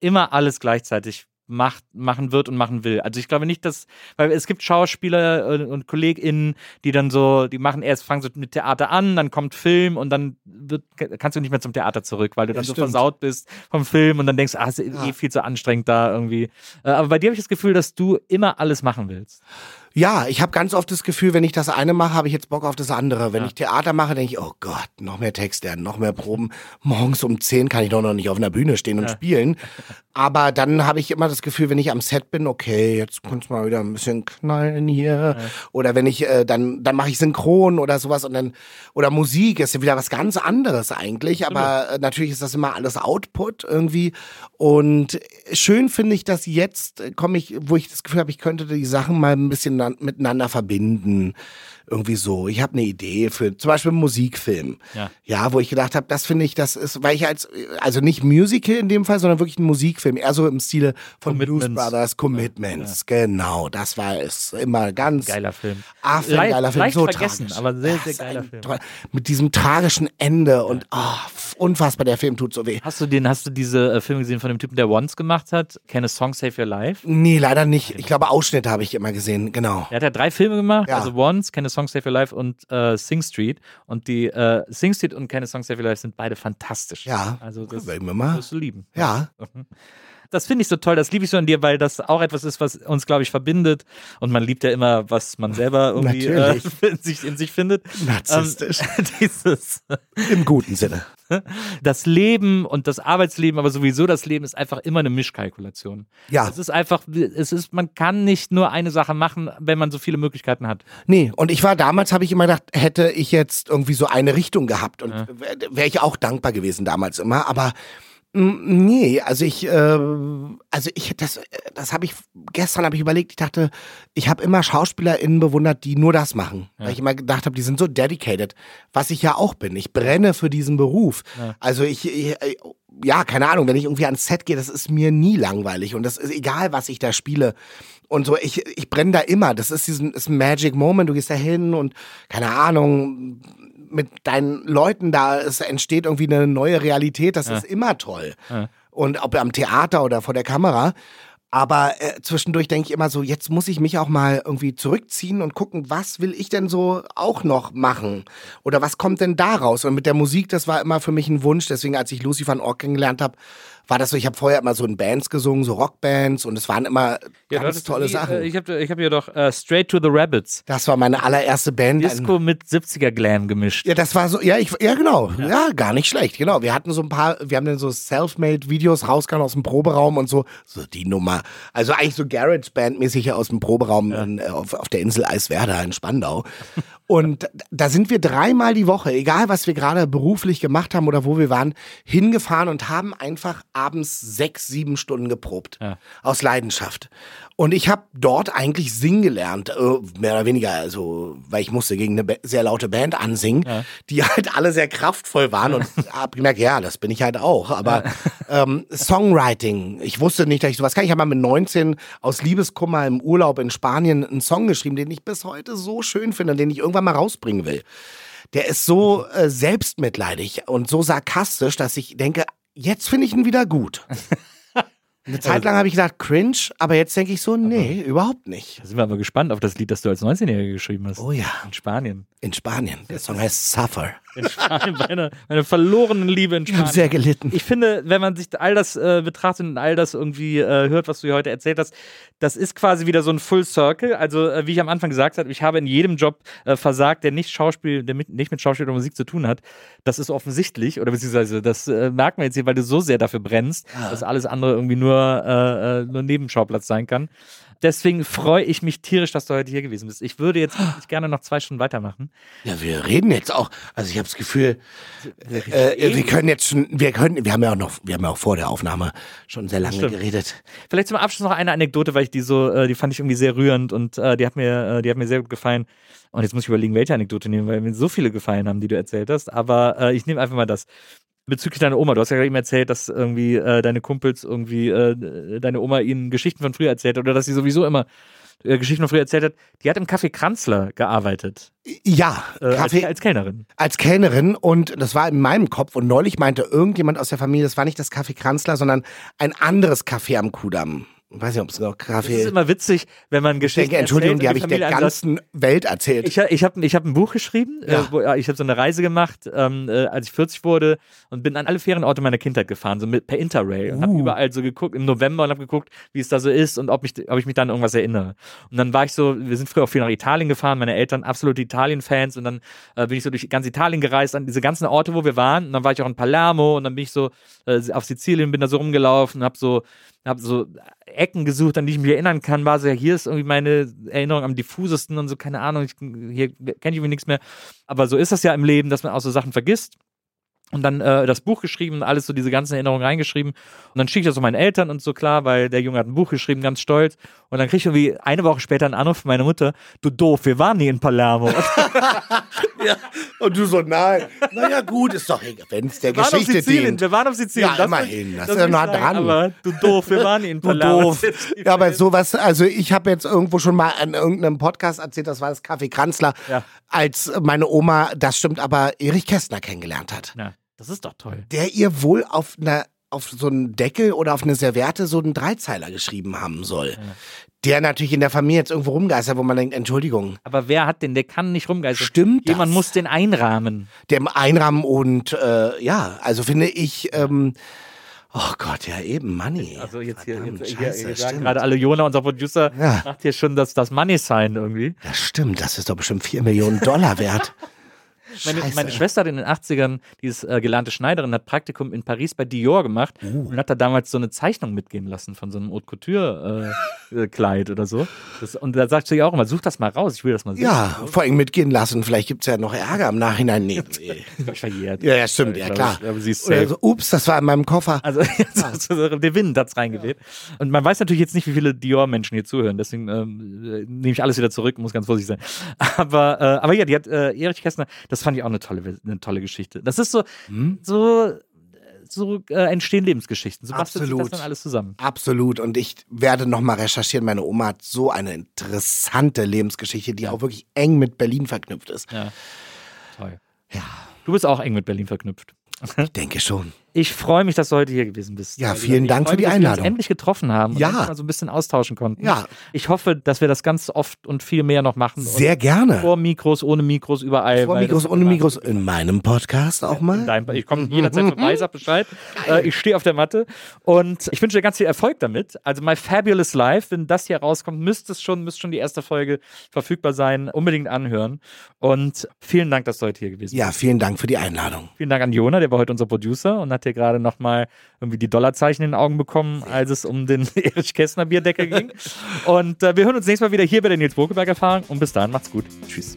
immer alles gleichzeitig macht, machen wird und machen will. Also ich glaube nicht, dass, weil es gibt Schauspieler und, und KollegInnen, die dann so, die machen erst, fangen so mit Theater an, dann kommt Film und dann wird, kannst du nicht mehr zum Theater zurück, weil du dann so stimmt. versaut bist vom Film und dann denkst, ah, ist eh viel zu anstrengend da irgendwie. Äh, Aber bei dir habe ich das Gefühl, dass du immer alles machen willst. Ja, ich habe ganz oft das Gefühl, wenn ich das eine mache, habe ich jetzt Bock auf das andere. Wenn Ja. ich Theater mache, denke ich, oh Gott, noch mehr Text lernen, noch mehr Proben. Morgens um 10 kann ich doch noch nicht auf einer Bühne stehen und spielen. Aber dann habe ich immer das Gefühl, wenn ich am Set bin, okay, jetzt kannst du mal wieder ein bisschen knallen hier. Oder wenn ich, äh, dann, dann mache ich Synchron oder sowas und dann, oder Musik ist ja wieder was ganz anderes eigentlich. Aber äh, natürlich ist das immer alles Output irgendwie. Und schön finde ich, dass jetzt komme ich, wo ich das Gefühl habe, ich könnte die Sachen mal ein bisschen miteinander verbinden. Irgendwie so. Ich habe eine Idee für zum Beispiel einen Musikfilm. Ja. Ja, wo ich gedacht habe, das finde ich, das ist, weil ich als, also nicht Musical in dem Fall, sondern wirklich ein Musikfilm, eher so im Stile von Blues Commitments. Brothers, Commitments. Genau, das war es. Immer ganz. Geiler Film. Ah, ein Leicht- geiler Film, leicht so vergessen, tragisch. aber sehr, sehr geiler Film. Mit diesem tragischen Ende und ah, unfassbar, der Film tut so weh. Hast du den, hast du diese äh, Filme gesehen von dem Typen, der Once gemacht hat? Can a Song Save Your Life? Nee, leider nicht. Ich glaube, Ausschnitte habe ich immer gesehen, genau. Er hat ja drei Filme gemacht, Ja. also Once, Can a Song Save Your Life und äh, Sing Street. Und die äh, Sing Street und Can a Song Save Your Life sind beide fantastisch. Ja. Also das wir mal. wirst du lieben. Ja. Das finde ich so toll, das liebe ich so an dir, weil das auch etwas ist, was uns, glaube ich, verbindet. Und man liebt ja immer, was man selber irgendwie äh, in, sich, in sich findet. Narzisstisch. Ähm, dieses, Im guten Sinne. das Leben und das Arbeitsleben, aber sowieso das Leben ist einfach immer eine Mischkalkulation. Ja. Es ist einfach, es ist, man kann nicht nur eine Sache machen, wenn man so viele Möglichkeiten hat. Nee, und ich war damals, habe ich immer gedacht, hätte ich jetzt irgendwie so eine Richtung gehabt und wäre ich auch dankbar gewesen damals immer, aber nee, also ich, äh, also ich, das, das habe ich, gestern habe ich überlegt, ich dachte, ich habe immer SchauspielerInnen bewundert, die nur das machen, weil ich immer gedacht habe, die sind so dedicated, was ich ja auch bin, ich brenne für diesen Beruf, also ich, ich ja, keine Ahnung, wenn ich irgendwie ans Set gehe, das ist mir nie langweilig. Und das ist egal, was ich da spiele und so, ich, ich brenne da immer. Das ist diesen ist ein Magic Moment, du gehst da hin und keine Ahnung, mit deinen Leuten da, es entsteht irgendwie eine neue Realität, das ist immer toll. Und ob am Theater oder vor der Kamera. Aber äh, zwischendurch denke ich immer so, jetzt muss ich mich auch mal irgendwie zurückziehen und gucken, was will ich denn so auch noch machen? Oder was kommt denn da raus? Und mit der Musik, das war immer für mich ein Wunsch. Deswegen, als ich Lucy van Ork kennengelernt habe, war das so, ich habe vorher immer so in Bands gesungen, so Rockbands und es waren immer du ganz tolle die, Sachen. Äh, ich habe ich hab hier doch äh, Straight to the Rabbits. das war meine allererste Band. Disco mit 70er Glam gemischt. Ja, das war so, ja, ich, ja, genau. Ja. gar nicht schlecht, genau. Wir hatten so ein paar, wir haben dann so Selfmade-Videos rausgehauen aus dem Proberaum und so, so die Nummer. Also eigentlich so Garage-Band-mäßig aus dem Proberaum in, äh, auf, auf der Insel Eiswerder in Spandau. Und da sind wir dreimal die Woche, egal was wir gerade beruflich gemacht haben oder wo wir waren, hingefahren und haben einfach abends sechs, sieben Stunden geprobt. Ja. Aus Leidenschaft. Und ich habe dort eigentlich singen gelernt, äh, mehr oder weniger, also, weil ich musste gegen eine sehr laute Band ansingen, die halt alle sehr kraftvoll waren und hab gemerkt, ja, das bin ich halt auch. Aber ähm, Songwriting, ich wusste nicht, dass ich sowas kann. Ich habe mal mit 19 aus Liebeskummer im Urlaub in Spanien einen Song geschrieben, den ich bis heute so schön finde und den ich irgendwann mal rausbringen will. Der ist so äh, selbstmitleidig und so sarkastisch, dass ich denke, jetzt finde ich ihn wieder gut. Eine Zeit lang habe ich gedacht, cringe, aber jetzt denke ich so, nee, überhaupt nicht. Da sind wir aber gespannt auf das Lied, das du als 19-Jähriger geschrieben hast. Oh ja. In Spanien. In Spanien. Der Song heißt Suffer. In Spanien, meine, meine verlorenen Liebe in Ich habe Spanien. sehr gelitten. Ich finde, wenn man sich all das äh, betrachtet und all das irgendwie äh, hört, was du hier heute erzählt hast, das ist quasi wieder so ein Full Circle. Also, äh, wie ich am Anfang gesagt habe, ich habe in jedem Job äh, versagt, der nicht Schauspiel, der mit, nicht mit Schauspiel oder Musik zu tun hat. Das ist offensichtlich, oder beziehungsweise das äh, merkt man jetzt hier, weil du so sehr dafür brennst, dass alles andere irgendwie nur, äh, äh, nur Nebenschauplatz sein kann. Deswegen freue ich mich tierisch, dass du heute hier gewesen bist. Ich würde jetzt gerne noch zwei Stunden weitermachen. Ja, wir reden jetzt auch. Also ich habe das Gefühl, äh, wir können jetzt schon, wir können, wir haben ja auch noch, wir haben ja auch vor der Aufnahme schon sehr lange Stimmt. geredet. Vielleicht zum Abschluss noch eine Anekdote, weil ich die so, äh, die fand ich irgendwie sehr rührend und äh, die hat mir, äh, die hat mir sehr gut gefallen. Und jetzt muss ich überlegen, welche Anekdote nehmen, weil mir so viele gefallen haben, die du erzählt hast. Aber äh, ich nehme einfach mal das. Bezüglich deiner Oma, du hast ja gerade eben erzählt, dass irgendwie äh, deine Kumpels irgendwie äh, deine Oma ihnen Geschichten von früher erzählt hat oder dass sie sowieso immer äh, Geschichten von früher erzählt hat. Die hat im Café Kranzler gearbeitet, Ja, äh, als, Kaffee als Kellnerin. als Kellnerin und das war in meinem Kopf und neulich meinte irgendjemand aus der Familie, das war nicht das Café Kranzler, sondern ein anderes Café am Kudamm. Ich weiß nicht, ob es noch Das ist Kaffee. immer witzig, wenn man Geschichten denke, Entschuldigung, die habe ich und der ganzen Welt erzählt. Ich, ich habe ich hab ein Buch geschrieben, Ja. äh, wo, ich habe so eine Reise gemacht, ähm, äh, als ich 40 wurde und bin an alle Ferienorte meiner Kindheit gefahren, so mit, per Interrail und habe Uh. überall so geguckt im November und habe geguckt, wie es da so ist und ob, mich, ob ich mich dann an irgendwas erinnere. Und dann war ich so, wir sind früher auch viel nach Italien gefahren, meine Eltern absolute Italien-Fans und dann äh, bin ich so durch ganz Italien gereist, an diese ganzen Orte, wo wir waren und dann war ich auch in Palermo und dann bin ich so äh, auf Sizilien, bin da so rumgelaufen, habe so habe so Ecken gesucht, an die ich mich erinnern kann, war so, ja, hier ist irgendwie meine Erinnerung am diffusesten und so, keine Ahnung, ich, hier kenne ich irgendwie nichts mehr. Aber so ist das ja im Leben, dass man auch so Sachen vergisst. Und dann äh, das Buch geschrieben und alles so diese ganzen Erinnerungen reingeschrieben. Und dann schicke ich das so meinen Eltern und so klar, weil der Junge hat ein Buch geschrieben, ganz stolz. Und dann kriege ich irgendwie eine Woche später einen Anruf von meiner Mutter, du doof, wir waren nie in Palermo. ja. Und du so, nein. Naja, gut, ist doch wenn es der Wir Geschichte dient. wir waren auf Sizilien. Ja, Das immerhin, das ist ja nah dran. Aber du doof, wir waren nie in Du Palermo. doof. Ja, aber sowas, also ich habe jetzt irgendwo schon mal an irgendeinem Podcast erzählt, das war das Café Kranzler, Ja. als meine Oma, das stimmt, aber Erich Kästner kennengelernt hat. Ja, das ist doch toll. Der ihr wohl auf einer auf so einen Deckel oder auf eine Serviette so einen Dreizeiler geschrieben haben soll. Der natürlich in der Familie jetzt irgendwo rumgeistert, wo man denkt, Entschuldigung, Aber wer hat den? Der kann nicht rumgeistern. Stimmt Jemand das? muss den einrahmen. der im Einrahmen und äh, ja, also finde ich, ähm, Oh Gott, ja eben, Money. Also jetzt hier, Verdammt, jetzt, hier, Scheiße, hier sagen stimmt. gerade alle Jona, unser Producer, Ja. macht hier schon das, das Money-Sign irgendwie. Das stimmt, das ist doch bestimmt 4 Millionen Dollar wert. Meine, meine Schwester hat in den 80ern, die ist äh, gelernte Schneiderin, hat Praktikum in Paris bei Dior gemacht Uh. und hat da damals so eine Zeichnung mitgeben lassen von so einem Haute Couture-Kleid äh, Kleid oder so. Das, und da sagt sie ja auch immer, such das mal raus, ich will das mal sehen. Ja, vor allem mitgehen lassen. Vielleicht gibt's ja noch Ärger im Nachhinein. Nee, nee. Verjährt. Ja, ja, stimmt, ja klar. glaube, sie ist safe. so, ups, das war in meinem Koffer. Also jetzt, der Wind hat's reingeweht. Und man weiß natürlich jetzt nicht, wie viele Dior-Menschen hier zuhören. Deswegen ähm, äh, nehme ich alles wieder zurück, muss ganz vorsichtig sein. Aber, äh, aber ja, die hat äh, Erich Kästner, das fand ich auch eine tolle, eine tolle Geschichte. Das ist so, Hm? so, so äh, entstehen Lebensgeschichten. So bastelt sich das Absolut. dann alles zusammen. Absolut. Und ich werde nochmal recherchieren. Meine Oma hat so eine interessante Lebensgeschichte, die auch wirklich eng mit Berlin verknüpft ist. Ja. Toll. Ja, Du bist auch eng mit Berlin verknüpft. ich denke schon. Ich freue mich, dass du heute hier gewesen bist. Ja, vielen Dank für die mich, dass wir uns Einladung. endlich getroffen haben Ja. und uns mal so ein bisschen austauschen konnten. Ja. Ich hoffe, dass wir das ganz oft und viel mehr noch machen. Sehr gerne. Vor Mikros, ohne Mikros, überall. Vor Mikros, ohne Mikros. In meinem Podcast auch mal. deinem, ich komme jederzeit vorbei, sag Bescheid. Äh, ich stehe auf der Matte und ich wünsche dir ganz viel Erfolg damit. Also My Fabulous Life, wenn das hier rauskommt, müsste es schon, müsste schon die erste Folge verfügbar sein. Unbedingt anhören. Und vielen Dank, dass du heute hier gewesen bist. Ja, vielen Dank für die Einladung. Vielen Dank an Jona, der war heute unser Producer und hat hier gerade nochmal irgendwie die Dollarzeichen in den Augen bekommen, als es um den Erich Kästner Bierdeckel ging. Und äh, wir hören uns nächstes Mal wieder hier bei der Nils Bokeberg Erfahrung und bis dahin macht's gut. Tschüss.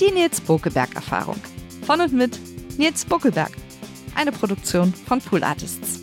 Die Nils Bokelberg Erfahrung. Von und mit Nils Bokelberg. Eine Produktion von Pool Artists.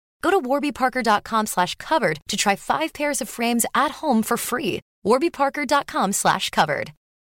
Go to warbyparker.com slash covered to try five pairs of frames at home for free. warbyparker.com slash covered.